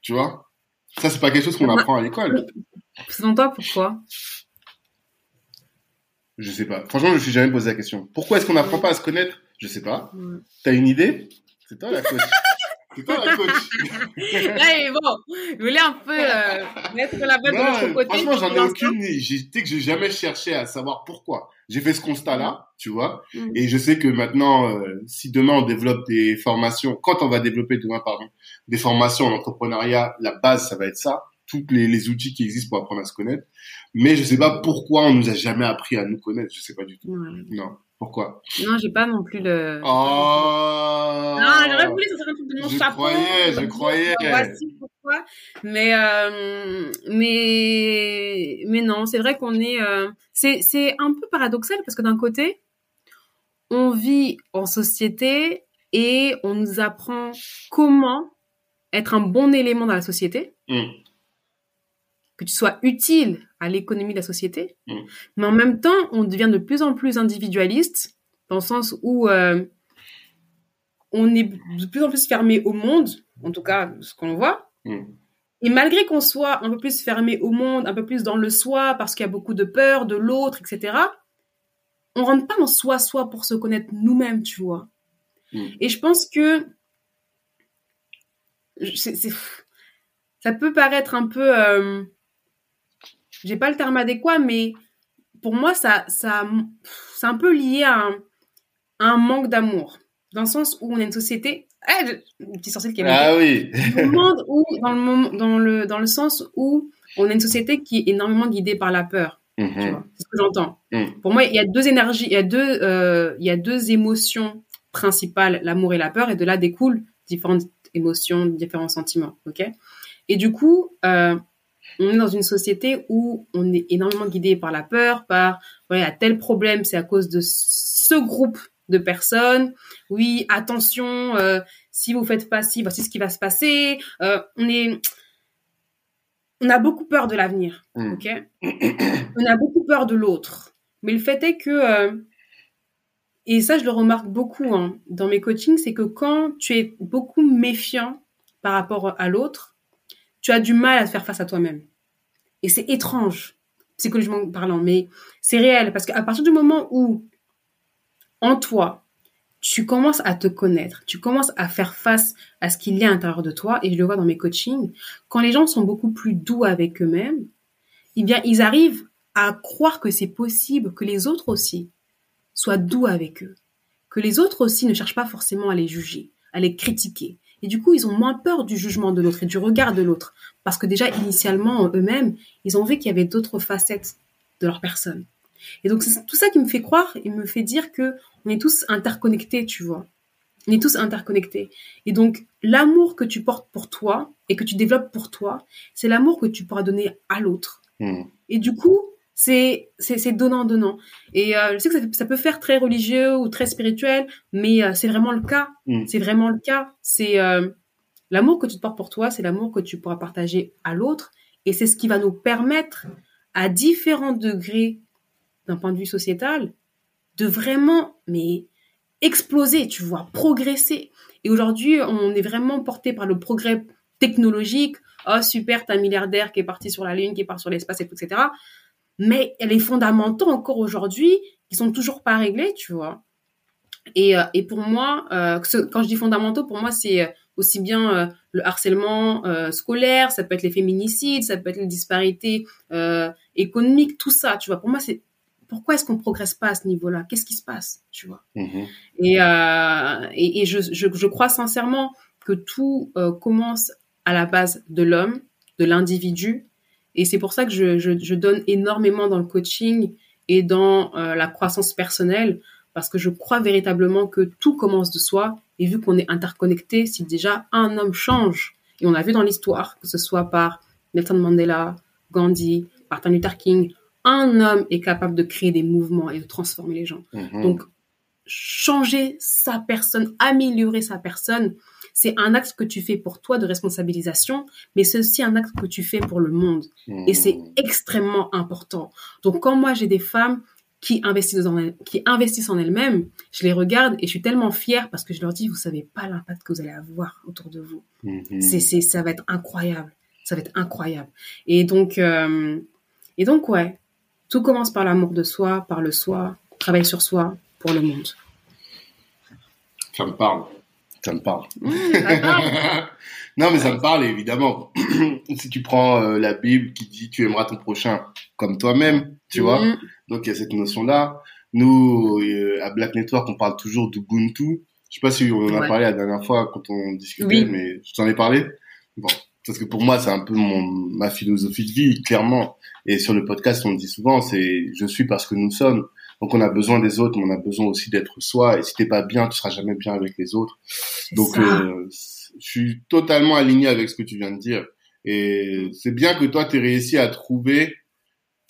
Tu vois? Ça, c'est pas quelque chose qu'on apprend à l'école. Selon toi, pourquoi? Je sais pas. Franchement, je me suis jamais posé la question. Pourquoi est-ce qu'on n'apprend pas à se connaître? Je sais pas. T'as une idée? C'est toi la coach. C'est toi la coach. Là, bon, je voulais un peu euh, mettre la balle de l'autre côté. Franchement, j'en ai aucune. J'ai que j'ai jamais cherché à savoir pourquoi. J'ai fait ce constat-là, tu vois, mm. et je sais que maintenant, euh, si demain on développe des formations, quand on va développer demain, pardon, des formations en entrepreneuriat, la base, ça va être ça, tous les, les outils qui existent pour apprendre à se connaître. Mais je sais pas pourquoi on nous a jamais appris à nous connaître. Je sais pas du tout. Non. Pourquoi? Non, j'ai pas non plus le. Oh Non, j'aurais voulu sortir un truc de mon je chapeau. Croyais, je croyais, Voici pourquoi? Mais euh, mais mais non, c'est vrai qu'on est. Euh... C'est c'est un peu paradoxal parce que d'un côté, on vit en société et on nous apprend comment être un bon élément dans la société. Mm que tu sois utile à l'économie de la société. Mm. Mais en même temps, on devient de plus en plus individualiste, dans le sens où euh, on est de plus en plus fermé au monde, en tout cas ce qu'on voit. Mm. Et malgré qu'on soit un peu plus fermé au monde, un peu plus dans le soi, parce qu'il y a beaucoup de peur de l'autre, etc., on rentre pas dans soi-soi pour se connaître nous-mêmes, tu vois. Mm. Et je pense que ça peut paraître un peu euh, j'ai pas le terme adéquat, mais pour moi, ça, ça, c'est un peu lié à un, manque d'amour. Dans le sens où on a une société, eh, petit sorcier qui est Ah oui. où, dans le, dans le, dans le sens où on a une société qui est énormément guidée par la peur. Mhm. C'est ce que j'entends. Mhm. Pour moi, il y a deux énergies, il y a deux, euh, il y a deux émotions principales, l'amour et la peur, et de là découlent différentes émotions, différents sentiments. Ok? Et du coup, euh, on est dans une société où on est énormément guidé par la peur, par voilà, tel problème, c'est à cause de ce groupe de personnes. Oui, attention, euh, si vous faites pas ci, voici ce qui va se passer. Euh, on est, on a beaucoup peur de l'avenir, mm. ok? On a beaucoup peur de l'autre. Mais le fait est que, euh, et ça je le remarque beaucoup hein, dans mes coachings, c'est que quand tu es beaucoup méfiant par rapport à l'autre, tu as du mal à te faire face à toi-même. Et c'est étrange, psychologiquement parlant, mais c'est réel parce qu'à partir du moment où, en toi, tu commences à te connaître, tu commences à faire face à ce qu'il y a à l'intérieur de toi, et je le vois dans mes coachings, quand les gens sont beaucoup plus doux avec eux-mêmes, eh bien, ils arrivent à croire que c'est possible que les autres aussi soient doux avec eux, que les autres aussi ne cherchent pas forcément à les juger, à les critiquer, et du coup, ils ont moins peur du jugement de l'autre et du regard de l'autre. Parce que déjà, initialement, eux-mêmes, ils ont vu qu'il y avait d'autres facettes de leur personne. Et donc, c'est tout ça qui me fait croire et me fait dire que on est tous interconnectés, tu vois. On est tous interconnectés. Et donc, l'amour que tu portes pour toi et que tu développes pour toi, c'est l'amour que tu pourras donner à l'autre. Hmm. Et du coup, c'est c'est donnant donnant. Et euh, je sais que ça, peut faire très religieux ou très spirituel, mais euh, c'est vraiment le cas. C'est vraiment le cas. C'est euh, l'amour que tu te portes pour toi, c'est l'amour que tu pourras partager à l'autre, et c'est ce qui va nous permettre, à différents degrés d'un point de vue sociétal, de vraiment mais exploser, tu vois, progresser. Et aujourd'hui, on est vraiment porté par le progrès technologique. Oh super, t'as un milliardaire qui est parti sur la Lune, qui part sur l'espace, etc. Mais les fondamentaux encore aujourd'hui, ils sont toujours pas réglés, tu vois. Et, euh, et pour moi, euh, quand je dis fondamentaux, pour moi, c'est euh, aussi bien le harcèlement scolaire, ça peut être les féminicides, ça peut être les disparités économiques, tout ça, tu vois. Pour moi, c'est pourquoi est-ce qu'on progresse pas à ce niveau-là? Qu'est-ce qui se passe, tu vois? Mm-hmm. Et, et, je, je, je, crois sincèrement que tout commence à la base de l'homme, de l'individu. Et c'est pour ça que je, je, donne énormément dans le coaching et dans euh, la croissance personnelle, parce que je crois véritablement que tout commence de soi. Et vu qu'on est interconnecté, si déjà un homme change, et on a vu dans l'histoire, que ce soit par Nelson Mandela, Gandhi, Martin Luther King, un homme est capable de créer des mouvements et de transformer les gens. Mm-hmm. Donc, changer sa personne, améliorer sa personne, c'est un acte que tu fais pour toi de responsabilisation, mais c'est aussi un acte que tu fais pour le monde. Et c'est mmh. extrêmement important. Donc, quand moi, j'ai des femmes qui investissent, en, qui investissent en elles-mêmes, je les regarde et je suis tellement fière parce que je leur dis, vous savez pas l'impact que vous allez avoir autour de vous. Mmh. C'est, c'est, ça va être incroyable. Ça va être incroyable. Et donc, euh, et donc, ouais, tout commence par l'amour de soi, par le soi, travail sur soi pour le monde. Ça me parle. Ça me parle. Mmh, non, mais ça me parle, évidemment. si tu prends euh, la Bible qui dit tu aimeras ton prochain comme toi-même, tu vois. Mmh. Donc, il y a cette notion-là. Nous, euh, à Black Network, on parle toujours d'Ubuntu. Je sais pas si on en a parlé la dernière fois quand on discutait, mais je t'en ai parlé. Bon. Parce que pour moi, c'est un peu mon, ma philosophie de vie, clairement. Et sur le podcast, on le dit souvent, c'est je suis parce que nous sommes. Donc on a besoin des autres, mais on a besoin aussi d'être soi. Et si t'es pas bien, tu seras jamais bien avec les autres. Donc euh, je suis totalement aligné avec ce que tu viens de dire. Et c'est bien que toi, tu aies réussi à trouver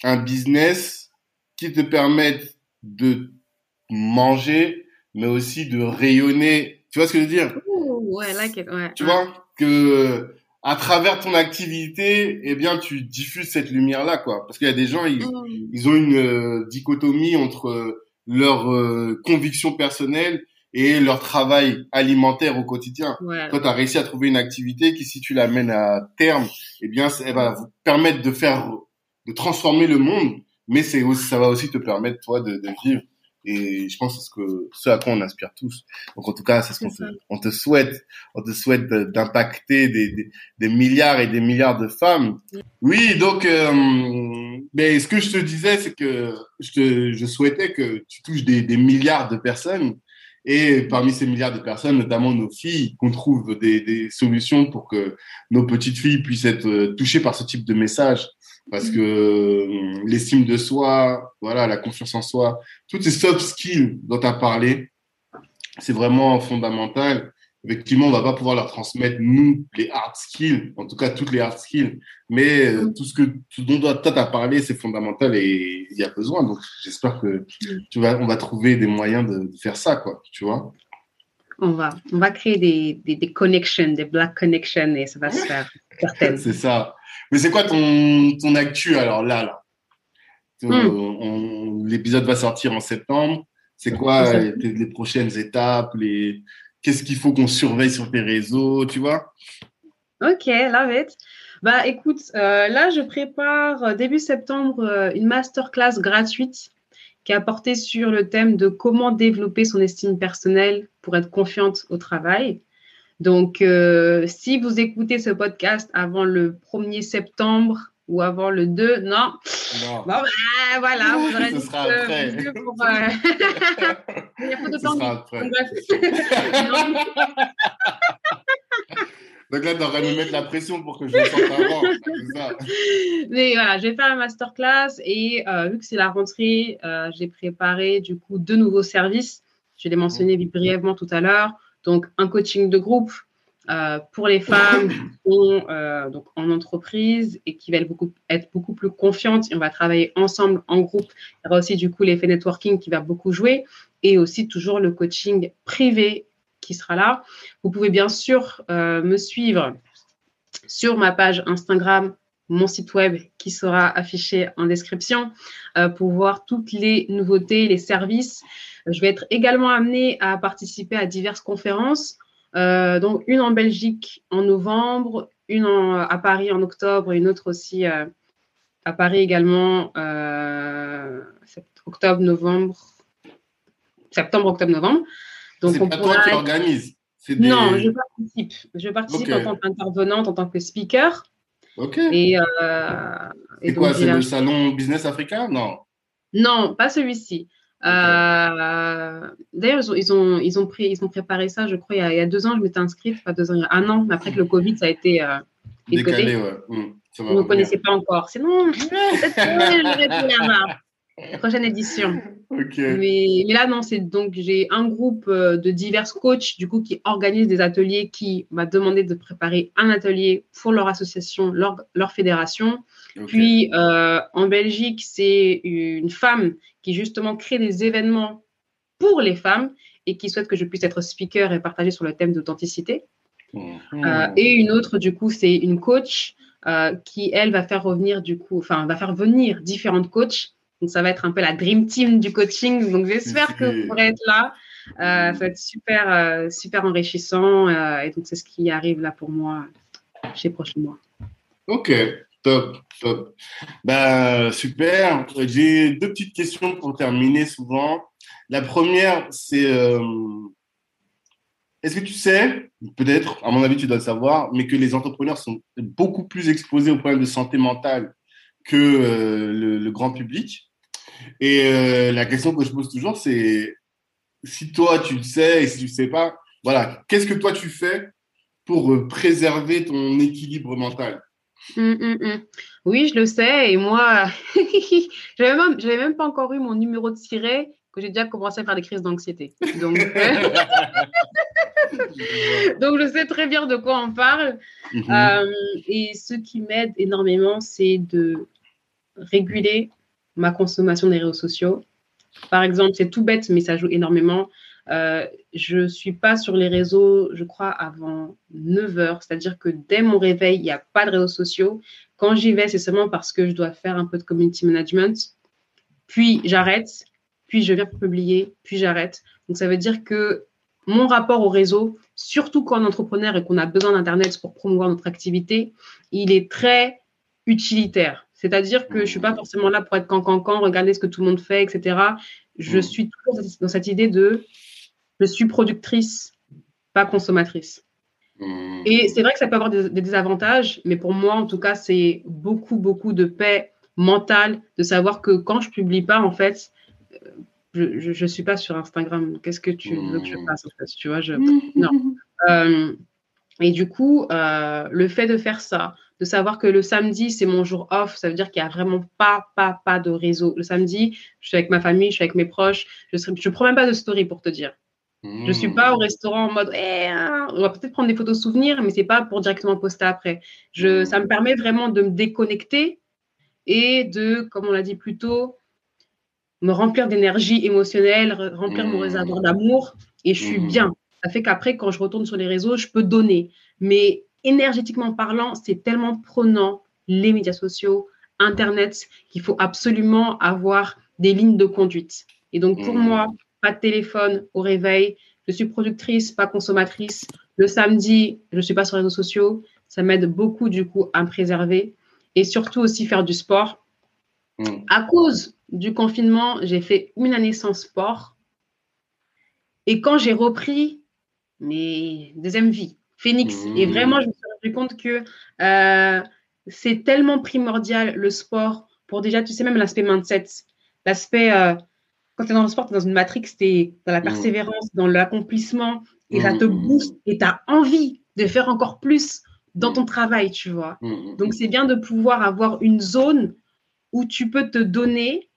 un business qui te permette de manger, mais aussi de rayonner. Tu vois ce que je veux dire? Ouais, like it, ouais. Tu vois? Que à travers ton activité, eh bien, tu diffuses cette lumière-là, quoi. Parce qu'il y a des gens, ils, mm. ils ont une euh, dichotomie entre euh, leur euh, conviction personnelle et leur travail alimentaire au quotidien. Ouais. Toi, tu as réussi à trouver une activité qui, si tu l'amènes à terme, eh bien, elle va vous permettre de faire, de transformer le monde, mais c'est ça va aussi te permettre, toi, de, de vivre et je pense que c'est ce, que, ce à quoi on aspire tous. Donc en tout cas, c'est ce qu'on te, on te souhaite. On te souhaite d'impacter des, des, des, milliards et des milliards de femmes. Oui, donc, euh, mais ce que je te disais, c'est que je, te, je souhaitais que tu touches des, des milliards de personnes. Et parmi ces milliards de personnes, notamment nos filles, qu'on trouve des, des, solutions pour que nos petites filles puissent être touchées par ce type de message parce que euh, l'estime de soi, voilà, la confiance en soi, toutes ces soft skills dont tu as parlé, c'est vraiment fondamental. Effectivement, on va pas pouvoir leur transmettre, nous, les hard skills, en tout cas toutes les hard skills, mais euh, tout ce que tout dont toi tu as parlé, c'est fondamental et il y a besoin. Donc, j'espère que tu vas, on va trouver des moyens de, de, faire ça, quoi, tu vois. On va, on va créer des, des, des connections, des black connections et ça va se faire. c'est ça. Mais c'est quoi ton, ton actu alors là, là? Hmm. L'épisode va sortir en septembre. C'est quoi les, prochaines étapes les... Qu'est-ce qu'il faut qu'on surveille sur tes réseaux, tu vois? Ok, love it. Bah écoute, euh, là je prépare euh, début septembre euh, une masterclass gratuite qui a porté sur le thème de comment développer son estime personnelle pour être confiante au travail. Donc, si vous écoutez ce podcast avant le 1er septembre ou avant le 2, non. non. Bon, ben, voilà, vous aurez Ce sera après. Pour, euh... Il y a pas de temps. Donc là, tu devrais me mettre la pression pour que je le sente avant. Ça. Mais voilà, je vais faire la masterclass et euh, vu que c'est la rentrée, euh, j'ai préparé du coup deux nouveaux services. Je les mentionner brièvement tout à l'heure. Donc, un coaching de groupe euh, pour les femmes euh, donc en entreprise et qui veulent être beaucoup plus confiantes. On va travailler ensemble en groupe. Il y aura aussi du coup l'effet networking qui va beaucoup jouer et aussi toujours le coaching privé qui sera là. Vous pouvez bien sûr euh, me suivre sur ma page Instagram, mon site web qui sera affiché en description pour voir toutes les nouveautés, les services. Je vais être également amenée à participer à diverses conférences. Euh, donc une en Belgique en novembre, une à Paris en octobre, et une autre aussi euh, à Paris également, euh, octobre, novembre, septembre, octobre, novembre. Donc c'est pas toi qui organise Non, je participe. Je participe en tant qu'intervenante, en tant que speaker. Ok. Et, et quoi, c'est le salon Business Africain Non. Non, pas celui-ci. Euh, d'ailleurs, ils ont, ils, ont, pris, ils ont préparé ça, je crois, il y a, deux ans, je m'étais inscrite, pas deux ans, un an, mais après que le Covid, ça a été euh, décalé. Ouais. Mmh, Vous ne connaissez pas encore. Sinon, peut-être que je la Prochaine édition. Mais, mais, là, non, c'est donc j'ai un groupe euh, de divers coachs du coup qui organisent des ateliers, qui m'a demandé de préparer un atelier pour leur association, leur, leur fédération. Puis euh, en Belgique, c'est une femme qui justement crée des événements pour les femmes et qui souhaite que je puisse être speaker et partager sur le thème d'authenticité. Mhm. Euh, et une autre, du coup, c'est une coach euh, qui, elle, va faire revenir, du coup, enfin, va faire venir différentes coachs. Donc, ça va être un peu la dream team du coaching. Donc, j'espère que vous pourrez être là. ça va être super, super enrichissant. et donc, c'est ce qui arrive là pour moi chez Prochain Mois. Ok, Top, top. Ben, super. J'ai deux petites questions pour terminer souvent. La première, c'est euh, est-ce que tu sais, peut-être, à mon avis, tu dois le savoir, mais que les entrepreneurs sont beaucoup plus exposés aux problèmes de santé mentale que euh, le, grand public? Et euh, la question que je pose toujours, c'est si toi tu le sais et si tu ne sais pas, voilà, qu'est-ce que toi tu fais pour préserver ton équilibre mental? Hum, hum, hum. Oui, je le sais. Et moi, je n'avais même, même pas encore eu mon numéro de siret que j'ai déjà commencé à faire des crises d'anxiété. Donc, Donc, je sais très bien de quoi on parle. Mhm. Euh, et ce qui m'aide énormément, c'est de réguler ma consommation des réseaux sociaux. Par exemple, c'est tout bête, mais ça joue énormément. Euh, je ne suis pas sur les réseaux, je crois, avant 9 heures. C'est-à-dire que dès mon réveil, il n'y a pas de réseaux sociaux. Quand j'y vais, c'est seulement parce que je dois faire un peu de community management. Puis j'arrête, puis je viens publier, puis j'arrête. Donc ça veut dire que mon rapport au réseau, surtout quand on est entrepreneur et qu'on a besoin d'Internet pour promouvoir notre activité, il est très utilitaire. C'est-à-dire que je ne suis pas forcément là pour être can-can-can, regarder ce que tout le monde fait, etc. Je mm. suis toujours dans cette idée de je suis productrice, pas consommatrice. Hmm. Et c'est vrai que ça peut avoir des, désavantages, mais pour moi, en tout cas, c'est beaucoup, beaucoup de paix mentale de savoir que quand je publie pas, en fait, euh, je ne suis pas sur Instagram. Qu'est-ce que tu veux que je hmm. fasse, en fait Tu vois, je... Non. Euh, et du coup, euh, le fait de faire ça, de savoir que le samedi, c'est mon jour off, ça veut dire qu'il n'y a vraiment pas, pas, pas de réseau. Le samedi, je suis avec ma famille, je suis avec mes proches. Je ne prends même pas de story pour te dire. Je ne suis pas au restaurant en mode, eh, hein, on va peut-être prendre des photos souvenirs, mais c'est pas pour directement poster après. Je, ça me permet vraiment de me déconnecter et de, comme on l'a dit plus tôt, me remplir d'énergie émotionnelle, remplir mon réservoir d'amour et je suis bien. Ça fait qu'après, quand je retourne sur les réseaux, je peux donner. Mais énergétiquement parlant, c'est tellement prenant les médias sociaux, Internet, qu'il faut absolument avoir des lignes de conduite. Et donc, pour moi, pas de téléphone au réveil. Je suis productrice, pas consommatrice. Le samedi, je ne suis pas sur les réseaux sociaux. Ça m'aide beaucoup, du coup, à me préserver. Et surtout aussi faire du sport. Mm. À cause du confinement, j'ai fait une année sans sport. Et quand j'ai repris mes deuxième vie, Phoenix, et mm. vraiment, je me suis rendu compte que euh, c'est tellement primordial le sport pour déjà, tu sais, même l'aspect mindset, l'aspect euh, quand tu es dans le sport, tu es dans une matrix, tu es dans la mm. persévérance, dans l'accomplissement, et ça te mm. booste, et tu as envie de faire encore plus dans ton travail, tu vois. Donc, c'est bien de pouvoir avoir une zone où tu peux te donner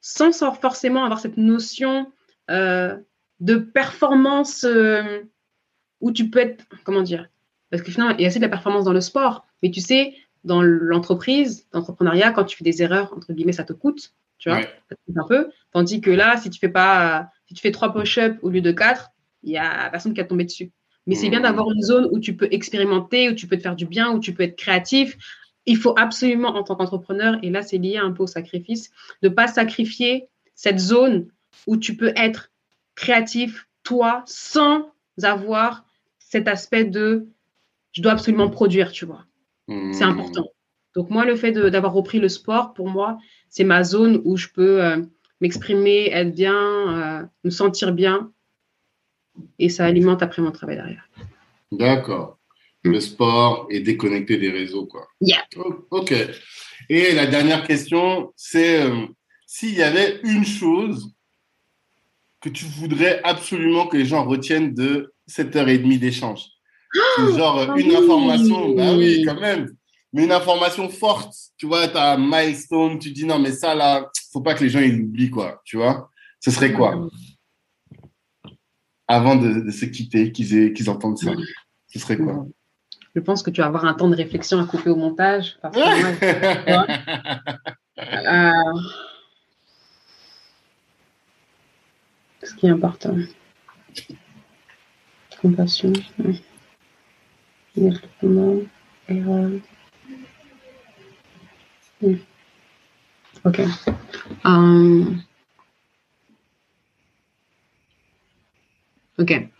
sans forcément avoir cette notion euh, de performance euh, où tu peux être, comment dire, Parce que finalement, il y a aussi de la performance dans le sport. Mais tu sais, dans l'entreprise, l'entrepreneuriat, quand tu fais des erreurs, entre guillemets, ça te coûte. Tu vois, ça te coûte un peu. Tandis que là, si tu fais pas, si tu fais trois push-ups au lieu de quatre, il y a personne qui va tomber dessus. Mais c'est bien mmh. d'avoir une zone où tu peux expérimenter, où tu peux te faire du bien, où tu peux être créatif. Il faut absolument, en tant qu'entrepreneur, et là, c'est lié un peu au sacrifice, de ne pas sacrifier cette zone où tu peux être créatif, toi, sans avoir cet aspect de je dois absolument produire, tu vois. C'est mmh. important. Donc moi, le fait d'avoir repris le sport, pour moi, c'est ma zone où je peux euh, m'exprimer, être bien, euh, me sentir bien. Et ça alimente après mon travail derrière. D'accord. Mm. Le sport et déconnecter des réseaux, quoi. Yeah. Oh, ok. Et la dernière question, c'est euh, s'il y avait une chose que tu voudrais absolument que les gens retiennent de cette heure et demie d'échange. genre ah une information, bah oui, quand même mais une information forte, tu vois, tu as un milestone, tu dis non, mais ça là, faut pas que les gens ils l'oublient, quoi, tu vois. Ce serait quoi? Avant de, se quitter, qu'ils entendent ça, ce serait quoi? Je pense que tu vas avoir un temps de réflexion à couper au montage. Euh, ce qui est important. Compassion. Erreur. Ok. Um, ok.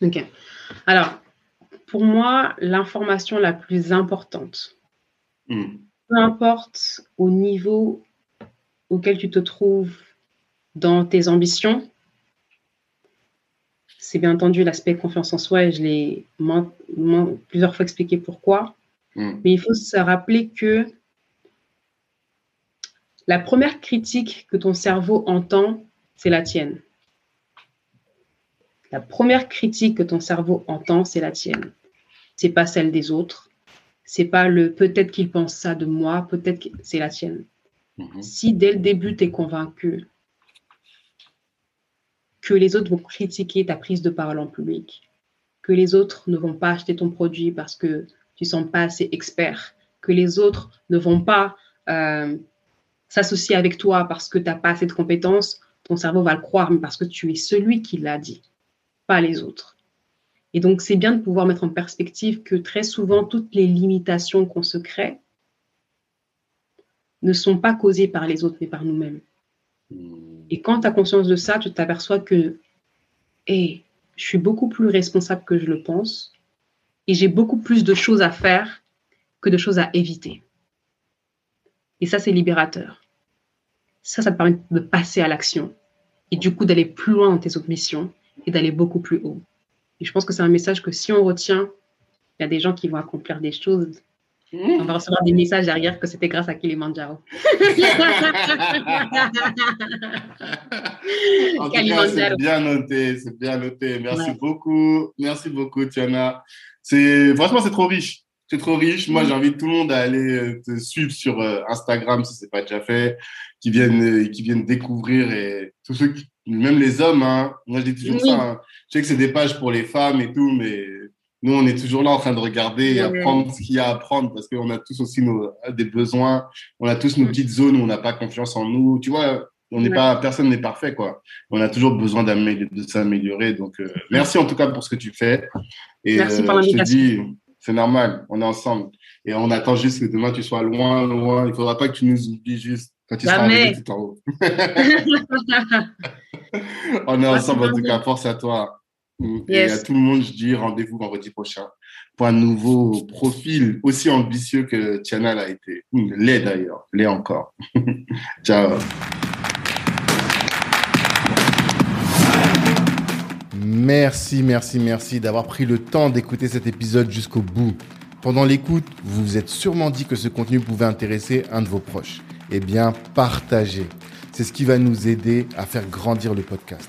Ok. Alors, pour moi, l'information la plus importante, hmm. peu importe au niveau auquel tu te trouves dans tes ambitions, c'est bien entendu l'aspect confiance en soi et je l'ai plusieurs fois expliqué pourquoi. Mm. Mais il faut se rappeler que la première critique que ton cerveau entend, c'est la tienne. La première critique que ton cerveau entend, c'est la tienne. C'est pas celle des autres. C'est pas le peut-être qu'il pense ça de moi, peut-être que c'est la tienne. Mm-hmm. Si dès le début, tu es convaincu que les autres vont critiquer ta prise de parole en public, que les autres ne vont pas acheter ton produit parce que tu ne sens pas assez expert, que les autres ne vont pas euh, s'associer avec toi parce que tu n'as pas assez de compétences, ton cerveau va le croire, mais parce que tu es celui qui l'a dit, pas les autres. Et donc, c'est bien de pouvoir mettre en perspective que très souvent, toutes les limitations qu'on se crée ne sont pas causées par les autres, mais par nous-mêmes. Et quand tu as conscience de ça, tu t'aperçois que, hé, je suis beaucoup plus responsable que je le pense et j'ai beaucoup plus de choses à faire que de choses à éviter. Et ça, c'est libérateur. Ça, ça te permet de passer à l'action et du coup d'aller plus loin dans tes autres et d'aller beaucoup plus haut. Et je pense que c'est un message que si on retient, il y a des gens qui vont accomplir des choses. On va recevoir des messages derrière que c'était grâce à Kilimanjaro. en c'est bien noté, c'est bien noté. Merci beaucoup, merci beaucoup, Tiana. C'est franchement c'est trop riche. C'est trop riche. Moi, j'invite tout le monde à aller euh, te suivre sur euh, Instagram si c'est pas déjà fait, qui viennent euh, qui viennent découvrir et tous ceux qui, même les hommes. Hein. Moi, je dis toujours ça. Hein. Je sais que c'est des pages pour les femmes et tout, mais nous, on est toujours là en train de regarder et apprendre ce qu'il y a à apprendre parce qu'on a tous aussi nos, des besoins. On a tous nos petites zones où on n'a pas confiance en nous. Tu vois, on n'est pas, personne n'est parfait, quoi. On a toujours besoin de s'améliorer. Donc, euh, merci en tout cas pour ce que tu fais. Et merci pour euh, je te dis, c'est normal, on est ensemble. Et on attend juste que demain tu sois loin, loin. Il faudra pas que tu nous oublies juste quand tu seras arrivé tout en haut. on est ensemble en tout cas. Force à toi. Et à tout le monde, je dis rendez-vous vendredi prochain pour un nouveau profil aussi ambitieux que Tiana l'a été. L'est d'ailleurs, l'est encore. Ciao. Merci, merci, merci d'avoir pris le temps d'écouter cet épisode jusqu'au bout. Pendant l'écoute, vous vous êtes sûrement dit que ce contenu pouvait intéresser un de vos proches. Eh bien, partagez. C'est ce qui va nous aider à faire grandir le podcast.